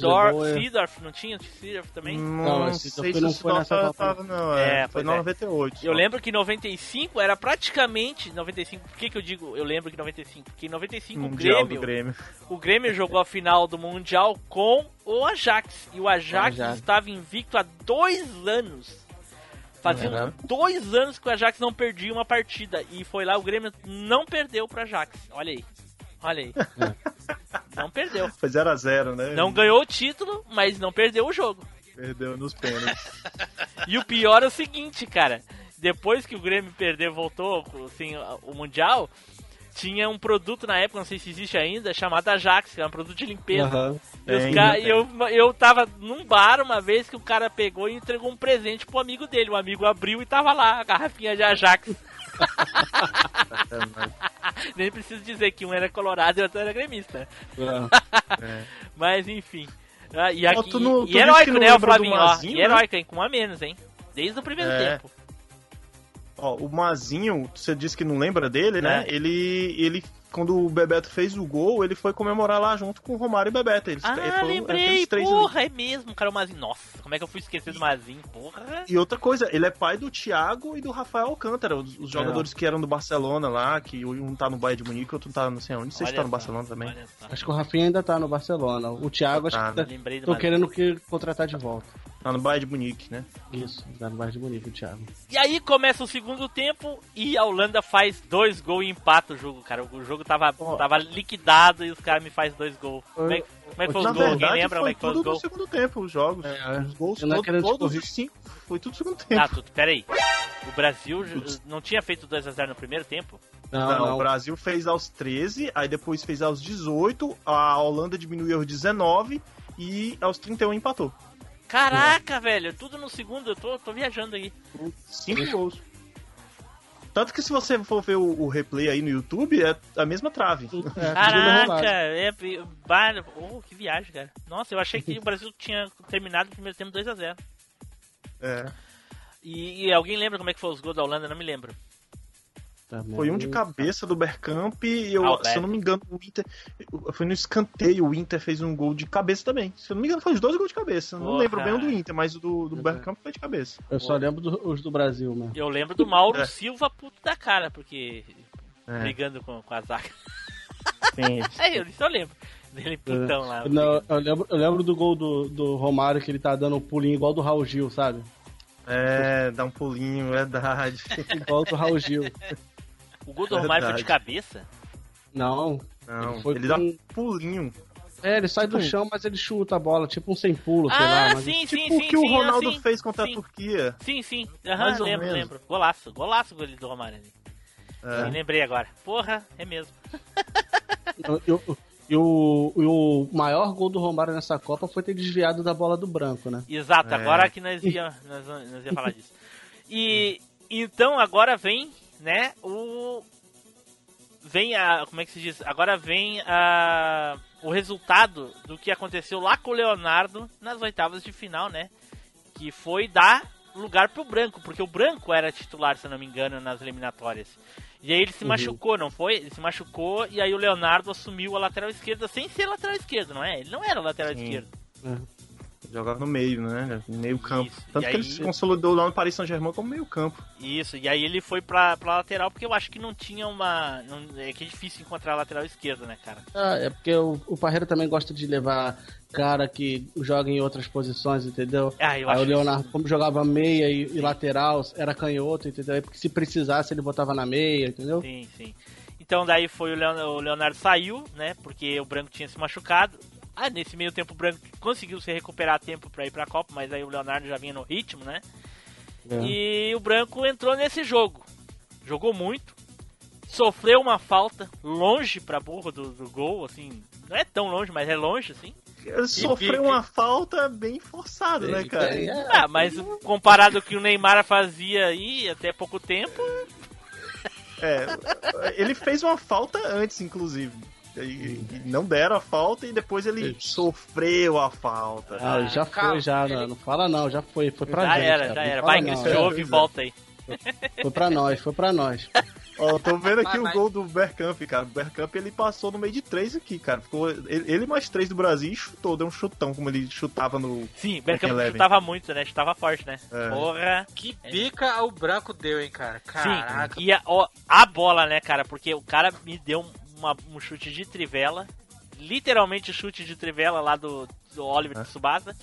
Seedorf, não tinha? Seedorf também? Não, Não, esse sei se não o foi Sidorf nessa tava, não. É, É, foi pois na é. 98. Eu lembro que 95 era praticamente 95. Por que, que eu digo eu lembro que 95? Porque em 95 o Mundial Grêmio, do Grêmio. o Grêmio jogou a final do Mundial com o Ajax. E o Ajax, O Ajax. estava invicto há dois anos. Fazia Uhum. dois anos que o Ajax não perdia uma partida. E foi lá, o Grêmio não perdeu pro Ajax. Olha aí. Olha aí. Não perdeu. Foi 0x0, né? Não ganhou o título, mas não perdeu o jogo. Perdeu nos pênaltis. E o pior é o seguinte, cara. Depois que o Grêmio perdeu, voltou assim, o Mundial, tinha um produto na época, não sei se existe ainda, chamado Ajax, que era um produto de limpeza. Aham. E eu, eu tava num bar uma vez que o cara pegou e entregou um presente pro amigo dele. O amigo abriu e tava lá a garrafinha de Ajax. Nem preciso dizer que um era colorado e o outro era gremista. É. Mas enfim. Ah, E, aqui, tu não- e heróico, né, o Flavinho? Ó, e né? heróico, hein? Com um a menos, hein? Desde o primeiro É. tempo. Ó, o Mazinho, você disse que não lembra dele, né? É. Ele, ele, quando o Bebeto fez o gol, ele foi comemorar lá junto com o Romário e Bebeto. Eles, Ah, foram- lembrei, três ali. porra, é mesmo, cara, o Mazinho. Nossa, como é que eu fui esquecer do Mazinho, porra. E outra coisa, ele é pai do Thiago e do Rafael Alcântara, os, os jogadores que eram do Barcelona lá, que um tá no Bayern de Munique, outro tá não sei onde, não sei se Olha tá no Barcelona também. Acho que o Rafinha ainda tá no Barcelona. O Thiago, acho Tá, que tá, tô querendo que contratar de volta. Tá no Bayern de Munique, né? Isso, tá no Bar de Bonito, o Thiago. E aí começa o segundo tempo e a Holanda faz dois gols e empata o jogo, cara. O jogo tava, tava liquidado e os caras me fazem dois gols. Como é, que- como é que foi Na os gols? Alguém verdade, lembra como foi é que foi os tudo no gols? segundo tempo, os jogos. É, os gols, todos discorrer. os cinco, foi tudo no segundo tempo. Tá, tudo, peraí. O Brasil não tinha feito 2x0 no primeiro tempo? Não, Não, não. o Brasil fez aos 13, aí depois fez aos 18, a Holanda diminuiu aos 19 e aos 31 empatou. Caraca, velho, tudo no segundo, eu tô, tô viajando aí. Cinco gols. Tanto que se você for ver o, o replay aí no YouTube, é a mesma trave. É, Caraca, é. ba- Oh, que viagem, cara. Nossa, eu achei que o Brasil tinha terminado o primeiro tempo 2x0. É. E, e alguém lembra como é que foi os gols da Holanda? Não me lembro. Foi um de cabeça do Bergkamp e eu, se eu não me engano, o Inter. Foi no escanteio, o Inter fez um gol de cabeça também. Se eu não me engano, foi os dois gols de cabeça. Não Porra. lembro bem o do Inter, mas o do, do Bergkamp foi de cabeça. Eu só lembro do- os do Brasil, mesmo. Eu lembro do Mauro É. Silva puto da cara, porque. É. brigando com, com a zaga. Sim. É, eu só lembro. Dele putão lá. Não, eu, lembro, eu lembro do gol do, do Romário que ele tá dando um pulinho igual do Raul Gil, sabe? É, dá um pulinho, verdade. Igual do Raul Gil. O gol do Romário foi de cabeça? Não. Não, Ele foi ele dá com- um pulinho. É, ele sai do chão, mas ele chuta a bola, tipo um sem pulo, sei ah, lá. Mas... sim, sim, Tipo o sim. que o sim, Ronaldo sim, fez contra sim. a Turquia. Sim, sim. Aham, Mais ou lembro, menos. lembro. Golaço, golaço o gol do Romário ali. É. Me lembrei agora. Porra, é mesmo. E o- E o, e o maior gol do Romário nessa Copa foi ter desviado da bola do branco, né? Exato, É. agora que nós ia, nós, nós ia falar disso. E então agora vem, né, o vem a, como é que se diz? Agora vem a o resultado do que aconteceu lá com o Leonardo nas oitavas de final, né? Que foi dar lugar pro branco, porque o branco era titular, se não me engano, nas eliminatórias. E aí ele se Uhum. machucou, não foi? Ele se machucou e aí o Leonardo assumiu a lateral esquerda sem ser lateral esquerdo, não é? Ele não era lateral Sim. esquerdo. Jogava no meio, né? No meio campo. Isso. Tanto E que aí- ele se consolidou lá no Paris Saint-Germain como meio campo. Isso, e aí ele foi pra, pra lateral porque eu acho que não tinha uma. Não, é que é difícil encontrar a lateral esquerda, né, cara? Ah, é porque o, o Parreira também gosta de levar cara que joga em outras posições, entendeu? Ah, eu Aí acho o Leonardo, isso- como jogava meia e, e lateral, era canhoto, entendeu? Aí porque se precisasse ele botava na meia, entendeu? Sim, sim. Então daí foi o, Leon- o Leonardo saiu, né? Porque o Branco tinha se machucado. Ah, nesse meio tempo o Branco conseguiu se recuperar a tempo pra ir pra Copa, mas aí o Leonardo já vinha no ritmo, né? É. E o Branco entrou nesse jogo. Jogou muito. Sofreu uma falta longe pra burro do, do gol, assim. Não é tão longe, mas é longe, assim. Sofreu uma falta bem forçada, né, cara? Ah, mas comparado ao que o Neymar fazia aí até pouco tempo, É, ele fez uma falta antes, inclusive. E, e não deram a falta e depois ele sofreu a falta. Ah, já foi, já, não, não fala não, já foi, foi pra já gente. era, já era. Vai, é. ouve e volta aí. Foi pra nós, foi pra nós. Ó, tô vendo aqui Vai, o vai. gol do Bergkamp, cara. O Bergkamp ele passou no meio de três aqui, cara. Ficou ele, mais três do Brasil e chutou, deu um chutão, como ele chutava no. Sim, Bergkamp Eleven. chutava muito, né? Chutava forte, né? É. Porra. Que bica o branco deu, hein, cara? Caraca. Sim, e a, ó, a bola, né, cara? Porque o cara me deu uma- um chute de trivela. Literalmente chute de trivela lá do, do Oliver Tsubasa.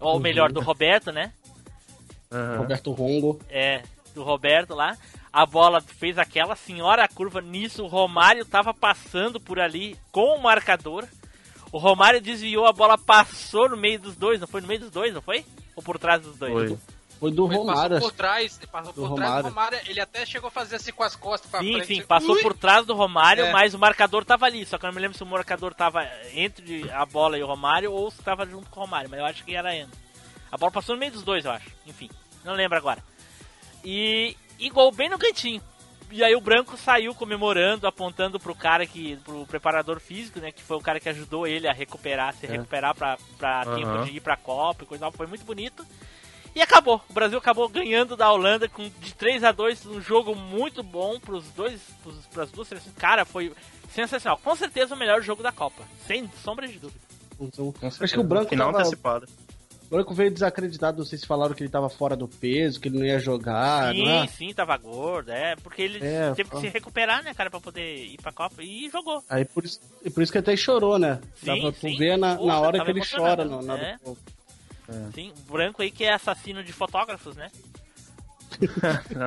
Ou Uhum. melhor, do Roberto, né? Aham. Roberto Rongo. É, do Roberto lá. A bola fez aquela senhora curva. Nisso, o Romário tava passando por ali com o marcador. O Romário desviou, a bola passou no meio dos dois. Não foi no meio dos dois, não foi? Ou por trás dos dois? Foi. Foi do Ele Romário. passou por trás, ele passou Do por trás do Romário. Romário, ele até chegou a fazer assim com as costas pra Sim, frente. sim, assim, passou ui! por trás do Romário, É. mas o marcador tava ali. Só que eu não me lembro se o marcador tava entre a bola e o Romário ou se tava junto com o Romário, mas eu acho que era entre. A bola passou no meio dos dois, eu acho. Enfim, não lembro agora. E, e gol bem no cantinho. E aí o Branco saiu comemorando, apontando pro cara que. pro preparador físico, né? Que foi o cara que ajudou ele a recuperar, se É. recuperar pra, pra Aham. tempo de ir pra Copa e coisa tal. Foi muito bonito. E acabou. O Brasil acabou ganhando da Holanda com de 3 a 2 um jogo muito bom pros dois, pros, pras duas seleções. Cara, foi sensacional. Com certeza o melhor jogo da Copa, sem sombra de dúvida. Então, acho que o branco Final tava, antecipado. o branco veio desacreditado. Se falaram que ele tava fora do peso, que ele não ia jogar. sim, não é? sim, tava gordo, é, porque ele É, teve que se recuperar, né, cara, pra poder ir pra Copa e jogou. Aí por isso, e por isso que até chorou, né? Sim, tu sim. ver na, Poxa, na hora que ele chora na é. do jogo. Sim, o branco aí que é assassino de fotógrafos, né?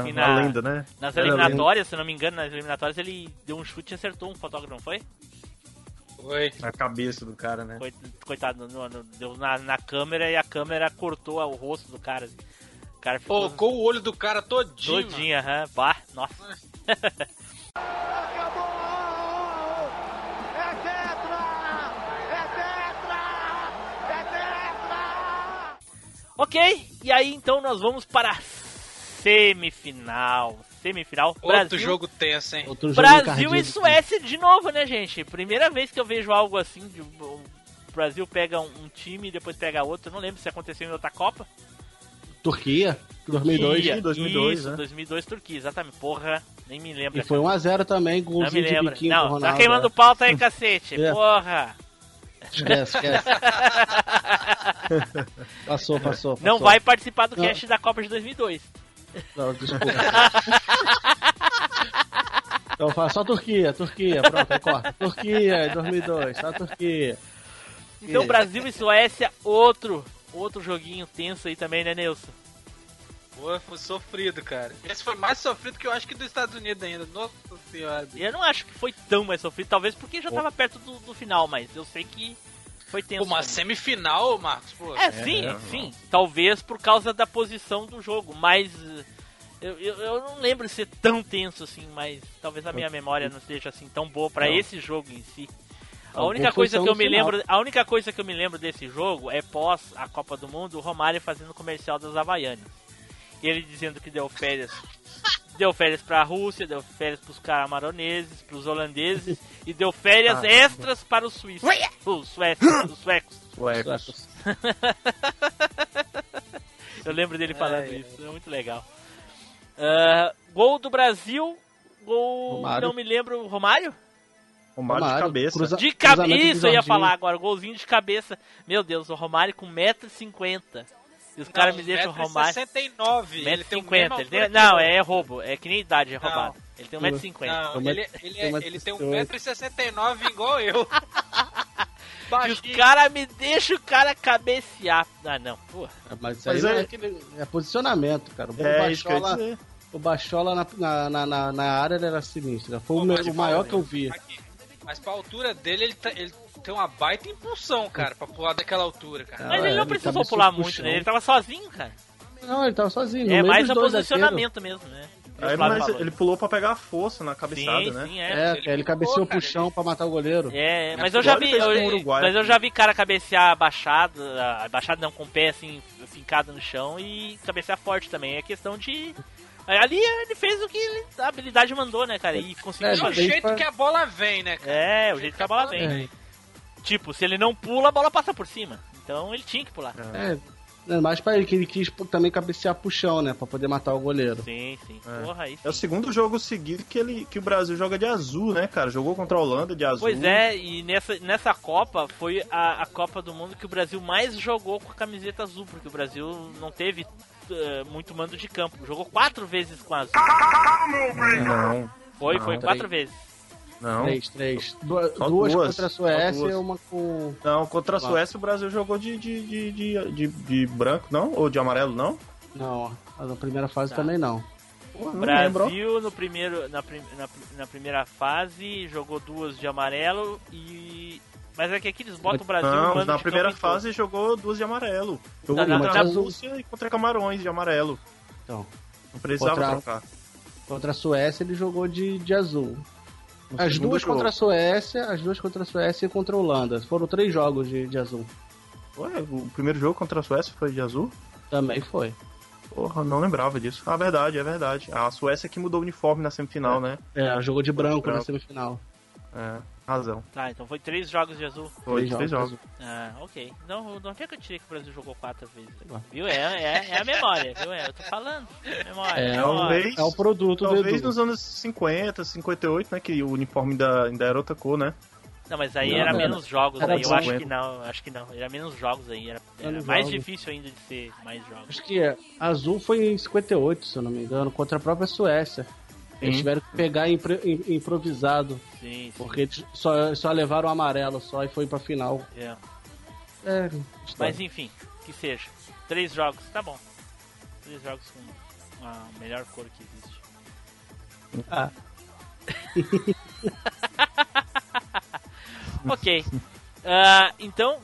E Uma na- lenda, né? Nas Era eliminatórias, se não me engano, nas eliminatórias ele deu um chute e acertou um fotógrafo, não foi? Foi. Na cabeça do cara, né? Coit- Coitado, no- no- deu na, na câmera e a câmera cortou o rosto do cara. assim. O cara ficou Pocou o olho do cara todinho. todinho, aham. Bah, nossa. Ok, e aí então nós vamos para a semifinal. Semifinal. Outro Brasil, jogo tenso, hein? Outro jogo Brasil e Suécia de novo, né, gente? Primeira vez que eu vejo algo assim. De, o Brasil pega um, um time e depois pega outro. Eu não lembro se aconteceu em outra Copa. Turquia, 2002. Turquia, 2002, Isso, né? 2002 Turquia, exatamente. Porra, nem me lembro. E foi 1x0 também, Não me golzinho de lembro. biquinho Não, Ronaldo. tá queimando é. pauta aí, cacete. É. Porra. Esquece, esquece. passou, passou, passou. Não vai participar do Não. cast da Copa de 2002. Não, desculpa. Então fala só Turquia, Turquia, pronto, aí corta. Turquia, 2002, só Turquia. Então. Brasil e Suécia, outro, outro joguinho tenso aí também, né, Nelson? Pô, foi sofrido, cara. Esse foi mais sofrido que eu acho que dos Estados Unidos ainda. Nossa senhora. Eu não acho que foi tão mais sofrido, talvez porque já tava perto do, do final, mas eu sei que foi tenso. Uma também. semifinal, Marcos, pô. É, sim, É, sim. Talvez por causa da posição do jogo, mas eh, eu, eu, eu não lembro de ser tão tenso assim, mas talvez a minha memória não seja assim tão boa pra Não. esse jogo em si. A única coisa que eu me lembro, a única coisa que eu me lembro desse jogo é pós a Copa do Mundo, o Romário fazendo comercial das Havaianas. E ele dizendo que deu férias Deu férias pra Rússia, deu férias pros camaroneses, pros holandeses e deu férias Ah. extras para os suíços. Os suecos, os suecos. Suecos. Eu lembro dele falando Ai, isso, é muito legal. Ah, gol do Brasil, gol. Romário. Não me lembro, Romário? Romário de Romário, cabeça. cruza- De cabeça, cruzamento de isso eu ia falar agora, golzinho de cabeça. Meu Deus, o Romário com 1,50m. E os caras me deixam Romário. 69. Ele tem o mesmo 1,50m. Ele tem... altura que Não, é roubo, é que nem idade, é Não. roubado. Ele tem 1,50m. Não, Tem ele, ele, tem um é- ele tem 1,68. 1,69m igual eu. E os caras me deixam o cara cabecear. Ah, não, porra. Mas isso aí Mas não é- é, aquele- é posicionamento, cara. O É, Bachola, o Bachola na, na, na, na- área ele era sinistro. Foi o, o maior que eu vi. Aqui. Mas pra altura dele, ele, tá- ele tem uma baita impulsão, cara, pra pular daquela altura, cara. Mas Ah, ele não ele precisou cabeceou pular muito, né? Ele tava sozinho, cara. Não, ele tava sozinho. É mais o posicionamento mesmo, né? Aí, mas ele pulou pra pegar a força na cabeçada, sim, né? sim, é. É, Ele ele pulou, cabeceou pro chão pra matar o goleiro. É, Na mas eu já vi, o eu, Uruguai mas eu aqui. já vi cara cabecear abaixado, ah, abaixado não, com o pé assim, fincado no chão e cabecear forte também. É questão de. Ali ele fez o que a habilidade mandou, né, cara? E conseguiu É, É o mas fazer. aí jeito que a bola vem, né, cara? É, o jeito que a bola vem. É, Tipo, se ele não pula, a bola passa por cima. Então ele tinha que pular. é, É mais pra ele, que ele quis também cabecear pro chão, né? Pra poder matar o goleiro. Sim, sim. É. Porra, aí É o sim. segundo jogo seguido que, ele, que o Brasil joga de azul, né, cara? Jogou contra a Holanda de azul. Pois é, e nessa, nessa Copa foi a, a Copa do Mundo que o Brasil mais jogou com a camiseta azul, porque o Brasil não teve muito mando de campo. Jogou quatro vezes com a azul. Não, Foi, Não, foi três. quatro vezes. não. Três, três. Du- Só duas, duas, contra a Suécia duas. e uma com. Não, contra a. Suécia o Brasil jogou de, de, de, de, de, de branco, não? Ou de amarelo, não? Não, na primeira fase Tá. também não. Pô, lembro. Brasil no primeiro, na, na, na primeira fase jogou duas de amarelo e. Mas é que aqui eles botam o Brasil no Não, na primeira em todo. fase jogou duas de amarelo. Jogou Não, não, contra a Rússia e contra Camarões de amarelo. Então, Não precisava Contra- trocar. contra a Suécia ele jogou de, de azul. No As duas jogo. contra a Suécia, as duas contra a Suécia e contra a Holanda. Foram três jogos de, de azul. Ué, o primeiro jogo contra a Suécia foi de azul? Também foi. Porra, não lembrava disso. Ah, verdade, é verdade. A Suécia que mudou o uniforme na semifinal, né? É, jogou de branco na Branco. semifinal. É, razão. Tá, então foi três jogos de azul. Foi Três três jogos. jogos. Ah, ok. Não, não é que eu tirei que o Brasil jogou quatro vezes. Viu? É, é, é a memória, viu? É, eu tô falando. Memória, É, memória. Talvez, É o produto do talvez nos anos 50, 58, né? Que o uniforme ainda, ainda era outra cor, né? Não, mas aí Não, era era- menos jogos era aí. Eu acho 50. que não, acho que não. Era menos jogos aí. Era, era mais jogos. difícil ainda de ser mais jogos. Acho que é. Azul foi em 58, se eu não me engano, contra a própria Suécia. Eles tiveram que pegar improvisado, Sim, sim. porque eles só, só levaram o amarelo só e foi pra final. é. É, Mas enfim, que seja. Três jogos, tá bom. Três jogos com a melhor cor que existe. Ah. ok. Ah, então,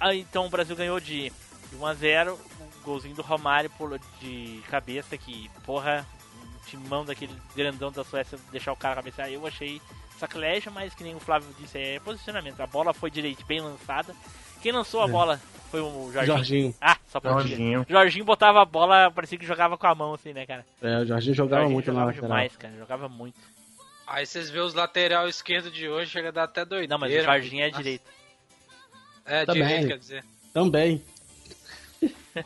ah, então o Brasil ganhou de 1 a 0 um golzinho do Romário pulou de cabeça que, porra, um timão daquele grandão da Suécia deixar o cara cabecear. Eu achei sacrilégio, mas que nem o Flávio disse, é posicionamento. A bola foi direito, bem lançada. Quem lançou a É. bola foi o Jorginho. Jorginho. Ah, só pra dizer. Jorginho. Jorginho botava a bola, parecia que jogava com a mão assim, né, cara? É, o Jorginho jogava Jorginho muito na jogava lateral. demais, cara. Jogava muito. Aí vocês vê os lateral esquerdo de hoje, chega a dar até doideira. Não, mas o Jorginho é Nossa. direito. É, Também. direito, quer dizer. Também.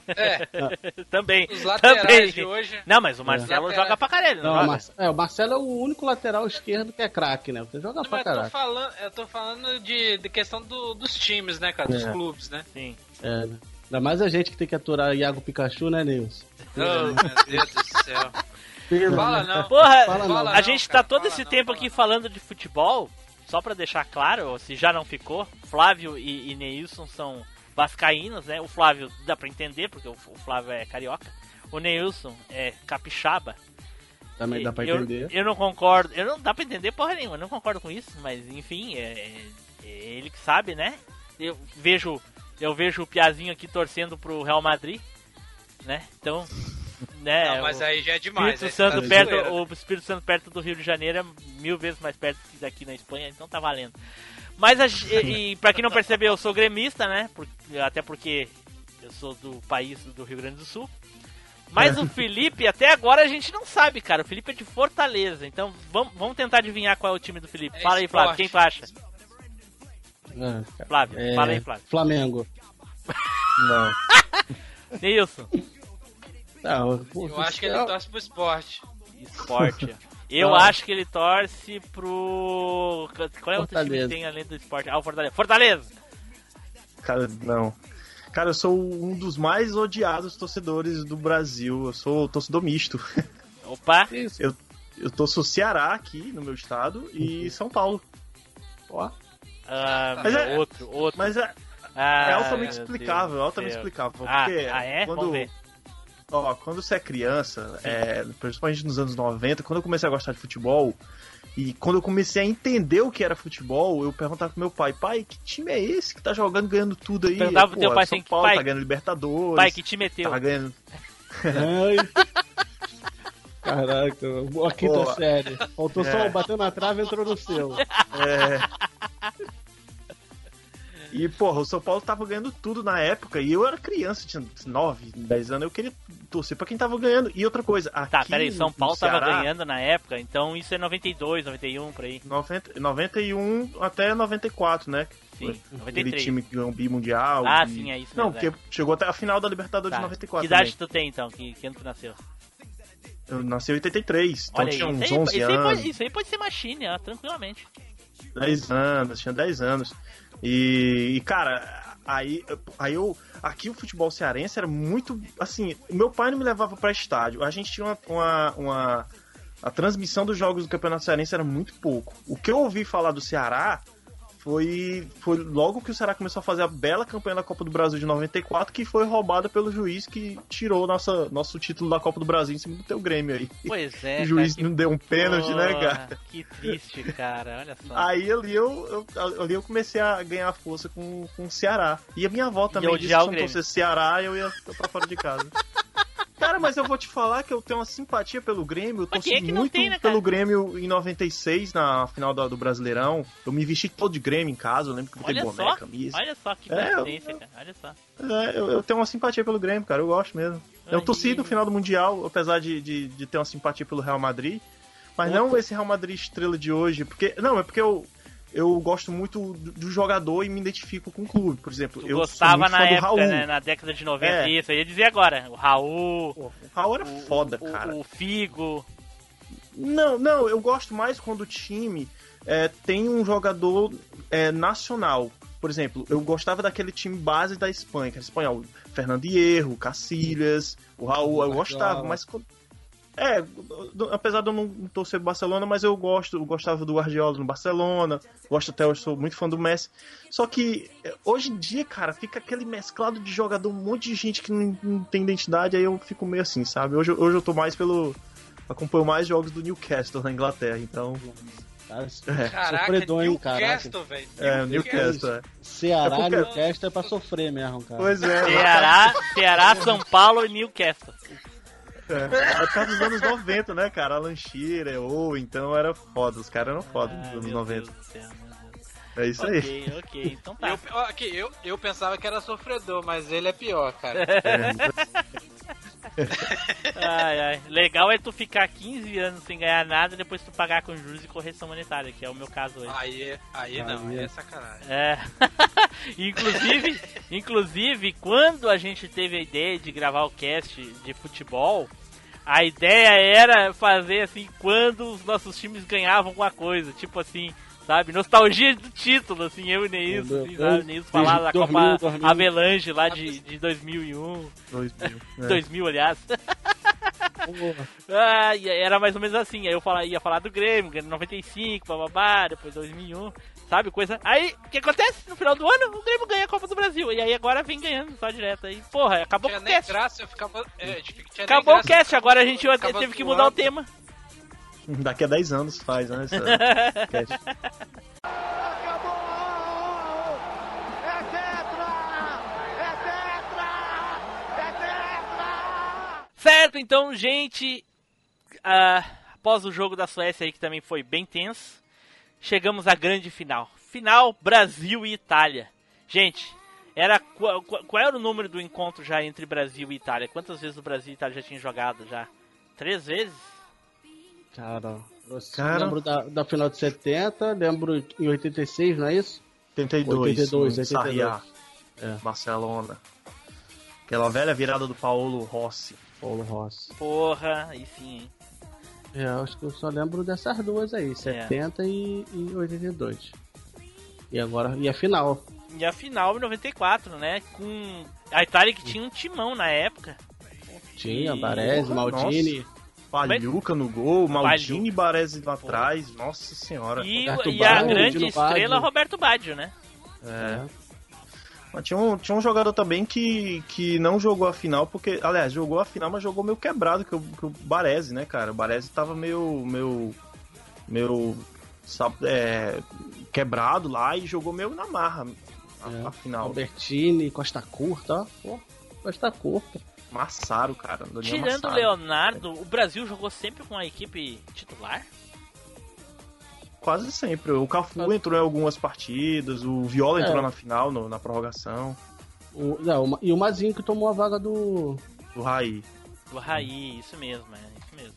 É, também. os laterais Também. de hoje... Não, mas o Marcelo Lateral. joga pra caralho, não, Não, o joga? Mar- é, o Marcelo é o único lateral esquerdo que é craque, né? Você joga Não, pra mas eu tô caralho. falando, eu tô falando de, de questão do- dos times, né, cara? Dos É. clubes, né? Sim. É, né? Ainda mais a gente que tem que aturar Iago Pikachu, né, Nilson? Oh, meu Deus do céu. Fala não. Porra, Fala não. a gente tá cara, todo fala esse não, tempo aqui não. falando de futebol, só pra deixar claro, se já não ficou, Flávio e, e Neilson são vascaínos, né? O Flávio dá pra entender, porque o, Flávio é carioca. O Neilson é capixaba. Também dá pra eu, entender. Eu não concordo, eu não dá pra entender porra nenhuma, eu não concordo com isso, mas enfim, é, é- é ele que sabe, né? Eu vejo, eu vejo o Piazinho aqui torcendo pro Real Madrid, né? Então, né? Não, mas aí já é demais. Espírito aí Santo tá de perto, o Espírito Santo perto do Rio de Janeiro é mil vezes mais perto que daqui na Espanha, então tá valendo. Mas a, e, e pra quem não percebeu, eu sou gremista, né? Por- até porque eu sou do país do Rio Grande do Sul. Mas o Felipe, até agora a gente não sabe, cara. O Felipe é de Fortaleza. Então vamos, vamos tentar adivinhar qual é o time do Felipe. É Fala aí, esporte. Flávio. Quem tu acha? É, Flávio, é, fala aí, Flávio. Flamengo. Não. Neilson, Ah, o- Eu acho que ele é- torce pro esporte. esporte. Eu Ah. acho que ele torce pro. Qual é o outro time que tem além do esporte? Ah, o Fortaleza. Fortaleza! Cara, não. Cara, eu sou um dos mais odiados torcedores do Brasil. Eu sou torcedor misto. Opa! Eu, eu torço Ceará aqui no meu estado e São Paulo. Ó, Ah, Mas é- outro, outro. Mas é, Ah, é altamente explicável, altamente explicável. Ah, Porque ah, é? quando, Vamos ver. Ó, quando você é criança, é, principalmente nos anos 90, quando eu comecei a gostar de futebol, e quando eu comecei a entender o que era futebol, eu perguntava pro meu pai, pai, que time é esse que tá jogando, ganhando tudo aí? Perguntava pro teu pai São assim, Paulo pai, tá ganhando Libertadores, Pai, que time é teu? tá ganhando... Ai. Caraca, a quinta Pô. série. Faltou só É. bateu na trave e entrou no seu. É. E, porra, o São Paulo tava ganhando tudo na época e eu era criança, tinha 9, 10 anos, eu queria torcer pra quem tava ganhando. E outra coisa, aqui Tá, peraí, São Paulo tava Ceará, ganhando na época, então isso é 92, 91, por aí. 90, 91 até 94, né? Sim, Aquele 93. time que ganhou o bimundial. Ah, e- sim, é isso Não, mesmo, porque chegou até a final da Libertadores Tá. de 94 Que idade também. tu tem então? Que, que ano tu nasceu? Eu nasci em 83, então Olha aí, tinha uns aí, 11 isso, aí anos. pode, isso aí pode ser machine, ó, tranquilamente. 10 anos, tinha 10 anos. E, e, cara, aí, aí eu. Aqui o futebol cearense era muito. Assim, meu pai não me levava pra estádio. A gente tinha uma. uma, uma- a transmissão dos jogos do Campeonato Cearense era muito pouco. O que eu ouvi falar do Ceará foi, foi logo que o Ceará começou a fazer a bela campanha da Copa do Brasil de 94, que foi roubada pelo juiz que tirou nossa, nosso título da Copa do Brasil em cima do teu Grêmio aí. Pois é, o juiz cara, não deu um pênalti, né, cara? Que triste, cara, olha só. Aí ali eu, eu, ali eu comecei a ganhar força com, com o Ceará. E a minha avó também disse que se eu não fosse Ceará, eu ia pra fora de casa. Cara, mas eu vou te falar que eu tenho uma simpatia pelo Grêmio. Eu torci é muito tem, né, pelo Grêmio em 96, na final do, do Brasileirão. Eu me vesti todo de Grêmio em casa, eu lembro que eu botei boné, só, camisa. olha só que É, eu- coincidência, cara, olha só. É, eu, eu tenho uma simpatia pelo Grêmio, cara. Eu gosto mesmo. Eu torci no final do Mundial, apesar de, de, de ter uma simpatia pelo Real Madrid. Mas não esse Real Madrid estrela de hoje. Porque. Não, é porque eu, eu gosto muito do, do jogador e me identifico com o clube. Por exemplo, Tu eu gostava na época, Raul. né, na década de 90, É. isso, eu ia dizer agora, o Raul, O Raul era foda, o, cara. o Figo, Não, não, eu gosto mais quando o time é, tem um jogador é, nacional. Por exemplo, eu gostava daquele time base da Espanha, que era espanhol. Fernando Hierro, Cacilhas, o Raul, eu gostava, mas. quando- É, do- apesar de eu não torcer pro Barcelona, mas eu gosto, eu gostava do Guardiola no Barcelona, gosto até hoje, sou muito fã do Messi. Só que é, hoje em dia, cara, fica aquele mesclado de jogador, um monte de gente que não, não tem identidade, aí eu fico meio assim, sabe? Hoje, eu- hoje eu tô mais pelo. Acompanho mais jogos do Newcastle na Inglaterra, então. Cara, É. Caraca, Sofredor, hein. Newcastle, velho. É, Newcastle, é. Ceará, É porque- Newcastle é pra sofrer mesmo, cara. Pois é. Ceará, Ceará, São Paulo e Newcastle. É, é por causa dos anos 90, né, cara? Alan Shearer, ou então era foda, os caras eram foda nos Ah, anos meu 90. Deus do céu, meu Deus. É isso aí. Ok, ok, então tá. Eu, aqui, eu, eu pensava que era sofredor, mas ele é pior, cara. Ai, ai. Legal é tu ficar 15 anos sem ganhar nada e depois tu pagar com juros e correção monetária, que é o meu caso hoje. Aí, aí não, aí é sacanagem. É. inclusive, inclusive, quando a gente teve a ideia de gravar o cast de futebol, a ideia era fazer assim quando os nossos times ganhavam alguma coisa, tipo assim, sabe, nostalgia do título, assim, eu e Meu assim, sabe, falar da 2000, Copa 2000. Avalanche lá de, de 2001, 2000. É. 2000 aliás. Ah, e era mais ou menos assim. Aí eu fala, ia falar do Grêmio, Grêmio 95, bababá, depois 2001, sabe? Coisa. Aí, o que acontece? No final do ano, o Grêmio ganha a Copa do Brasil. E aí agora vem ganhando só direto. Aí, porra, acabou Tinha o nem cast. graça, eu ficava. É, tinha nem Acabou o graça. cast, agora a gente teve que mudar o tema. Daqui a 10 anos faz, né? essa- cast. Certo, então, gente, ah, após o jogo da Suécia aí, que também foi bem tenso, chegamos à grande final. Final Brasil e Itália. Gente, era qual, qual- qual era o número do encontro já entre Brasil e Itália? Quantas vezes o Brasil e Itália já tinham jogado já? Três vezes? Cara, eu Cara. lembro da, da final de 70, lembro em 86, não é isso? 82, 82, no 82. Sarriá, É. Barcelona. Aquela velha virada do Paulo Rossi. Paulo Rossi. Porra, aí sim, hein? É, acho que eu só lembro dessas duas aí, 70 e, e 82. E agora, e a final. E a final em 94, né? Com a Itália que tinha um timão na época. Tinha, E- Baresi, Maldini. Palhuca no gol, Maldini e Baresi lá atrás. Nossa senhora. E, e a Baggio, grande Dino estrela Baggio. Roberto Baggio, né? É. Mas tinha um, tinha um jogador também que, que não jogou a final, porque, aliás, jogou a final, mas jogou meio quebrado, que o, que o Baresi, né, cara? O Baresi tava meio. meio. meio. sabe, é, quebrado lá e jogou meio na marra a, É. a final. Albertini, Costa Curta, ó. Pô, Costa Curta. Massaro, cara. Daniel Tirando o Massaro. Leonardo, o Brasil jogou sempre com a equipe titular? Quase sempre. O Cafu entrou em algumas partidas, o Viola entrou É. na final, no- na prorrogação. O, não, e o Mazinho que tomou a vaga do. O Raí. Do Raí, isso mesmo, é, isso mesmo.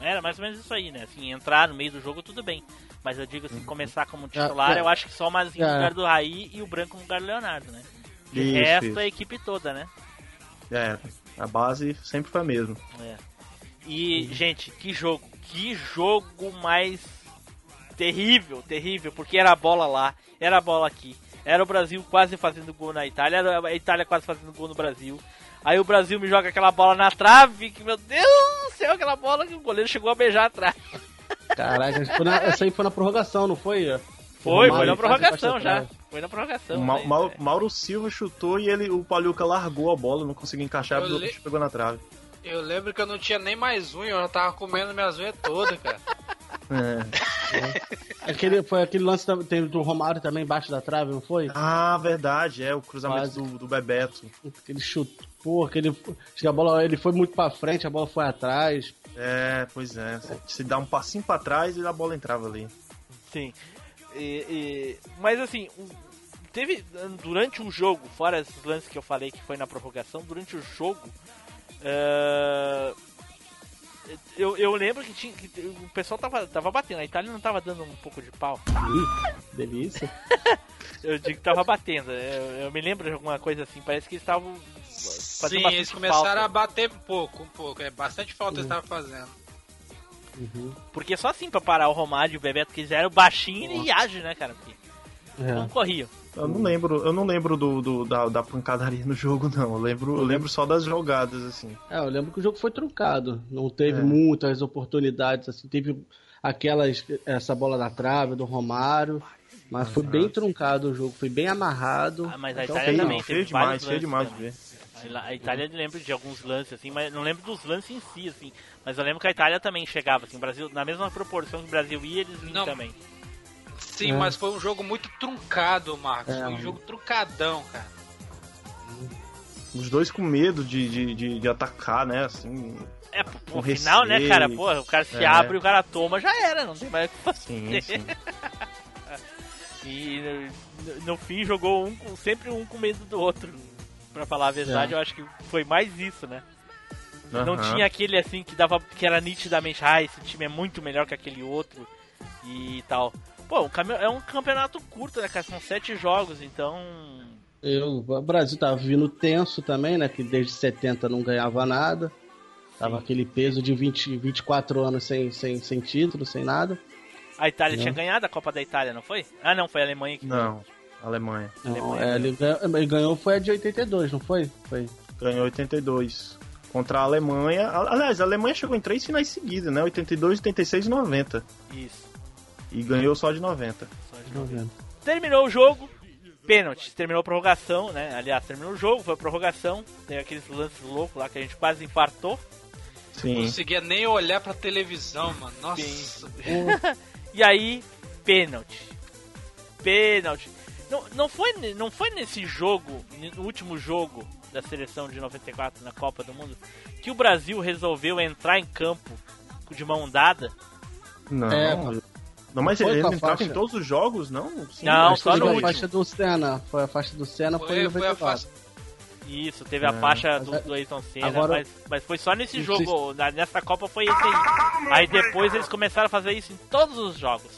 É. Era mais ou menos isso aí, né? Assim, entrar no meio do jogo tudo bem. Mas eu digo assim, começar como titular, é. eu acho que só o Mazinho no É. lugar do Raí e o Branco no lugar do Leonardo, né? De Isso, resto, isso. a equipe toda, né? É, a base sempre foi a mesma. É. E, gente, que jogo. Que jogo mais terrível, terrível, porque era a bola lá, era a bola aqui. Era o Brasil quase fazendo gol na Itália, era a Itália quase fazendo gol no Brasil. Aí o Brasil me joga aquela bola na trave, que meu Deus do céu, aquela bola que o goleiro chegou a beijar atrás. Caraca, foi na- essa aí foi na prorrogação, não foi? Foi, O foi na prorrogação já. Foi na prorrogação. O Ma- né? Mau- Mauro Silva chutou e ele, o Paluca largou a bola, não conseguiu encaixar, le- bicho pegou na trave. Eu lembro que eu não tinha nem mais unha, eu já tava comendo minhas unhas todas, cara. É. Aquele, foi aquele lance da- teve do Romário também embaixo da trave, não foi? Ah, verdade, é o cruzamento do, do Bebeto. Aquele chute. Pô, aquele. Acho que a bola. Ele foi muito pra frente, a bola foi atrás. É, pois é. Se, se dá um passinho pra trás e a bola entrava ali. Sim. E- e- mas assim, teve durante o jogo, fora esses lances que eu falei que foi na prorrogação, durante o jogo, eh, eu, eu lembro que, tinha, que o pessoal tava, tava batendo, a Itália não tava dando um pouco de pau. Ih, delícia. Eu digo que tava batendo. Eu, eu me lembro de alguma coisa assim, parece que eles estavam fazendo Sim, eles começaram falta. a bater um pouco, um pouco. É bastante falta eles estavam fazendo. Uhum. Porque só assim pra parar o Romário e o Bebeto quiseram, baixinho e age, né, cara? Porque não É. corriam. Eu não lembro, eu não lembro do, do- da, da pancadaria no jogo, não. Eu lembro, eu lembro só das jogadas, assim. É, eu lembro que o jogo foi truncado. Não teve É. muitas oportunidades, assim. Teve aquelas. Essa bola na trave do Romário. Mas foi bem truncado o jogo, foi bem amarrado. Ah, mas a Então, Itália Feio, também feio teve demais, feio demais de ver. A Itália eu lembro de alguns lances, assim, mas não lembro dos lances em si, assim. Mas eu lembro que a Itália também chegava, assim, o Brasil, na mesma proporção que o Brasil ia, eles vinham Não. também. Sim, É. mas foi um jogo muito truncado, Marcos. É. Foi um jogo truncadão, cara. Os dois com medo de, de, de, de atacar, né? Assim. É, pro Com final, né, cara? Pô, o cara se É. abre e o cara toma, já era, não tem mais o que fazer. Sim, sim. E no, no fim jogou um com, sempre um com medo do outro. Pra falar a verdade, É. eu acho que foi mais isso, né? Não Aham. tinha aquele assim que dava que era nitidamente, ah, esse time é muito melhor que aquele outro e tal. Pô, é um campeonato curto, né, cara? São sete jogos, então. Eu, o Brasil tava vindo tenso também, né? Que desde 70 não ganhava nada. Tava aquele peso de 20, 24 anos sem, sem, sem título, sem nada. A Itália Não. tinha ganhado a Copa da Itália, não foi? Ah, não, foi a Alemanha que Não, Alemanha. Não, Alemanha. é, ele, ganhou, ele ganhou foi a de 82, não foi? Foi. Ganhou 82. Contra a Alemanha. Aliás, a Alemanha chegou em três finais seguidas, né? 82, 86 e 90. Isso. E ganhou só de 90. só de Não vendo. Terminou o jogo, pênalti. Terminou a prorrogação, né? Aliás, terminou o jogo, foi a prorrogação. Tem aqueles lances loucos lá que a gente quase infartou. Não Sim. conseguia nem olhar pra televisão, mano. Nossa. E aí, pênalti. Pênalti. Não, não, foi, não foi nesse jogo, no último jogo da seleção de 94 na Copa do Mundo, que o Brasil resolveu entrar em campo de mão dada? Não. É, não, mas ele a entrava faixa. em todos os jogos, não? Sim, Não, só foi no a último. faixa do Senna. Foi a faixa do Senna, foi, em Foi, foi a 94. faixa. Isso, teve a É. faixa do, Mas do Ayrton Senna, agora- mas, mas foi só nesse jogo, na- nessa Copa foi esse aí. Aí depois eles começaram a fazer isso em todos os jogos.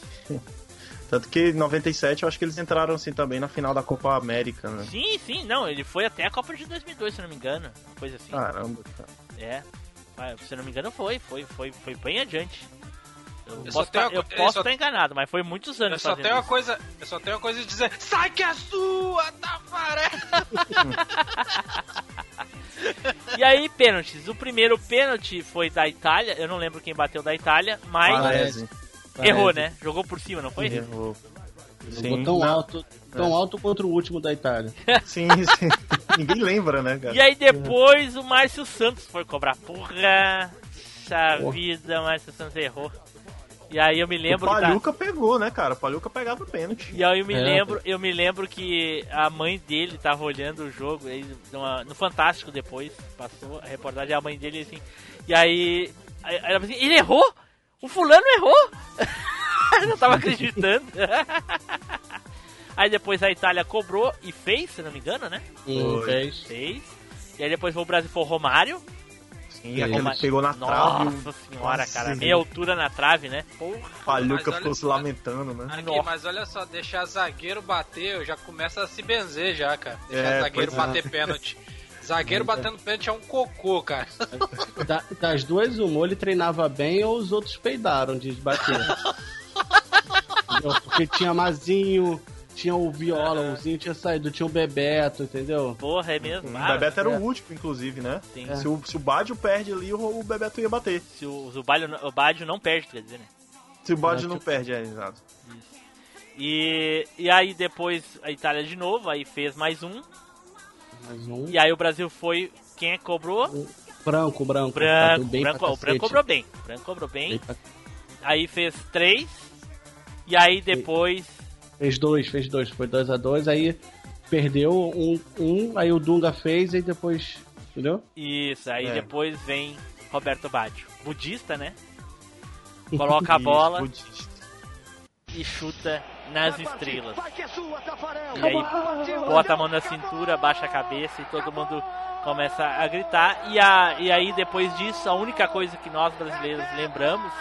Tanto que em 97 eu acho que eles entraram assim também na final da Copa América, né? Sim, sim, não, ele foi até a Copa de 2002, se não me engano, uma coisa assim. Caramba, cara. É, se não me engano foi, foi, foi, foi bem adiante. Eu, Eu posso tá- posso só- estar enganado, mas foi muitos anos Eu só tenho uma isso. coisa. Eu só tenho uma coisa de dizer. Sai que é sua, Tafaré! E aí, pênaltis. O primeiro pênalti foi da Itália, eu não lembro quem bateu da Itália, mas Parece. Errou, né? Jogou por cima, não foi? Errou. Jogou Sim, tão não, alto, tão alto contra o último da Itália. sim, sim. Ninguém lembra, né, cara? E aí depois o Márcio Santos foi cobrar. Porra, Porra. vida, o Márcio Santos errou. E aí eu me O lembro que tá- Paluca pegou, né, cara? O Paluca pegava pênalti. E aí eu me É, lembro, eu me lembro que a mãe dele tava olhando o jogo aí numa- no Fantástico depois, passou a reportagem, a mãe dele assim. E aí, ela assim, ele errou? O fulano errou? eu não tava acreditando. aí depois a Itália cobrou e fez, se não me engano, né? Hum, fez. Fez. E aí depois o Brasil foi o Romário. E aquele Mas- pegou na trave. Nossa senhora, Nossa, cara. sim. Meia altura na trave, né? Palhuca olha ficou se lamentando, né? Aqui, mas olha só, deixar zagueiro bater, eu já começa a se benzer já, cara. Deixar É, zagueiro é. bater pênalti. Zagueiro batendo pênalti é um cocô, cara. Da- das duas, uma, ou ele treinava bem ou os outros peidaram de bater. Porque tinha Mazinho, tinha o Viola, o Zinho tinha saído, tinha o Bebeto, entendeu? Porra, é mesmo. O Ah, Bebeto era é. o último, inclusive, né? Sim. Se, o, se o Badio perde ali, o, o Bebeto ia bater. Se o, se o, Balho, o Badio não perde, quer dizer, né? Se o Badio não perde, é exato. E, e aí depois a Itália de novo, aí fez mais um. Mais um. E aí o Brasil foi. Quem é que cobrou? Branco, branco. Branco. Bateu bem branco o branco cobrou bem. O branco cobrou bem. Bem pra- Aí fez três. E aí depois. Fez dois, fez dois, foi 2 a 2 aí perdeu um, um, aí o Dunga fez e depois. Entendeu? Isso, aí É. depois vem Roberto Baggio. Budista, né? Coloca a bola Isso, e chuta nas estrelas. E aí bota a mão na cintura, baixa a cabeça e todo mundo começa a gritar. E, a, e aí depois disso, a única coisa que nós brasileiros lembramos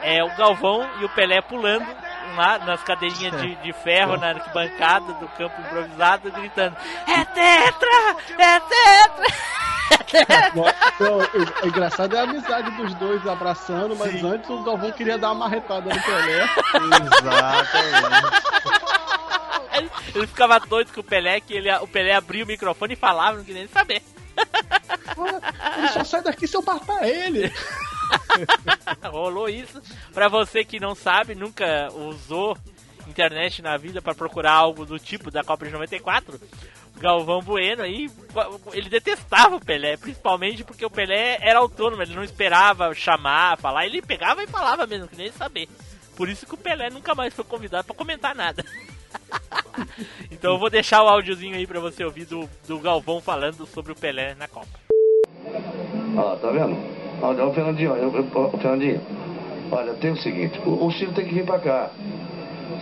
é o Galvão e o Pelé pulando lá nas cadeirinhas de, de ferro na arquibancada do campo improvisado, gritando: É tetra! É tetra! Então, o- o engraçado é a amizade dos dois abraçando, mas antes o Galvão queria dar uma marretada no Pelé. Exatamente. Ele, ficava doido com o Pelé, que ele, o Pelé abria o microfone e falava, não queria nem saber. Ele só sai daqui se eu matar ele. Rolou isso. Pra você que não sabe, nunca usou internet na vida pra procurar algo do tipo da Copa de 94, Galvão Bueno aí, ele detestava o Pelé, principalmente porque o Pelé era autônomo, ele não esperava chamar, falar, ele pegava e falava mesmo, que nem saber. Por isso que o Pelé nunca mais foi convidado pra comentar nada. então eu vou deixar o áudiozinho aí pra você ouvir do, do Galvão falando sobre o Pelé na Copa. Ó, tá vendo? Olha, o Fernandinho, eu, ó, Fernandinho, olha, tem o seguinte, o, o tem que vir pra cá.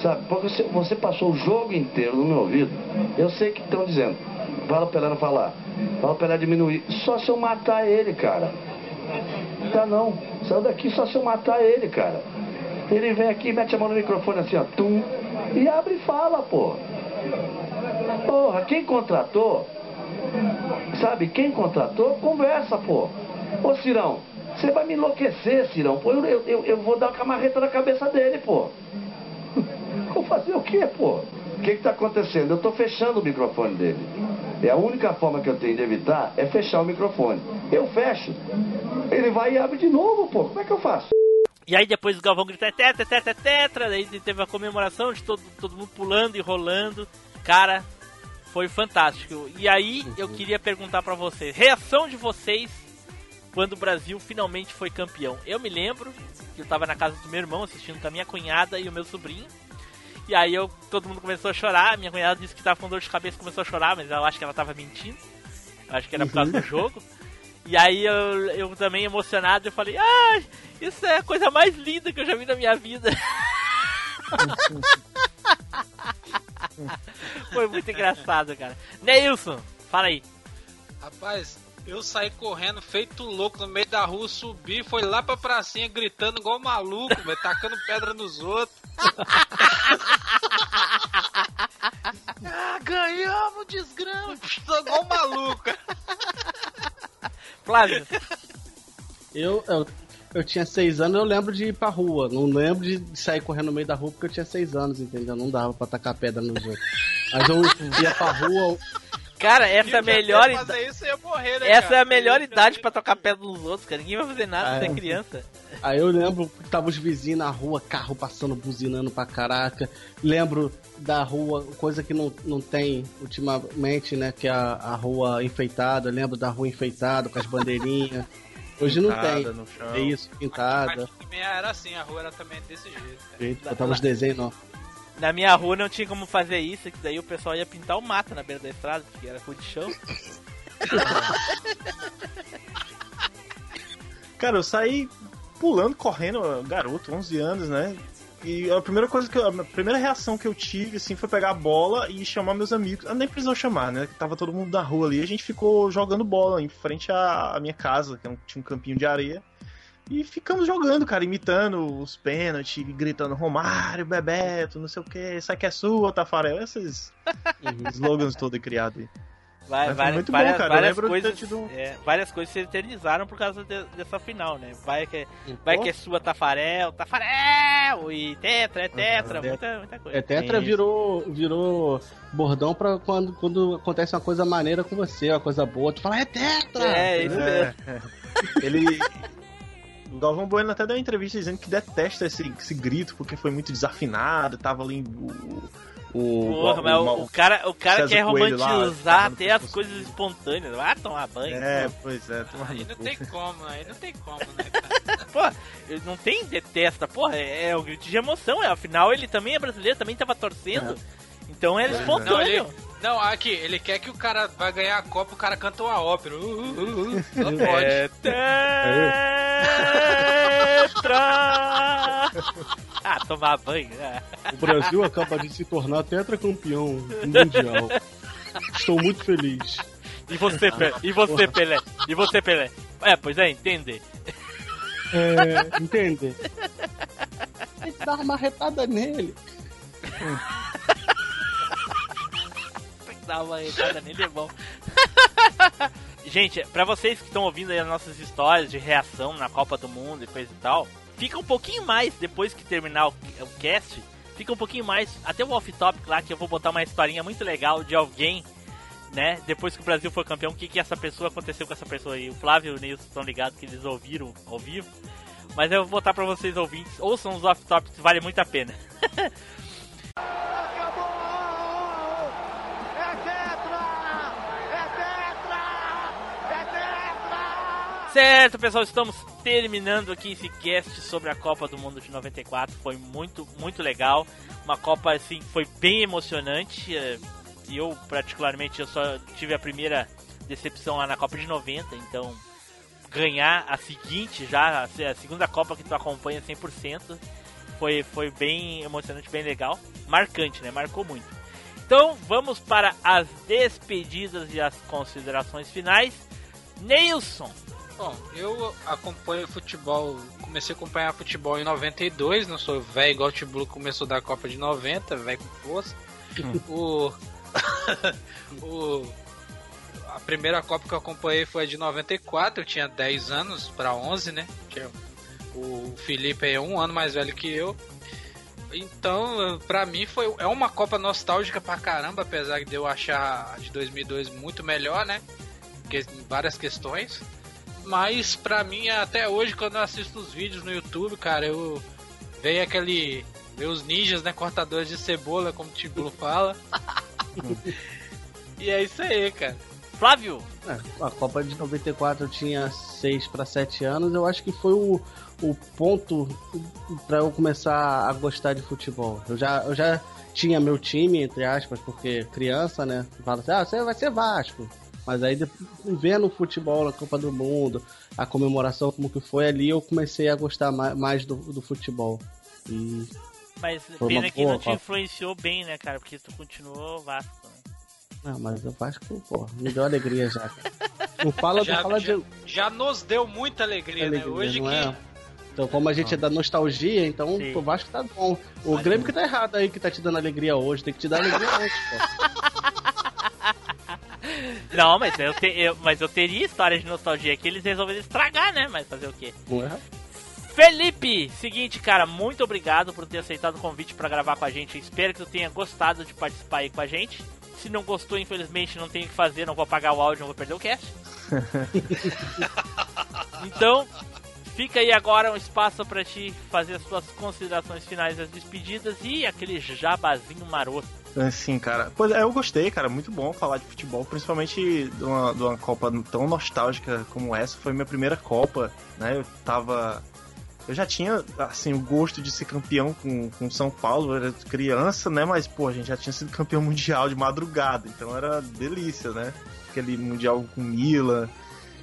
Sabe, porque você, passou o jogo inteiro no meu ouvido. Eu sei que estão dizendo. Fala o Pelé não falar. Fala o Pelé diminuir. Só se eu matar ele, cara. Tá não. Saiu daqui só se eu matar ele, cara. Ele vem aqui, mete a mão no microfone assim, ó. Tum, e abre e fala, pô. Porra, quem contratou Sabe, quem contratou, conversa, pô. Ô, Cirão, você vai me enlouquecer, Cirão. Pô, eu, eu, eu vou dar uma camarreta na cabeça dele, pô. Vou fazer o quê, pô? O que que tá acontecendo? Eu tô fechando o microfone dele. É a única forma que eu tenho de evitar é fechar o microfone. Eu fecho. Ele vai e abre de novo, pô. Como é que eu faço? E aí depois o Galvão grita tetra, tetra, tetra, daí teve a comemoração de todo, todo mundo pulando e rolando. Cara, foi fantástico. E aí eu queria perguntar pra vocês, reação de vocês quando o Brasil finalmente foi campeão. Eu me lembro que eu tava na casa do meu irmão assistindo com a minha cunhada e o meu sobrinho. E aí eu, todo mundo começou a chorar, minha cunhada disse que tava com dor de cabeça e começou a chorar, mas eu acho que ela tava mentindo. Eu acho que era por causa do jogo. E aí eu, eu também emocionado, eu falei, ai, isso é a coisa mais linda que eu já vi na minha vida. Foi muito engraçado, cara. Neilson, fala aí. Rapaz, eu saí correndo, feito louco no meio da rua, subi, foi lá pra pracinha gritando igual maluco, velho, tacando pedra nos outros. Ah, ganhamos, desgrama! Tô igual maluco. Flávio. Eu, eu, eu tinha seis anos, eu lembro de ir pra rua. Não lembro de sair correndo no meio da rua porque eu tinha seis anos, entendeu? Não dava pra tacar pedra nos outros. Mas eu ia pra rua. Cara, essa é a melhor idade. fazer isso, eu ia morrer, né, Essa cara? é a melhor idade pra tocar pedra nos outros, cara. Ninguém vai fazer nada, você é É. criança. Aí eu lembro que tava os vizinhos na rua, carro passando, buzinando pra caraca. Lembro da rua, coisa que não, não tem ultimamente, né? Que é a, a rua enfeitada. Lembro da rua enfeitada com as bandeirinhas. Hoje não Pintada tem. no chão. É isso, pintada. Mas também era assim, a rua era também desse jeito. cara. Botava os desenhos, não. Na minha rua não tinha como fazer isso, que daí o pessoal ia pintar o mato na beira da estrada, porque era rua de chão. Cara, eu saí pulando, correndo, garoto, 11 anos, né? E a primeira coisa que eu- a primeira reação que eu tive assim foi pegar a bola e chamar meus amigos. Ah, Nem precisou chamar, né? Tava todo mundo na rua ali. A gente ficou jogando bola em frente à, à minha casa, que tinha um campinho de areia. E ficamos jogando, cara, imitando os pênaltis, gritando Romário, Bebeto, não sei o que, isso aqui é sua, Tafarel, esses slogans todos criados aí. Vai- várias, muito bom, várias, cara, eu várias coisas, tido é, várias coisas se eternizaram por causa de- dessa final, né? Vai que, é- vai que é sua Tafarel, Tafarel e Tetra, é Tetra, muita, muita coisa. É, tetra virou, virou bordão pra quando, quando acontece uma coisa maneira com você, uma coisa boa, tu fala, é tetra! É, isso É, é. Ele. O Galvão Bueno até deu uma entrevista dizendo que detesta esse, esse grito porque foi muito desafinado, tava ali o. O, Porra, mas o, o cara, o cara César quer Coelho romantizar até as coisas espontâneas. Vai tomar banho. É, pô. pois é, toma Aí não tem como, aí não tem como, né? Pô, ele não tem detesta, porra, é, é o grito de emoção, é, afinal ele também é brasileiro, também tava torcendo. Então era Não, ele, espontâneo. Não, aqui, ele quer que o cara vai ganhar a Copa, o cara canta uma ópera. Uh, uh, uh, uh. Não pode. É tetra! ah, tomar banho. né? O Brasil acaba de se tornar tetracampeão mundial. Estou muito feliz. E você, Pelé? E você, Pelé? E você, Pelé? É, pois é, entender. É, entende? Tem que dar uma marretada nele. Dar uma entrada nele é bom. Gente, pra vocês que estão ouvindo aí as nossas histórias de reação na Copa do Mundo e coisa e tal, fica um pouquinho mais depois que terminar o, o cast. Fica um pouquinho mais, até o off-topic lá, que eu vou botar uma historinha muito legal de alguém, né? Depois que o Brasil foi campeão, o que, que essa pessoa aconteceu com essa pessoa aí? O Flávio e o Nilson estão ligados que eles ouviram ao vivo. Mas eu vou botar pra vocês ouvintes, ouçam os off-topics, vale muito a pena. Certo, pessoal, estamos terminando aqui esse cast sobre a Copa do Mundo de 94. Foi muito, muito legal. Uma Copa, assim, foi bem emocionante. E eu, particularmente, eu só tive a primeira decepção lá na Copa de 90. Então, ganhar a seguinte já, a segunda Copa que tu acompanha 100%, foi, foi bem emocionante, bem legal. Marcante, né? Marcou muito. Então, vamos para as despedidas e as considerações finais. Neilson, Bom, eu acompanho futebol, comecei a acompanhar futebol em 92, não sou velho igual o Tiblu começou da Copa de 90, velho com força. o, o a primeira Copa que eu acompanhei foi a de 94, eu tinha 10 anos para 11, né? O Felipe é um ano mais velho que eu. Então, pra mim foi é uma Copa nostálgica pra caramba, apesar de eu achar a de 2002 muito melhor, né? Porque em várias questões. Mas pra mim, até hoje, quando eu assisto os vídeos no YouTube, cara, eu vejo aquele. Vejo os ninjas, né? Cortadores de cebola, como o Tibulu fala. e é isso aí, cara. Flávio, É, a Copa de 94 eu tinha 6 para 7 anos, eu acho que foi o, o ponto para eu começar a gostar de futebol. Eu já, eu já tinha meu time, entre aspas, porque criança, né? Fala assim, ah, você vai ser Vasco. Mas aí, depois, vendo o futebol na Copa do Mundo, a comemoração como que foi ali, eu comecei a gostar ma- mais do, do futebol. E mas pena uma que não te Copa. influenciou bem, né, cara? Porque tu continuou Vasco. Né? Não, mas o Vasco, pô, me deu alegria já. cara. Não fala, Já, não fala já, de já nos deu muita alegria, né? alegria, Hoje não que. é? Então, como a gente é da nostalgia, então Sim. o Vasco tá bom. O Grêmio que tá errado aí, que tá te dando alegria hoje. Tem que te dar alegria hoje, pô. Não, mas eu, te- eu- mas eu teria história de nostalgia que eles resolveram estragar, né? Mas fazer o quê? Não é? Felipe, seguinte, cara, muito obrigado por ter aceitado o convite pra gravar com a gente. Espero que tu tenha gostado de participar aí com a gente. Se não gostou, infelizmente, não tem o que fazer, não vou apagar o áudio, não vou perder o cast. então, fica aí agora um espaço pra ti fazer as suas considerações finais das despedidas e aquele jabazinho maroto. Assim, cara. Pois é, eu gostei, cara. Muito bom falar de futebol, principalmente de uma, de uma Copa tão nostálgica como essa. Foi minha primeira Copa, né? Eu tava. Eu já tinha, assim, o gosto de ser campeão com, com São Paulo, eu era criança, né? Mas, pô, a gente já tinha sido campeão mundial de madrugada, então era delícia, né? Aquele mundial com Mila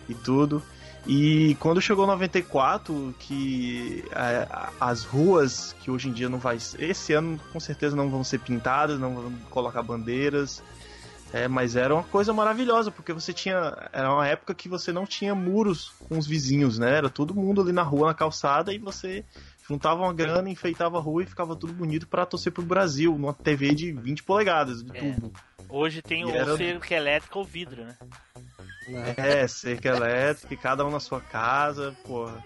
e tudo. E quando chegou 94, que é, as ruas, que hoje em dia não vai. Esse ano com certeza não vão ser pintadas, não vão colocar bandeiras. É, mas era uma coisa maravilhosa, porque você tinha. Era uma época que você não tinha muros com os vizinhos, né? Era todo mundo ali na rua, na calçada, e você juntava uma grana, enfeitava a rua e ficava tudo bonito pra torcer pro Brasil, numa TV de 20 polegadas de É. tubo. Hoje tem o E era- cerco elétrico ou vidro, né? É, cerca elétrica, e cada um na sua casa, porra.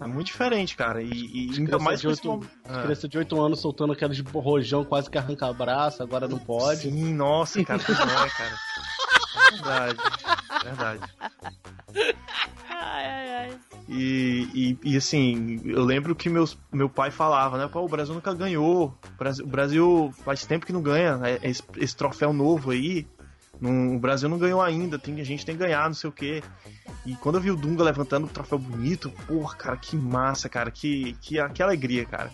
É muito diferente, cara. E, e ainda Criança mais de com esse oito- momento- Ah. Criança de 8 anos soltando aqueles rojão quase que arranca braço, agora não pode. Sim, nossa, cara, que é, cara. Verdade, verdade. Ai, ai, ai. E, e, e, assim, eu lembro que meus, meu pai falava, né? Pô, o Brasil nunca ganhou. O Brasil, o Brasil faz tempo que não ganha. é- Esse, esse troféu novo aí. Não- o Brasil não ganhou ainda. Tem, a gente tem que ganhar, não sei o quê. E quando eu vi o Dunga levantando o troféu bonito, porra, cara, que massa, cara. Que, que, que alegria, cara.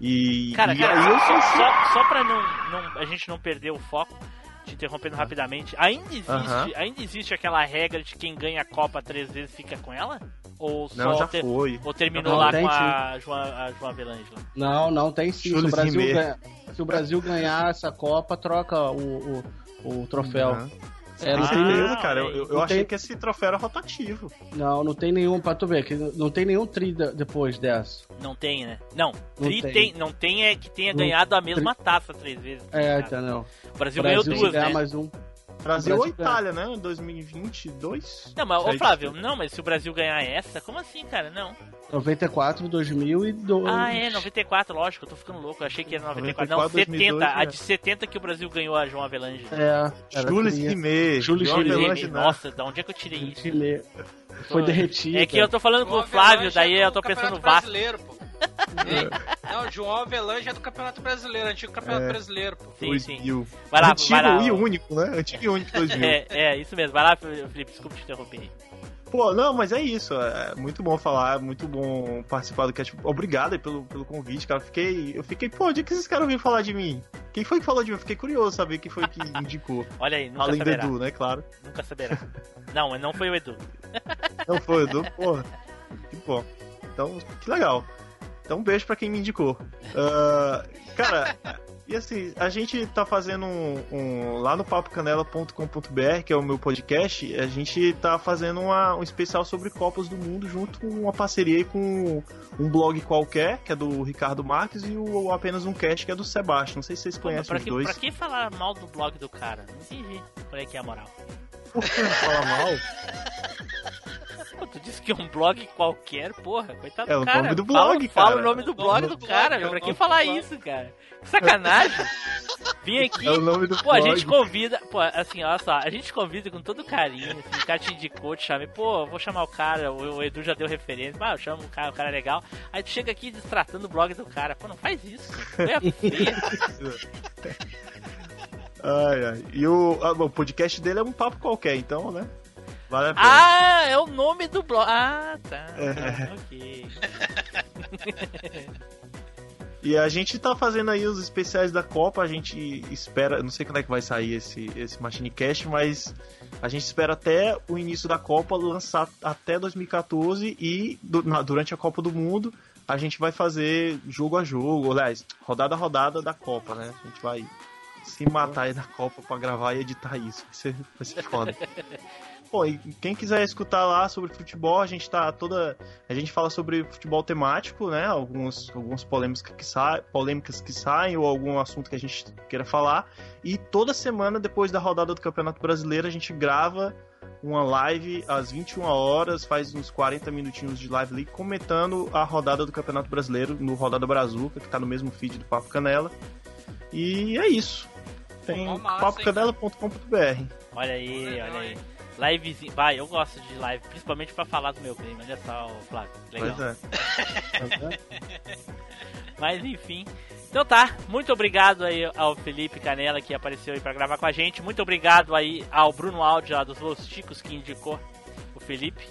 E, Cara, e cara, aí eu só, sou só, só pra não, não- a gente não perder o foco, te interrompendo rapidamente, ainda existe, ainda existe aquela regra de quem ganha a Copa três vezes fica com ela? Ou só Não, já ter- foi. Ou terminou Não, lá tem com a João, a João Avelange? Não, não tem sim. Se o, Brasil ganha- se o Brasil ganhar essa Copa, troca o, o, o troféu. Não. É, não, Ah, tem Certeza, nenhum, cara. Eu, eu não achei tem- que esse troféu era rotativo. não, não tem nenhum, pra tu ver, que não tem nenhum tri de- depois dessa. Não tem, né? Não, Não tri tem. tem. não tem é que tenha Não- ganhado a mesma taça três vezes. É, cara. entendeu? O Brasil, Brasil ganhou duas, né? mais um. Brasil ou Brasil ganha. Itália, né? Em 2022. Não, mas, ô Aí- Flávio, não, mas se o Brasil ganhar essa, como assim, cara? Não. 94, 2002. Ah, é, 94, lógico, eu tô ficando louco. Eu achei que era 94. não, 94, 70. 2002, a é. de 70 que o Brasil ganhou a João Avelange. É, Jules. Rimet. Jules João Rimet. Avelange, não. Nossa, da onde é que eu tirei Jules isso? Rimet. Foi derretido. É que eu tô falando com o Flávio, daí eu tô pensando no Vasco. brasileiro, pô. Hein? Não, João Avelange é do Campeonato Brasileiro, antigo Campeonato É. Brasileiro, pô. Sim, sim. 2000. Vai lá, Antigo vai lá. e único, né? Antigo e único 2000. É, é, isso mesmo. Vai lá, Felipe, desculpa te interromper. Pô, não, mas é isso. É muito bom falar, é muito bom participar do cast. Obrigado aí pelo, pelo convite, cara. Fiquei, eu fiquei, pô, onde é que esses caras vêm falar de mim? Quem foi que falou de mim? Eu fiquei curioso saber quem foi que indicou. Olha aí, nunca Além do saberá. Edu, né? Claro. Nunca saberá. Não, mas não foi o Edu. Não foi o Edu, porra. Que bom. Então, que legal. Então, um beijo pra quem me indicou. Ah, cara, e assim, a gente tá fazendo um, um- lá no papocanela.com.br, que é o meu podcast, a gente tá fazendo uma- um especial sobre Copas do Mundo junto com uma parceria aí com um blog qualquer, que é do Ricardo Marques, e o apenas um cast, que é do Sebastião. Não sei se vocês Pô, conhecem pra, os que, dois. pra que falar mal do blog do cara? Não entendi qual é que é a moral. Falar mal? Pô, tu disse que é um blog qualquer, porra, coitado É do o cara. nome do Fala- blog, fala, cara. o nome do É o blog do cara, blog, é o pra que nome falar isso, cara? Que sacanagem. Vim aqui, É o nome do pô, a blog. gente convida, pô, assim, olha só, a gente convida com todo carinho, assim, o cara te indicou, te chamei, pô, vou chamar o cara, o, o Edu já deu referência, ah, eu chamo o cara, o cara é legal. Aí tu chega aqui destratando o blog do cara, pô, não faz isso, cara. É feia. Ai, ai. E o, ah, o podcast dele é um papo qualquer, então, né? Vale a pena. Ah, é o nome do blog. Ah, tá. É. Ok. E a gente tá fazendo aí os especiais da Copa, a gente espera, não sei quando é que vai sair esse, esse Machine Cast, mas a gente espera até o início da Copa lançar até 2014 e du- na- durante a Copa do Mundo a gente vai fazer jogo a jogo, aliás, rodada a rodada da Copa, né? A gente vai se matar aí na Copa pra gravar e editar isso, vai ser, vai ser foda. Pô, e quem quiser escutar lá sobre futebol, a gente tá toda. A gente fala sobre futebol temático, né? Alguns, algumas polêmicas que, sa... polêmicas que saem ou algum assunto que a gente queira falar. E toda semana, depois da rodada do Campeonato Brasileiro, a gente grava uma live às 21 horas, faz uns 40 minutinhos de live ali, comentando a rodada do Campeonato Brasileiro no Rodada Brazuca, que tá no mesmo feed do Papo Canela. E é isso. Tem papocanela.com.br. Olha aí, olha aí. Livezinho. Vai, eu gosto de live, principalmente pra falar do meu primo. Olha só, o Flávio. Legal. Pois é. Mas enfim. Então tá, muito obrigado aí ao Felipe Canela que apareceu aí pra gravar com a gente. Muito obrigado aí ao Bruno Áudio lá dos Los Ticos que indicou o Felipe.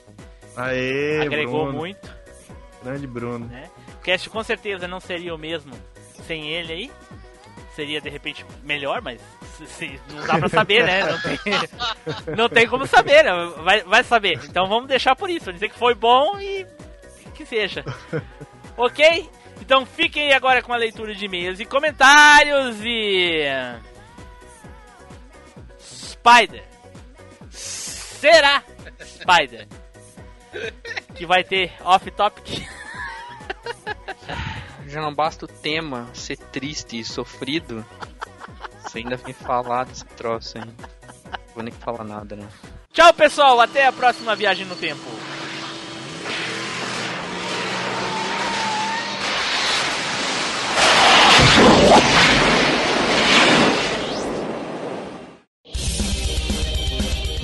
Aê, Agregou Bruno. muito, Grande Bruno. né? O cast com certeza não seria o mesmo sem ele aí. Seria de repente melhor, mas se- não dá pra saber, né? Não tem, não tem como saber, né? Vai, vai saber. Então vamos deixar por isso. Dizer que foi bom e que seja. Ok? Então fiquem aí agora com a leitura de e-mails e comentários e. Spider. Será Spider? Que vai ter off-topic. Já não basta o tema ser triste e sofrido. Você ainda vem falar desse troço aí. Não vou nem falar nada, né? Tchau, pessoal. Até a próxima viagem no tempo.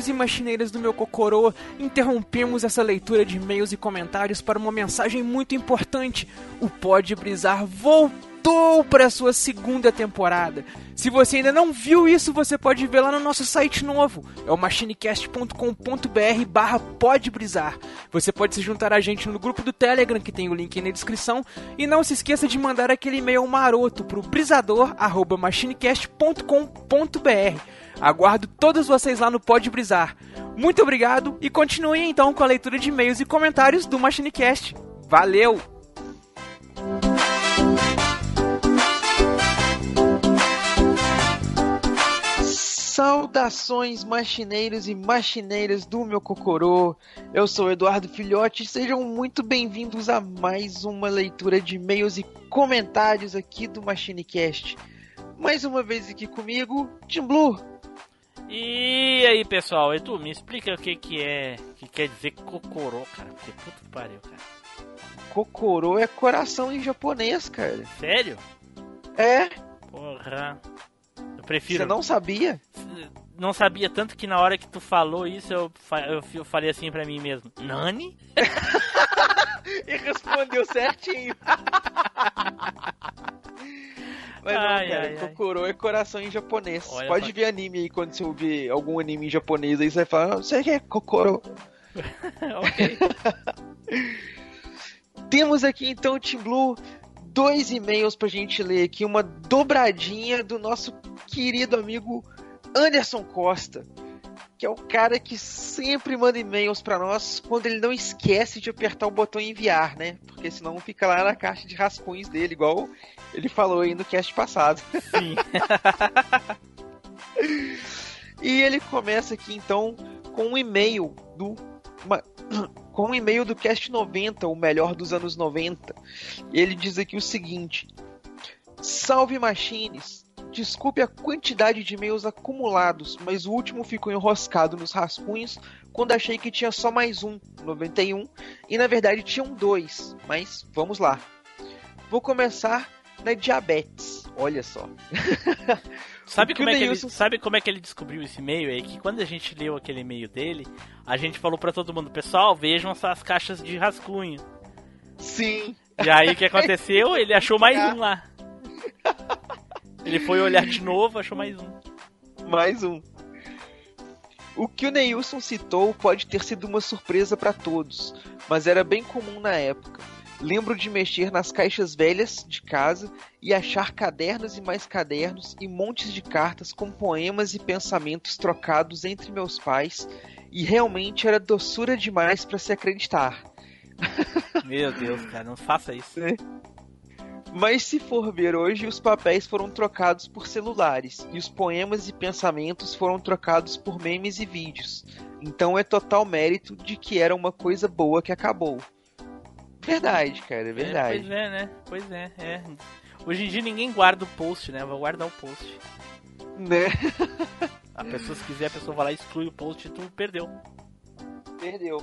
Machineiros e machineiras do meu cocorô, interrompemos essa leitura de e-mails e comentários para uma mensagem muito importante. O Pode Brisar voltou para sua segunda temporada. Se você ainda não viu isso, você pode ver lá no nosso site novo. É o machinecast.com.br barra Pode Brisar. Você pode se juntar a gente no grupo do Telegram, que tem o link na descrição. E não se esqueça de mandar aquele e-mail maroto pro brisador.machinecast.com.br. Aguardo todos vocês lá no Pode Brisar. Muito obrigado e continuem então com a leitura de e-mails e comentários do Machinecast. Valeu! Saudações machineiros e machineiras do meu cocorô. Eu sou Eduardo Filhote e sejam muito bem-vindos a mais uma leitura de e-mails e comentários aqui do Machinecast. Mais uma vez aqui comigo, Tim Blue. E aí, pessoal, Edu, me explica o que que é, o que quer dizer cocorô, cara, porque que pariu, cara. Cocorô é coração em japonês, cara. Sério? É? Porra. Eu prefiro. Você não sabia? Não sabia tanto que na hora que tu falou isso, eu, eu, eu falei assim pra mim mesmo. Nani? E respondeu certinho. Mas não, Ai, cara, ai, ai. Kokoro é coração em japonês. Olha Pode só. ver anime aí quando você ouvir algum anime em japonês aí você vai falar, "Ah, você que é Kokoro. ok. Temos aqui então, Team Blue, dois e-mails pra gente ler aqui, uma dobradinha do nosso querido amigo Anderson Costa, que é o cara que sempre manda e-mails pra nós quando ele não esquece de apertar o botão enviar, né? Porque senão fica lá na caixa de rascunhos dele, igual ele falou aí no cast passado. Sim. E ele começa aqui então com um e-mail do uma- com um e-mail do Cast 90, o melhor dos anos 90. Ele diz aqui o seguinte: Salve Machines! Desculpe a quantidade de e-mails acumulados, mas o último ficou enroscado nos rascunhos quando achei que tinha só mais um, 91, e na verdade tinham dois, mas vamos lá. Vou começar na diabetes, olha só. Sabe como, é que ele, sabe como é que ele descobriu esse e-mail? É que quando a gente leu aquele e-mail dele, a gente falou pra todo mundo, pessoal, vejam essas caixas de rascunho. Sim. E aí o que aconteceu? Ele achou mais um lá. Ele foi olhar de novo, achou mais um. Mais um. O que o Neilson citou pode ter sido uma surpresa para todos, mas era bem comum na época. Lembro de mexer nas caixas velhas de casa e achar cadernos e mais cadernos e montes de cartas com poemas e pensamentos trocados entre meus pais, e realmente era doçura demais para se acreditar. Meu Deus, cara, não faça isso. Mas se for ver hoje, os papéis foram trocados por celulares e os poemas e pensamentos foram trocados por memes e vídeos. Então é total mérito de que era uma coisa boa que acabou. Verdade, cara, é É, verdade. pois é, né? Pois é, é. Hoje em dia ninguém guarda o post, né? Vou guardar o post. Né? A pessoa, se quiser, a pessoa vai lá e exclui o post e tu perdeu. Perdeu.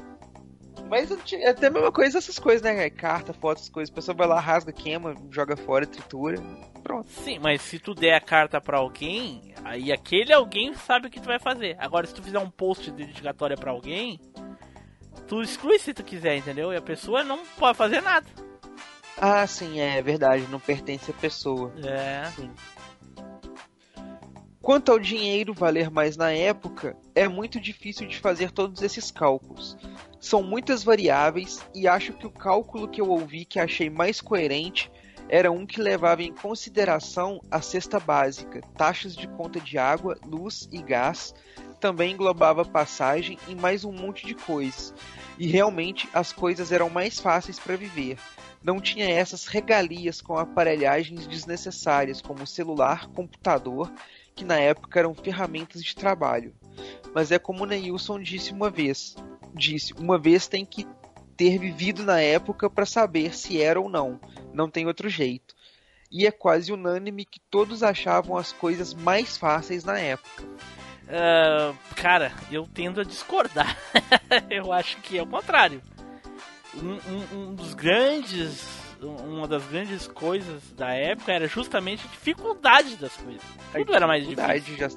Mas é até a mesma coisa essas coisas, né? Carta, foto, essas coisas. A pessoa vai lá, rasga, queima, joga fora, tritura. Pronto. Sim, mas se tu der a carta pra alguém, aí aquele alguém sabe o que tu vai fazer. Agora, se tu fizer um post dedicatória pra alguém, tu exclui se tu quiser, entendeu? E a pessoa não pode fazer nada. Ah, sim, é verdade. Não pertence à pessoa. É. Sim. Quanto ao dinheiro valer mais na época, é muito difícil de fazer todos esses cálculos. São muitas variáveis e acho que o cálculo que eu ouvi que achei mais coerente era um que levava em consideração a cesta básica, taxas de conta de água, luz e gás, também englobava passagem e mais um monte de coisas. E realmente as coisas eram mais fáceis para viver. Não tinha essas regalias com aparelhagens desnecessárias como celular, computador, que na época eram ferramentas de trabalho. Mas é como Neilson disse uma vez. Disse, uma vez tem que ter vivido na época para saber se era ou não. Não tem outro jeito. E é quase unânime que todos achavam as coisas mais fáceis na época. Ah, cara, eu tendo a discordar. eu acho que é o contrário. Um, um- um dos grandes. Uma das grandes coisas da época era justamente a dificuldade das coisas. Tudo era mais difícil. já.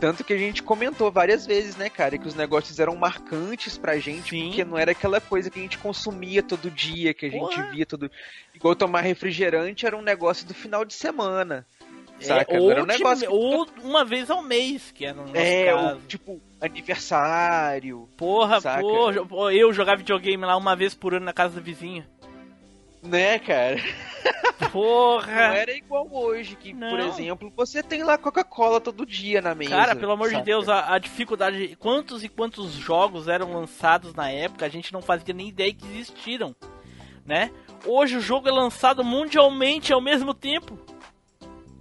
Tanto que a gente comentou várias vezes, né, cara, que os negócios eram marcantes pra gente, porque não era aquela coisa que a gente consumia todo dia, que a gente Porra. via todo. Igual tomar refrigerante era um negócio do final de semana. É, Saca? Ou, um negócio. que- ou uma vez ao mês, que era no nosso É, caso. ou, tipo, aniversário. Porra, saca? pô, eu jogava videogame lá uma vez por ano na casa do vizinho. Né, cara? Porra! Não era igual hoje, que, por Não. exemplo, você tem lá Coca-Cola todo dia na mesa. Cara, pelo amor de saca? Deus, a, a dificuldade. Quantos e quantos jogos eram lançados na época, a gente não fazia nem ideia que existiram, né? Hoje o jogo é lançado mundialmente ao mesmo tempo.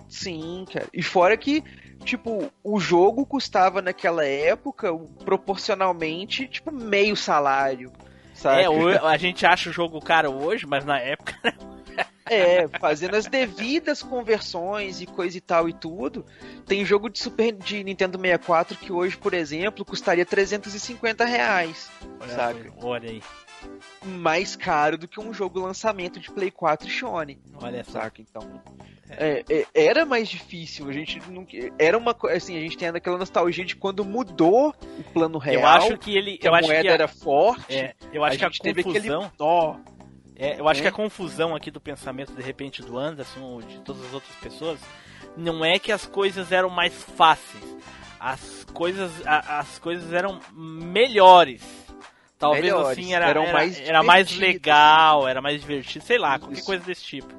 Sim, cara. E fora que, tipo, o jogo custava naquela época o- proporcionalmente, tipo, meio salário. Saca? É, o- a gente acha o jogo caro hoje, mas na época. É, fazendo as devidas conversões e coisa e tal e tudo. Tem jogo de Super de Nintendo 64 que hoje, por exemplo, custaria 350 reais. saca? Olha aí. Mais caro do que um jogo lançamento de Play 4 e Sony. Olha só. Saca? Então. É, é, era mais difícil. A gente não. Era uma coisa. Assim, a gente tem aquela nostalgia de quando mudou o plano real. eu acho que ele. que eu a acho moeda que a- era forte. É, eu acho a que a gente teve aquele confusão. nó. É, eu acho É. que a confusão aqui do pensamento, de repente, do Anderson ou de todas as outras pessoas, não é que as coisas eram mais fáceis. As coisas, a- as coisas eram melhores. Talvez Melhores, assim era, era, mais era mais legal, era mais divertido, sei lá, qualquer Isso. coisa desse tipo.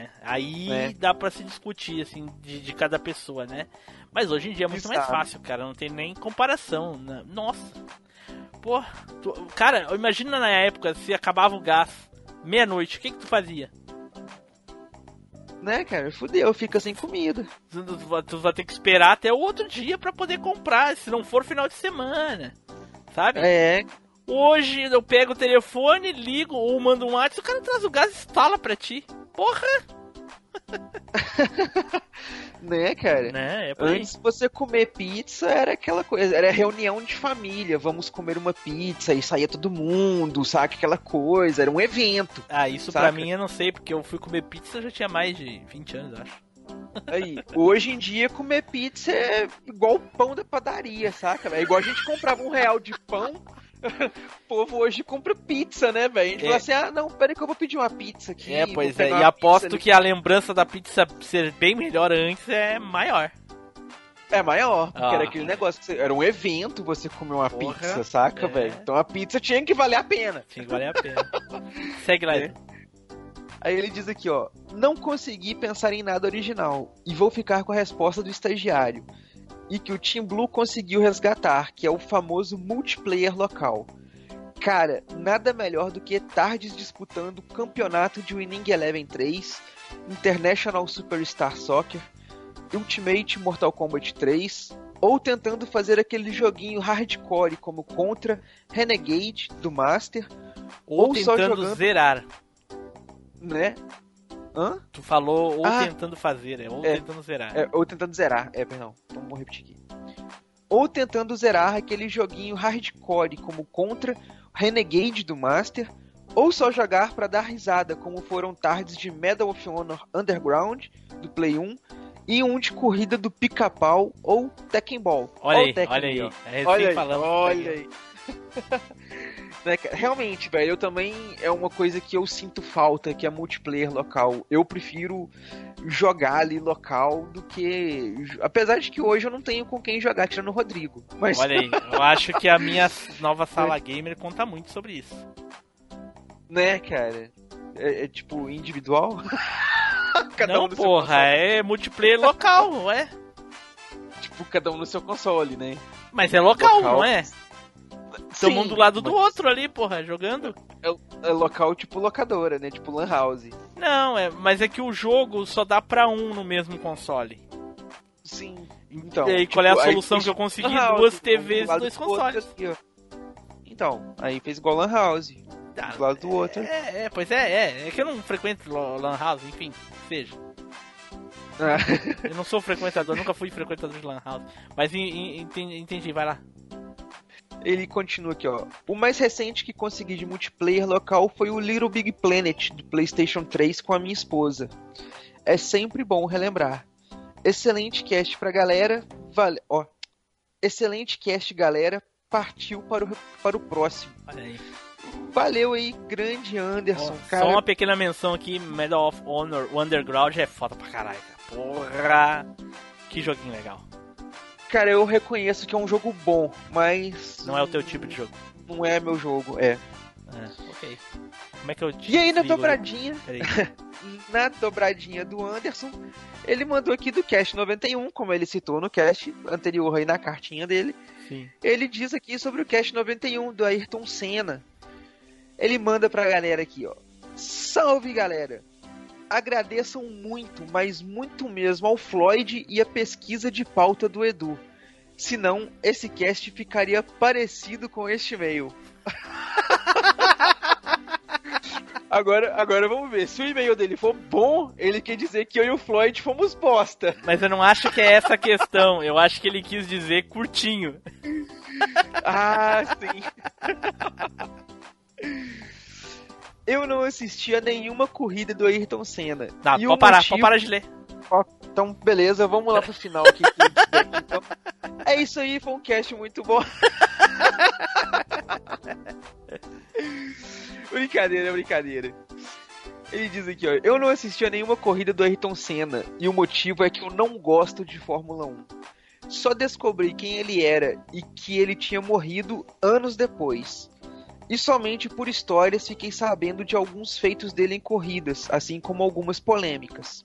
Né? Aí É. dá pra se discutir, assim, de, de cada pessoa, né? Mas hoje em dia é muito mais fácil, cara, não tem nem comparação. né? Nossa. Pô, tu- cara, imagina na época se acabava o gás meia-noite, o que que tu fazia? Né, cara? Fudeu, fica sem comida. Tu, tu vai- tu vai ter que esperar até o outro dia pra poder comprar, se não for final de semana. Sabe? É. Hoje eu pego o telefone, ligo ou mando um WhatsApp, o cara traz o gás e instala pra ti. Porra! Né, cara? Né, é. Antes você comer pizza era aquela coisa, era reunião de família, vamos comer uma pizza e saía todo mundo, saca? Aquela coisa, era um evento. Ah, isso saca? pra mim eu não sei, porque eu fui comer pizza já tinha mais de 20 anos, acho. Aí, hoje em dia comer pizza é igual o pão da padaria, saca? É igual a gente comprava um real de pão. O povo hoje compra pizza, né, velho? A gente É. fala assim: ah, não, peraí que eu vou pedir uma pizza aqui. É, pois é, e aposto pizza que a lembrança da pizza ser bem melhor antes é maior. É maior, porque Ah. era aquele negócio, que você- era um evento você comer uma Porra, pizza, saca, é. velho? Então a pizza tinha que valer a pena. Tinha que valer a pena. Segue lá. É. Aí ele diz aqui, ó, não consegui pensar em nada original e vou ficar com a resposta do estagiário. E que o Team Blue conseguiu resgatar, que é o famoso multiplayer local. Cara, nada melhor do que tardes disputando o campeonato de Winning Eleven 3, International Superstar Soccer, Ultimate Mortal Kombat 3, ou tentando fazer aquele joguinho hardcore como Contra, Renegade do Master, Ou, ou só tentando jogando- zerar. né? Hã? Tu falou ou Ah. tentando fazer, é ou É. tentando zerar. É, ou tentando zerar, é, perdão, então vou repetir aqui. Ou tentando zerar aquele joguinho hardcore como Contra, Renegade do Master, ou só jogar pra dar risada, como foram tardes de Medal of Honor Underground do Play 1 e um de corrida do Pica-Pau ou Tekken Ball. Olha aí, Tekken olha aí. É recém Olha aí, falamos olha aí. Né, cara? Realmente, velho, eu também é uma coisa que eu sinto falta, que é multiplayer local. Eu prefiro jogar ali local do que. Apesar de que hoje eu não tenho com quem jogar, tirando o Rodrigo. Mas Olha aí, eu acho que a minha nova sala gamer conta muito sobre isso. né, cara? É, é, tipo individual? cada não, um porra, é multiplayer local, não é? Tipo, cada um no seu console, né? Mas é local, Local. não é? Sim, mundo do lado do outro ali, porra, jogando. É local tipo locadora, né? Tipo Lan House. Não, é, mas é que o jogo só dá pra um no mesmo console. Sim. Então. e aí, tipo, qual é a aí solução fez que eu consegui? House, Duas um TVs lado e dois do outro, consoles. Então, aí fez igual Lan House. Tá, do lado do outro. É, é, pois é, é. É que eu não frequento Lan House, enfim, seja. Ah. Eu não sou frequentador, nunca fui frequentador de Lan House. Mas en- en- entendi, entendi, vai lá. Ele continua aqui, ó. O mais recente que consegui de multiplayer local foi o Little Big Planet do PlayStation 3 com a minha esposa. É sempre bom relembrar. Excelente cast pra galera. Vale, ó. Excelente cast, galera. Partiu para o, para o próximo. Olha aí. Valeu aí, grande Anderson, Ó, cara. Só uma pequena menção aqui, Medal of Honor, o Underground é foda pra caralho, cara. Porra! Que joguinho legal. Cara, eu reconheço que é um jogo bom, mas. Não é o teu tipo de jogo. Não é meu jogo, é. É, ok. Como é que eu te E aí na desligo dobradinha, Peraí. na dobradinha do Anderson, ele mandou aqui do cast 91, como ele citou no cast anterior aí na cartinha dele. Sim. Ele diz aqui sobre o cast 91 do Ayrton Senna. Ele manda pra galera aqui, ó. Salve galera! Agradeçam muito, mas muito mesmo ao Floyd e a pesquisa de pauta do Edu. Senão, esse cast ficaria parecido com este e-mail. Agora, agora vamos ver. Se o e-mail dele for bom, ele quer dizer que eu e o Floyd fomos bosta. Mas eu não acho que é essa a questão. Eu acho que ele quis dizer curtinho. Ah, sim. Eu não assisti a nenhuma corrida do Ayrton Senna. Tá, E pode parar, motivo- pode parar de ler. Então, beleza, vamos lá pro final aqui. então. É isso aí, foi um cast muito bom. brincadeira, brincadeira. Ele diz aqui, ó. Eu não assisti a nenhuma corrida do Ayrton Senna. E o motivo é que eu não gosto de Fórmula 1. Só descobri quem ele era e que ele tinha morrido anos depois. E somente por histórias fiquei sabendo de alguns feitos dele em corridas, assim como algumas polêmicas.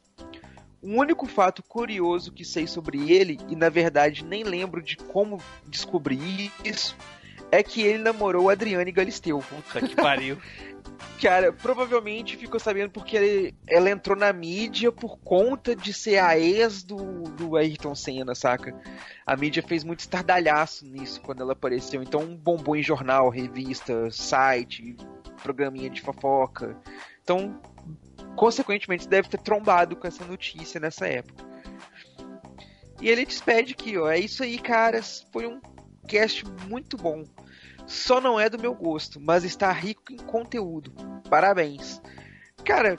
O único fato curioso que sei sobre ele, e na verdade nem lembro de como descobri isso, é que ele namorou Adriane Galisteu. Puta que pariu. Cara, provavelmente ficou sabendo porque ela entrou na mídia por conta de ser a ex do, do Ayrton Senna, saca? A mídia fez muito estardalhaço nisso quando ela apareceu. Então bombou em jornal, revista, site, programinha de fofoca. Então, consequentemente, deve ter trombado com essa notícia nessa época. E ele despede aqui, ó. É isso aí, caras. Foi um cast muito bom. Só não é do meu gosto, mas está rico em conteúdo. Parabéns. Cara,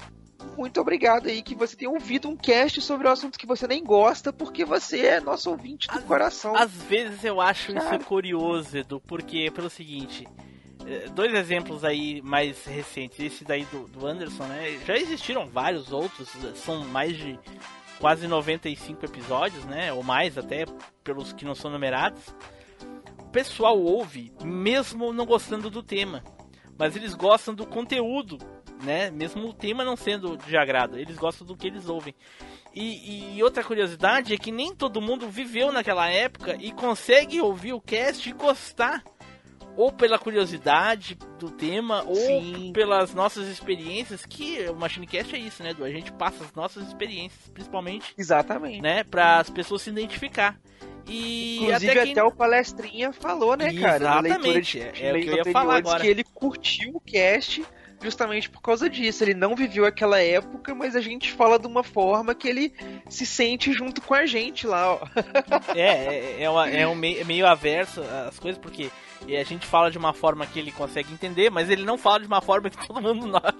muito obrigado aí que você tenha ouvido um cast sobre o assunto que você nem gosta, porque você é nosso ouvinte do coração. Às vezes eu acho Cara. isso curioso, Edu, porque pelo seguinte. eh, Dois exemplos aí mais recentes, esse daí do, do Anderson, né? Já existiram vários outros, são mais de quase 95 episódios, né? Ou mais até, pelos que não são numerados. Pessoal ouve, mesmo não gostando do tema. Mas eles gostam do conteúdo, né? Mesmo o tema não sendo de agrado, eles gostam do que eles ouvem. E, e outra curiosidade é que nem todo mundo viveu naquela época e consegue ouvir o cast e gostar. Ou pela curiosidade do tema, ou Sim. pelas nossas experiências, que o Machinecast é isso, né, Edu? A gente passa as nossas experiências, principalmente, Exatamente. né, para as pessoas se identificar. E Inclusive, até até, quem... o palestrinha falou, né, cara? Na leitura de, Exatamente, de é o que eu ia falar agora. que ele curtiu o cast justamente por causa disso. Ele não viveu aquela época, mas a gente fala de uma forma que ele se sente junto com a gente lá, ó. É, é, é, uma- é um meio, meio averso às coisas, porque E a gente fala de uma forma que ele consegue entender, mas ele não fala de uma forma que todo mundo não,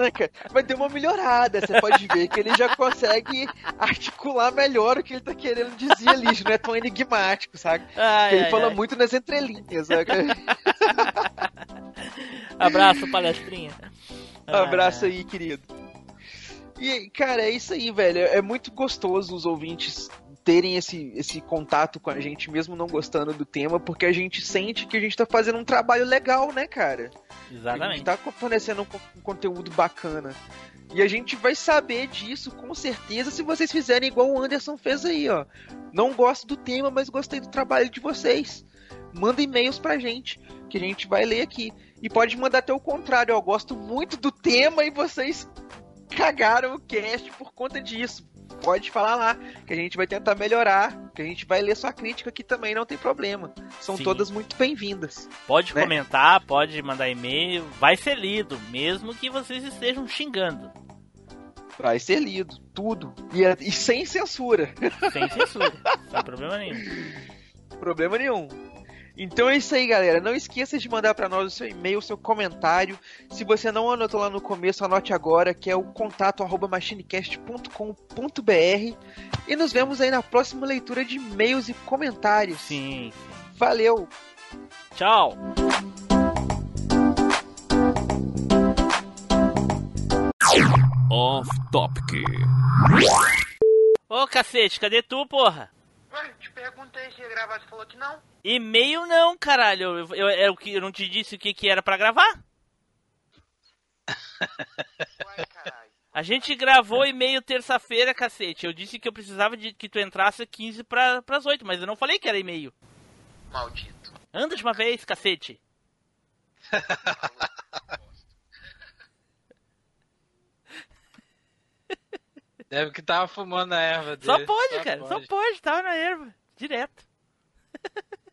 Né, cara? Vai ter uma melhorada, você pode ver que ele já consegue articular melhor o que ele tá querendo dizer ali, não é tão enigmático, sabe? Ai, ele ai, fala ai. muito nas entrelinhas, sabe? Abraço, palestrinha. Abraço aí, querido. E, cara, é isso aí, velho. É muito gostoso os ouvintes terem esse, esse contato com a gente, mesmo não gostando do tema, porque a gente sente que a gente tá fazendo um trabalho legal, né, cara? A gente Exatamente. tá fornecendo um, um conteúdo bacana. E a gente vai saber disso com certeza se vocês fizerem igual o Anderson fez aí, ó. Não gosto do tema, mas gostei do trabalho de vocês. Manda e-mails pra gente, que a gente vai ler aqui. E pode mandar até o contrário, ó. Gosto muito do tema e vocês cagaram o cast por conta disso. Pode falar lá, que a gente vai tentar melhorar, que a gente vai ler sua crítica aqui também, não tem problema. São Sim. todas muito bem-vindas. Pode né? comentar, pode mandar e-mail, vai ser lido, mesmo que vocês estejam xingando. Vai ser lido, tudo. E, é- e sem censura. Sem censura, sem problema nenhum. Problema nenhum. Então é isso aí, galera. Não esqueça de mandar pra nós o seu e-mail, o seu comentário. Se você não anotou lá no começo, anote agora, que é o contato arroba machinecast.com.br. E nos vemos aí na próxima leitura de e-mails e comentários. Sim. Valeu! Tchau! Off Topic. Ô cacete, cadê tu, porra? Ué, te perguntei se ia gravar, você falou que não. E-mail não, caralho. Eu, eu, eu, eu não te disse o que, que era pra gravar? A gente gravou e-mail terça-feira, cacete. Eu disse que eu precisava de que tu entrasse 15 pra, pras 8, mas eu não falei que era e-mail. Maldito. Anda de uma vez, cacete. Deve que tava fumando a erva dele. Só pode, cara. Só pode, tava na erva. Direto.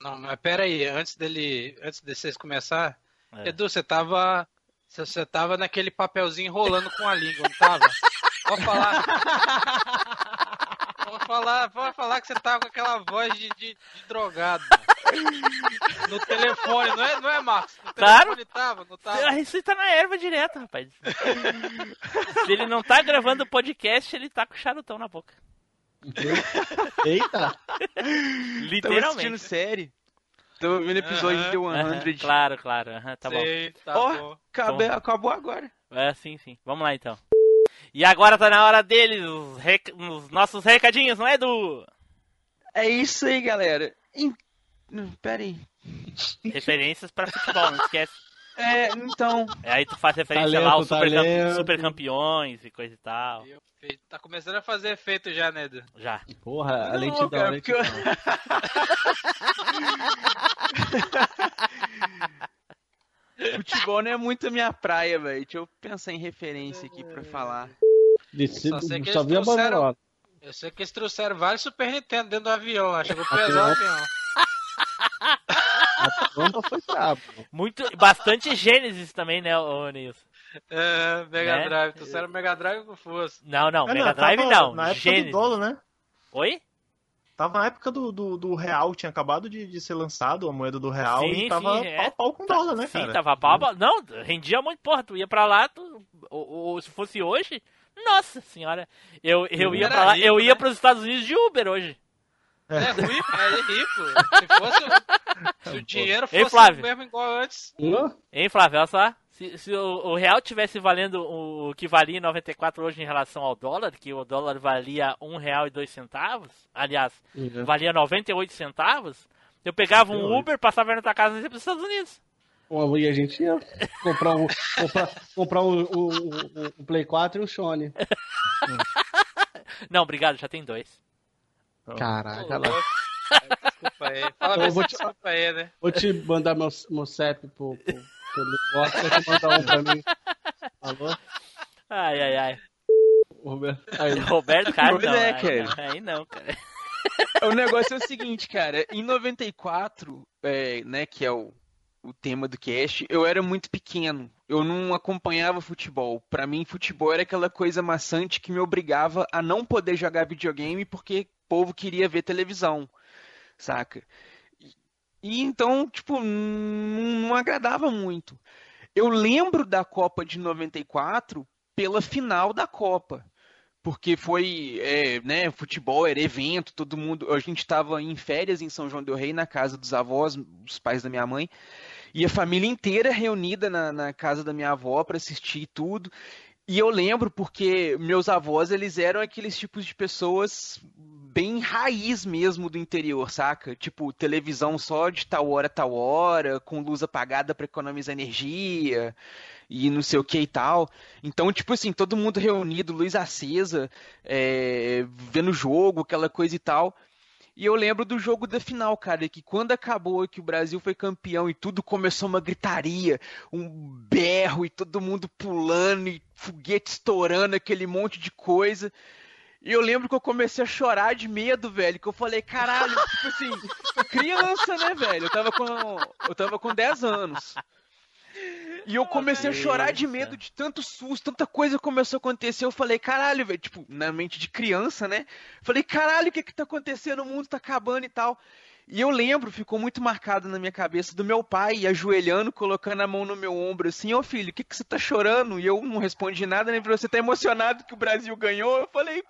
Não, mas pera aí, antes dele, antes de vocês começar, É. Edu, você tava, você, tava naquele papelzinho enrolando com a língua, não tava? Pode falar. Pode falar, pode falar que você tava com aquela voz de, de, de drogado. No telefone, não é, não é, Marcos? No Claro. tava, não tava? Ah, Isso tá na erva direto, rapaz. Se ele não tá gravando o podcast, ele tá com o charutão na boca. Eita! Tava Literalmente. assistindo série. Tava vendo episódio Aham. de The Aham, 100. claro, claro. aham, tá Sei, bom. tá Ó, bom. acabou, agora. É, sim, sim. Vamos lá então. E agora tá na hora deles, os, rec- os nossos recadinhos, não é, Edu? É isso aí, galera. Hum, Pera aí. Referências pra futebol, não esquece. É, então. Aí tu faz referência Talento, lá aos super, super campeões e coisa e tal. Tá começando a fazer efeito já, né, Edu? Já. Porra, a Não, lentidão, cara. Futebol não é muito a minha praia, velho. Deixa eu pensar em referência aqui pra falar. De Só sei que só eles vi a trouxeram- banderola. Eu sei que eles trouxeram vários Super Nintendo dentro do avião lá, chegou pesado o avião. Foi brabo. Muito, bastante Gênesis também, né, ô Nilson? É, Mega Né? Drive, trouxeram Mega Drive com força. Não, não, É, Mega não, Drive tava não. Na época Gênesis. do dólar, né? Oi? Tava na época do, do, do real, tinha acabado de, de ser lançado a moeda do real Sim, e tava sim, é. pau a pau com dólar, né, Sim, cara? tava pau, pau. Não, rendia muito, porra. Tu ia pra lá, tu, ou, ou se fosse hoje, nossa senhora. Eu, eu ia Era pra lá, rico, eu ia né? pros Estados Unidos de Uber hoje. É rico, é rico. Se fosse. o- Se o dinheiro Ei, fosse Flávio. o mesmo igual antes. Hein, Flávio, olha só. Se, se o, o real tivesse valendo o, o que valia em 94 hoje em relação ao dólar, que o dólar valia um real e dois centavos, aliás, Uhum. valia 98 centavos, eu pegava um 98. Uber, passava na tua casa e ia pros Estados Unidos. Pô, E a gente ia comprar um, comprar, comprar um, um- um Play 4 e um Sony. Não, obrigado, já tem dois. Caraca, Ô, lá. louco. É, Desculpa aí. Fala Então, vou te- desculpa aí, né? Vou te mandar meu, meu CEP pro, pro, pelo negócio, você vai mandar um pra mim. Alô? Ai, ai, ai. Roberto. Aí, Roberto Carlos, Pois não. é, aí, cara. não, aí não, cara. O negócio é o seguinte, cara. Em 94, é, né, que é o o tema do cast, eu era muito pequeno. Eu não acompanhava futebol. Pra mim, futebol era aquela coisa maçante que me obrigava a não poder jogar videogame porque o povo queria ver televisão, saca? E, então, tipo, não, agradava muito. Eu lembro da Copa de 94 pela final da Copa porque foi, é, né, futebol era evento, todo mundo, a gente estava em férias em São João del Rei, na casa dos avós, os pais da minha mãe, e a família inteira reunida na, na casa da minha avó para assistir tudo, e eu lembro porque meus avós, eles eram aqueles tipos de pessoas bem raiz mesmo do interior, saca? Tipo, televisão só de tal hora, tal hora, com luz apagada para economizar energia e não sei o que e tal. Então, tipo assim, todo mundo reunido, luz acesa, é, vendo jogo, aquela coisa e tal. E eu lembro do jogo da final, cara, que quando acabou que o Brasil foi campeão e tudo começou uma gritaria, um berro e todo mundo pulando e foguete estourando, aquele monte de coisa. E eu lembro que eu comecei a chorar de medo, velho, que eu falei, caralho, tipo assim, criança, né, velho? Eu tava com eu tava com 10 anos. E eu comecei a chorar de medo de tanto susto, tanta coisa começou a acontecer. Eu falei, caralho, velho, tipo, na mente de criança, né? Falei, caralho, o que que tá acontecendo? O mundo tá acabando e tal. E eu lembro, ficou muito marcado na minha cabeça, do meu pai ajoelhando, colocando a mão no meu ombro, assim, ô filho, o que que você tá chorando? E eu não respondi nada, nem né? você tá emocionado que o Brasil ganhou? Eu falei,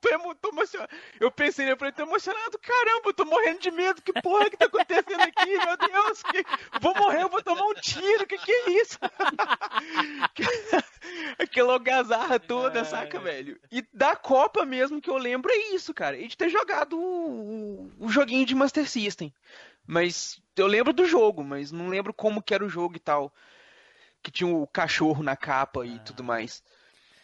tô, tô emocionado. Eu pensei, né? Eu falei, tô emocionado, caramba, eu tô morrendo de medo. Que porra que tá acontecendo aqui? Meu Deus, que... vou morrer, eu vou tomar um tiro. Que que é isso? Aquela algazarra toda, saca, velho? E da Copa mesmo que eu lembro é isso, cara. E de ter jogado o, o joguinho de Master System. Mas eu lembro do jogo, mas não lembro como que era o jogo e tal. Que tinha o cachorro na capa e tudo mais.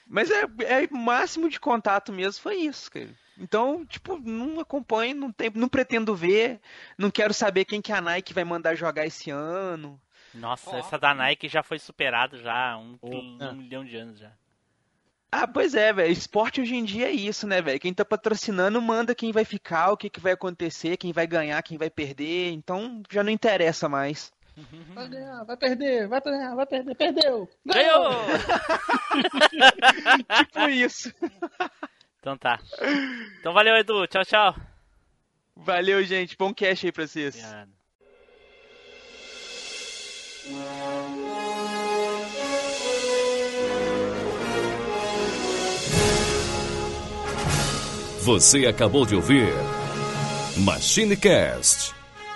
Mas é, é máximo de contato mesmo, foi isso, cara. Então, tipo, não acompanho, não, tem, não pretendo ver, não quero saber quem que a Nike vai mandar jogar esse ano. Nossa, oh. essa da Nike já foi superada já há um, oh. um milhão de anos já. Ah, pois é, velho. Esporte hoje em dia é isso, né, velho? Quem tá patrocinando manda quem vai ficar, o que, que vai acontecer, quem vai ganhar, quem vai perder. Então já não interessa mais. Vai ganhar, vai perder, vai ganhar, vai perder, perdeu! Ganhou! tipo isso. Então tá. Então valeu, Edu. Tchau, tchau. Valeu, gente. Bom cash aí pra vocês. Obrigado. Você acabou de ouvir MachineCast.